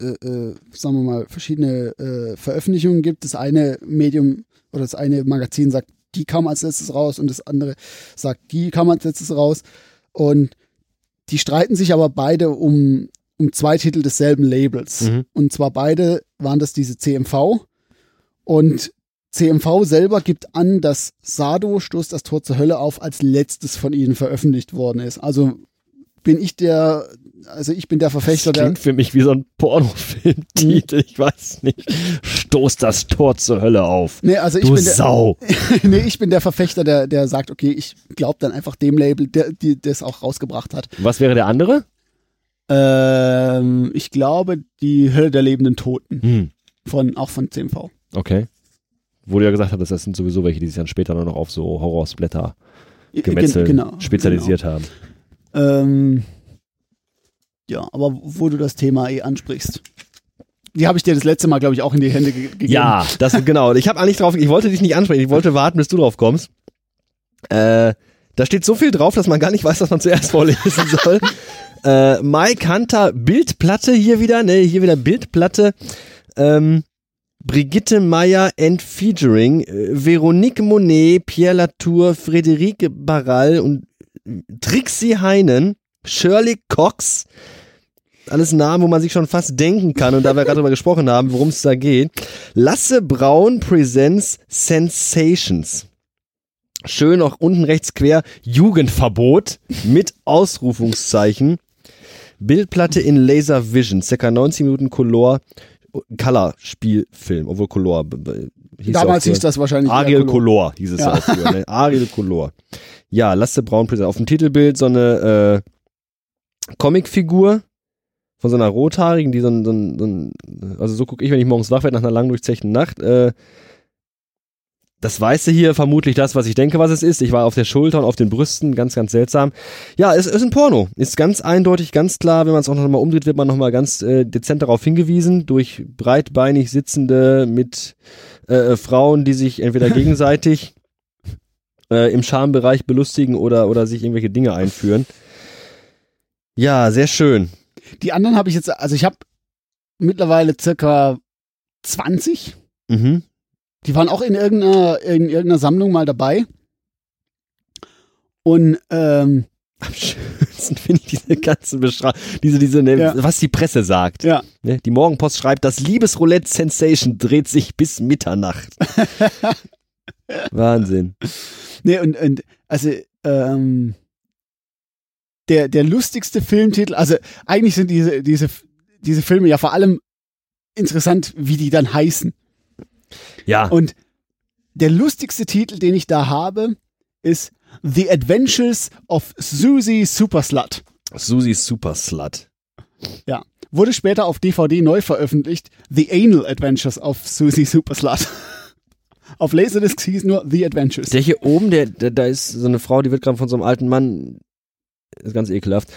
äh, äh, sagen wir mal, verschiedene äh, Veröffentlichungen gibt. Das eine Medium oder das eine Magazin sagt, die kam als letztes raus und das andere sagt, die kam als letztes raus. Und die streiten sich aber beide um, um zwei Titel desselben Labels. Mhm. Und zwar beide waren das diese CMV. Und CMV selber gibt an, dass Sado Stoß das Tor zur Hölle auf als letztes von ihnen veröffentlicht worden ist. Also bin ich der, also ich bin der Verfechter Das der, klingt für mich wie so ein Pornofilmtitel, ich weiß nicht. Stoß das Tor zur Hölle auf. nee, also ich Du bin der, Sau. <laughs> nee, ich bin der Verfechter, der, der sagt, okay, ich glaube dann einfach dem Label, der, die das auch rausgebracht hat. Was wäre der andere? Ähm, ich glaube, die Hölle der lebenden Toten Hm. von, auch von CMV. Okay. Wo du ja gesagt hast, das sind sowieso welche, die sich dann später nur noch auf so Horrorsblätter Gemetzel Gen- genau, spezialisiert haben. Genau. Ähm, ja, aber wo du das Thema eh ansprichst. Die habe ich dir das letzte Mal, glaube ich, auch in die Hände ge gegeben. Ja, das genau. Ich habe eigentlich drauf, ich wollte dich nicht ansprechen, ich wollte warten, bis du drauf kommst. Äh, da steht so viel drauf, dass man gar nicht weiß, was man zuerst vorlesen <laughs> soll. äh, Mike Hunter Bildplatte hier wieder, ne, hier wieder Bildplatte. Ähm, Brigitte Meyer and Featuring, äh, Veronique Monet, Pierre Latour, Friederike Barral und Trixie Heinen, Shirley Cox, alles Namen, wo man sich schon fast denken kann und da wir gerade drüber gesprochen haben, worum es da geht. Lasse Braun presents Sensations. Schön auch unten rechts quer Jugendverbot mit Ausrufungszeichen. Bildplatte in Laser Vision, circa 90 Minuten Color, Color Spielfilm, obwohl Color hieß Damals ja hieß das wahrscheinlich. Ariel Color. Color hieß es ja. Ja. auch früher, ne? Ariel Color. Ja, Lasse Braun präsent. Auf dem Titelbild so eine äh, Comicfigur von so einer Rothaarigen, die so ein, so ein, so ein also so gucke ich, wenn ich morgens wach werde nach einer lang durchzechten Nacht. Äh, das Weiße hier vermutlich das, was ich denke, was es ist. Ich war auf der Schulter und auf den Brüsten, ganz, ganz seltsam. Ja, es ist ein Porno. Ist ganz eindeutig, ganz klar. Wenn man es auch nochmal umdreht, wird man nochmal ganz äh, dezent darauf hingewiesen. Durch breitbeinig sitzende mit äh, Frauen, die sich entweder <laughs> gegenseitig äh, im Schambereich belustigen oder, oder sich irgendwelche Dinge einführen. Ja, sehr schön. Die anderen habe ich jetzt, also ich habe mittlerweile circa 20. Mhm. Die waren auch in irgendeiner, in irgendeiner Sammlung mal dabei. Und ähm, Am schönsten finde ich diese ganzen Beschreibungen, diese, diese, ne, Ja. was die Presse sagt. ja, Ne? Die Morgenpost schreibt, das Liebesroulette Sensation dreht sich bis Mitternacht. <laughs> Wahnsinn. nee, und, und also ähm, der, der lustigste Filmtitel, also eigentlich sind diese, diese, diese Filme ja vor allem interessant, wie die dann heißen. Ja, Und der lustigste Titel, den ich da habe, ist The Adventures of Susie Superslut. Susis Super Slut. Ja. Wurde später auf DVD neu veröffentlicht. The Anal Adventures of Susie Superslut. <laughs> auf Laserdisc hieß nur The Adventures. Der hier oben, der, der, da ist so eine Frau, die wird gerade von so einem alten Mann, ist ganz ekelhaft.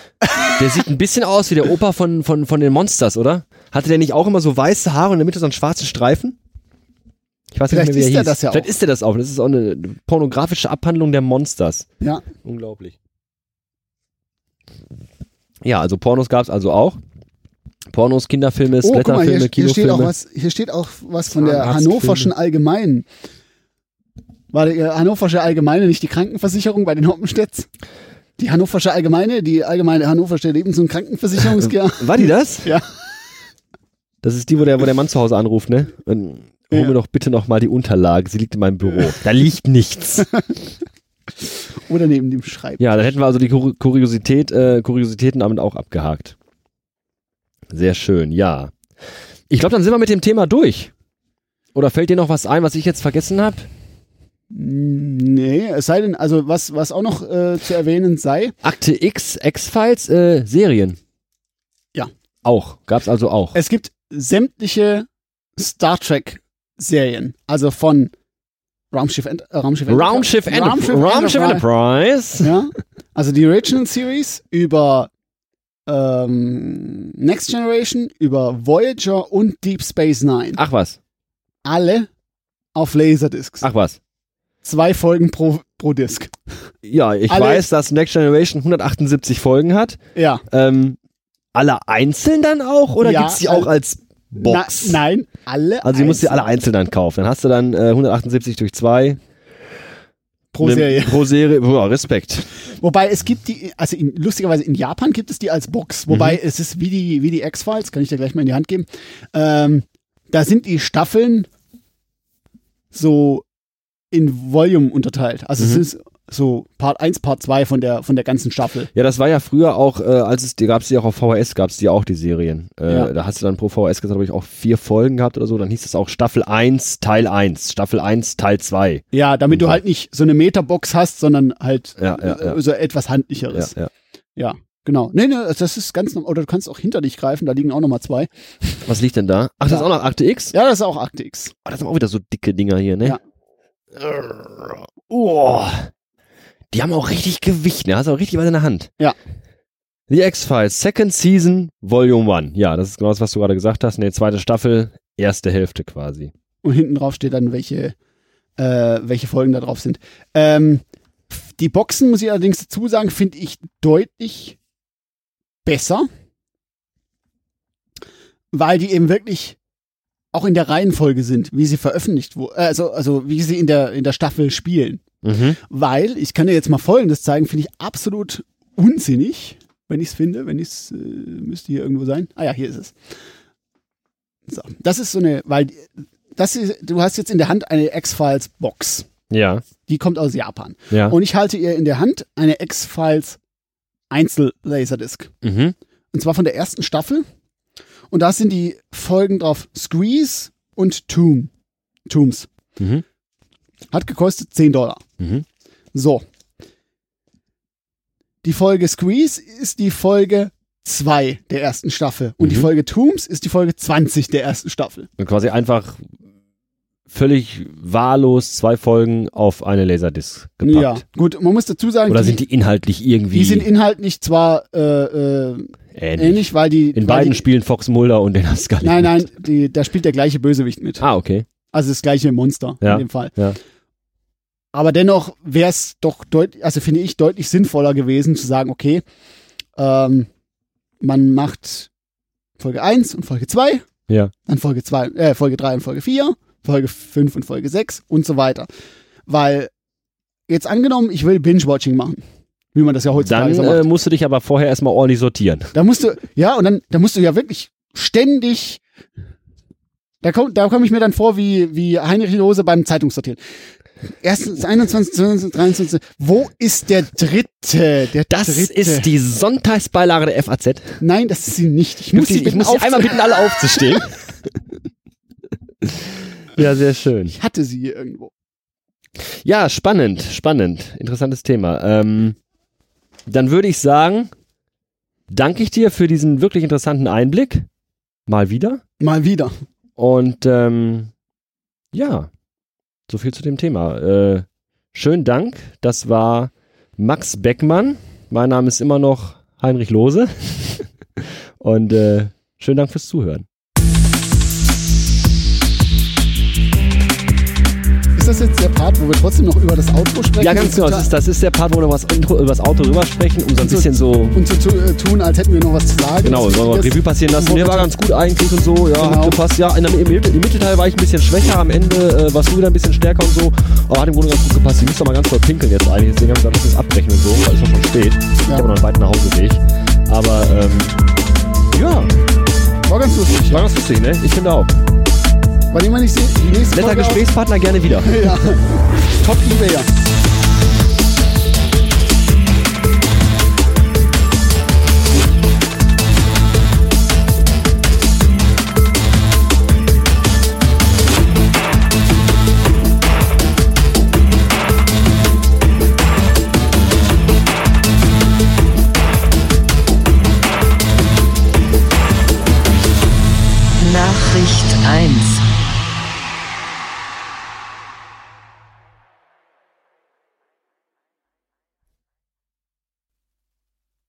Der sieht ein bisschen aus wie der Opa von, von, von den Monsters, oder? Hatte der nicht auch immer so weiße Haare und in der Mitte so einen schwarzen Streifen? Ich weiß Vielleicht nicht mehr, wie ist er das ja Vielleicht auch. ist der das auch. Das ist auch eine pornografische Abhandlung der Monsters. Ja. Unglaublich. Ja, also Pornos gab's also auch. Pornos, Kinderfilme, Oh, Splatterfilme, hier, hier, Kinofilme. steht auch was, hier steht auch was von der. Hannoverschen Allgemeinen. War die äh, Hannoversche Allgemeine nicht die Krankenversicherung bei den Hoppenstedts? Die Hannoversche Allgemeine, die allgemeine Hannoversche Lebens- und Krankenversicherungs <laughs> War die das? Ja. Das ist die, wo der, wo der Mann zu Hause anruft, ne? Und hol mir doch bitte noch mal die Unterlage. Sie liegt in meinem Büro. <laughs> Da liegt nichts. <laughs> Oder neben dem Schreib. Ja, dann hätten wir also die Kur Kuriosität, äh, Kuriositäten damit auch abgehakt. Sehr schön, ja. Ich glaube, dann sind wir mit dem Thema durch. Oder fällt dir noch was ein, was ich jetzt vergessen habe? Nee, es sei denn, also was, was auch noch äh, zu erwähnen sei, Akte X, X-Files, äh, Serien. Ja. Auch. Gab's also auch. es gibt sämtliche Star Trek Serien, also von Raumschiff, Ent äh, Raumschiff, Enterprise- Raumschiff, Enter Raumschiff Raumschiff Enterprise. Enterprise. Ja, also die Original Series über ähm, Next Generation, über Voyager und Deep Space Nine. Ach was. Alle auf Laserdiscs. Ach was. Zwei Folgen pro, pro Disc. Ja, ich Alle- weiß, dass Next Generation 178 Folgen hat. Ja. Ähm, alle einzeln dann auch oder Ja, gibt's die all- auch als Box? Na, nein, alle. Also du musst die alle einzeln dann kaufen. Dann hast du dann äh, 178 durch 2 pro Serie. Pro Serie. Boah, Respekt. Wobei es gibt die, also in, lustigerweise in Japan gibt es die als Box. Wobei Mhm. es ist wie die, wie die X-Files, kann ich dir gleich mal in die Hand geben. Ähm, da sind die Staffeln so in Volume unterteilt. Also Mhm. es ist so Part 1, Part 2 von der, von der ganzen Staffel. Ja, das war ja früher auch, äh, als es die gab's die auch auf VHS, gab's die auch die Serien. Äh, Ja. Da hast du dann pro VHS glaube ich auch vier Folgen gehabt oder so. Dann hieß es auch Staffel 1 Teil 1, Staffel 1 Teil 2. Ja, damit du Mhm. halt nicht so eine Metabox hast, sondern halt Ja, ja, äh, so etwas handlicheres. ja. Ja, genau. Nee, nee, das ist ganz normal. Oder du kannst auch hinter dich greifen, da liegen auch nochmal zwei. Was liegt denn da? Ach, das ist auch noch Akte X? Ja, das ist auch Akte X. Oh, das sind auch wieder so dicke Dinger hier, ne? Ja. Oh. Die haben auch richtig Gewicht, ne? Hast du auch richtig was in der Hand. Ja. The X-Files, Second Season, Volume 1. Ja, das ist genau das, was du gerade gesagt hast. Ne, zweite Staffel, erste Hälfte quasi. Und hinten drauf steht dann, welche, äh, welche Folgen da drauf sind. Ähm, die Boxen, muss ich allerdings dazu sagen, finde ich deutlich besser, weil die eben wirklich auch in der Reihenfolge sind, wie sie veröffentlicht wurden, also, also wie sie in der, in der Staffel spielen. Mhm. Weil, ich kann dir jetzt mal Folgendes zeigen, finde ich absolut unsinnig, wenn ich es finde, wenn ich es, äh, müsste hier irgendwo sein. Ah ja, hier ist es. So, das ist so eine, weil das ist, du hast jetzt in der Hand eine X-Files Box. Ja, Die kommt aus Japan. ja. Und ich halte ihr in der Hand eine X-Files Einzel-Laserdisc. mhm. Und zwar von der ersten Staffel. Und da sind die Folgen drauf Squeeze und Tomb. Tombs. Mhm. Hat gekostet 10 Dollar. Mhm. So. Die Folge Squeeze ist die Folge 2 der ersten Staffel. Und die Mhm. Folge Tombs ist die Folge 20 der ersten Staffel. Und quasi einfach völlig wahllos zwei Folgen auf eine Laserdisc gepackt. Ja, gut, man muss dazu sagen, Oder die, sind die inhaltlich irgendwie die sind inhaltlich zwar äh, äh, ähnlich? ähnlich, weil die In weil beiden die, spielen Fox Mulder und den Scully. Nein, nein, die, da spielt der gleiche Bösewicht mit. Ah, okay. Also das gleiche Monster Ja. in dem Fall. Ja. Aber dennoch wäre es doch deutlich, also finde ich deutlich sinnvoller gewesen zu sagen, okay, ähm, man macht Folge 1 und Folge 2, Ja. dann Folge 2, äh, Folge 3 und Folge 4, Folge 5 und Folge 6 und so weiter. Weil jetzt angenommen, ich will Binge-Watching machen, wie man das ja heutzutage Dann äh, musst du dich aber vorher erstmal ordentlich sortieren. Da musst du, ja, und dann, da musst du ja wirklich ständig, da komme da komm ich mir dann vor wie, wie Heinrich Lose beim Zeitungssortieren. Erstens 21, 22, 23, wo ist der dritte? Der Das dritte. ist die Sonntagsbeilage der FAZ. Nein, das ist sie nicht. Ich muss Ich, sie ich bitten muss Sie einmal bitten, alle aufzustehen. <laughs> ja, sehr schön. Ich hatte sie hier irgendwo. Ja, spannend, spannend. Interessantes Thema. Ähm, dann würde ich sagen, danke ich dir für diesen wirklich interessanten Einblick. Mal wieder. Mal wieder. Und ähm, ja, so viel zu dem Thema. Äh, schönen Dank. Das war Max Beckmann. Mein Name ist immer noch Heinrich Lose. <laughs> Und äh, schönen Dank fürs Zuhören. Das jetzt der Part, wo wir trotzdem noch über das Outro sprechen? Ja, ganz genau. Das ist, das ist der Part, wo wir noch was Intro, über das Auto rüber sprechen, um so ein so- bisschen so. Und tu, äh, tun, als hätten wir noch was zu sagen. Genau, Das sollen wir Revue passieren lassen. Der war ganz gut eigentlich und so, ja, Genau. hat gepasst. Ja, in der, im, im Mittelteil war ich ein bisschen schwächer, am Ende äh, warst du wieder ein bisschen stärker und so, aber hat im Grunde ganz gut gepasst. Ich muss doch mal ganz voll pinkeln jetzt eigentlich, deswegen haben wir gesagt, lass uns abbrechen und so, weil es schon spät. Ich Ja. habe noch einen weiten Nachhauseweg. Aber, ähm, ja, War ganz lustig. war ganz lustig, ne? Ich finde auch. Bei dem man nicht sehe, die nächste Netter Folge Gesprächspartner, gerne wieder. <laughs> Ja. Top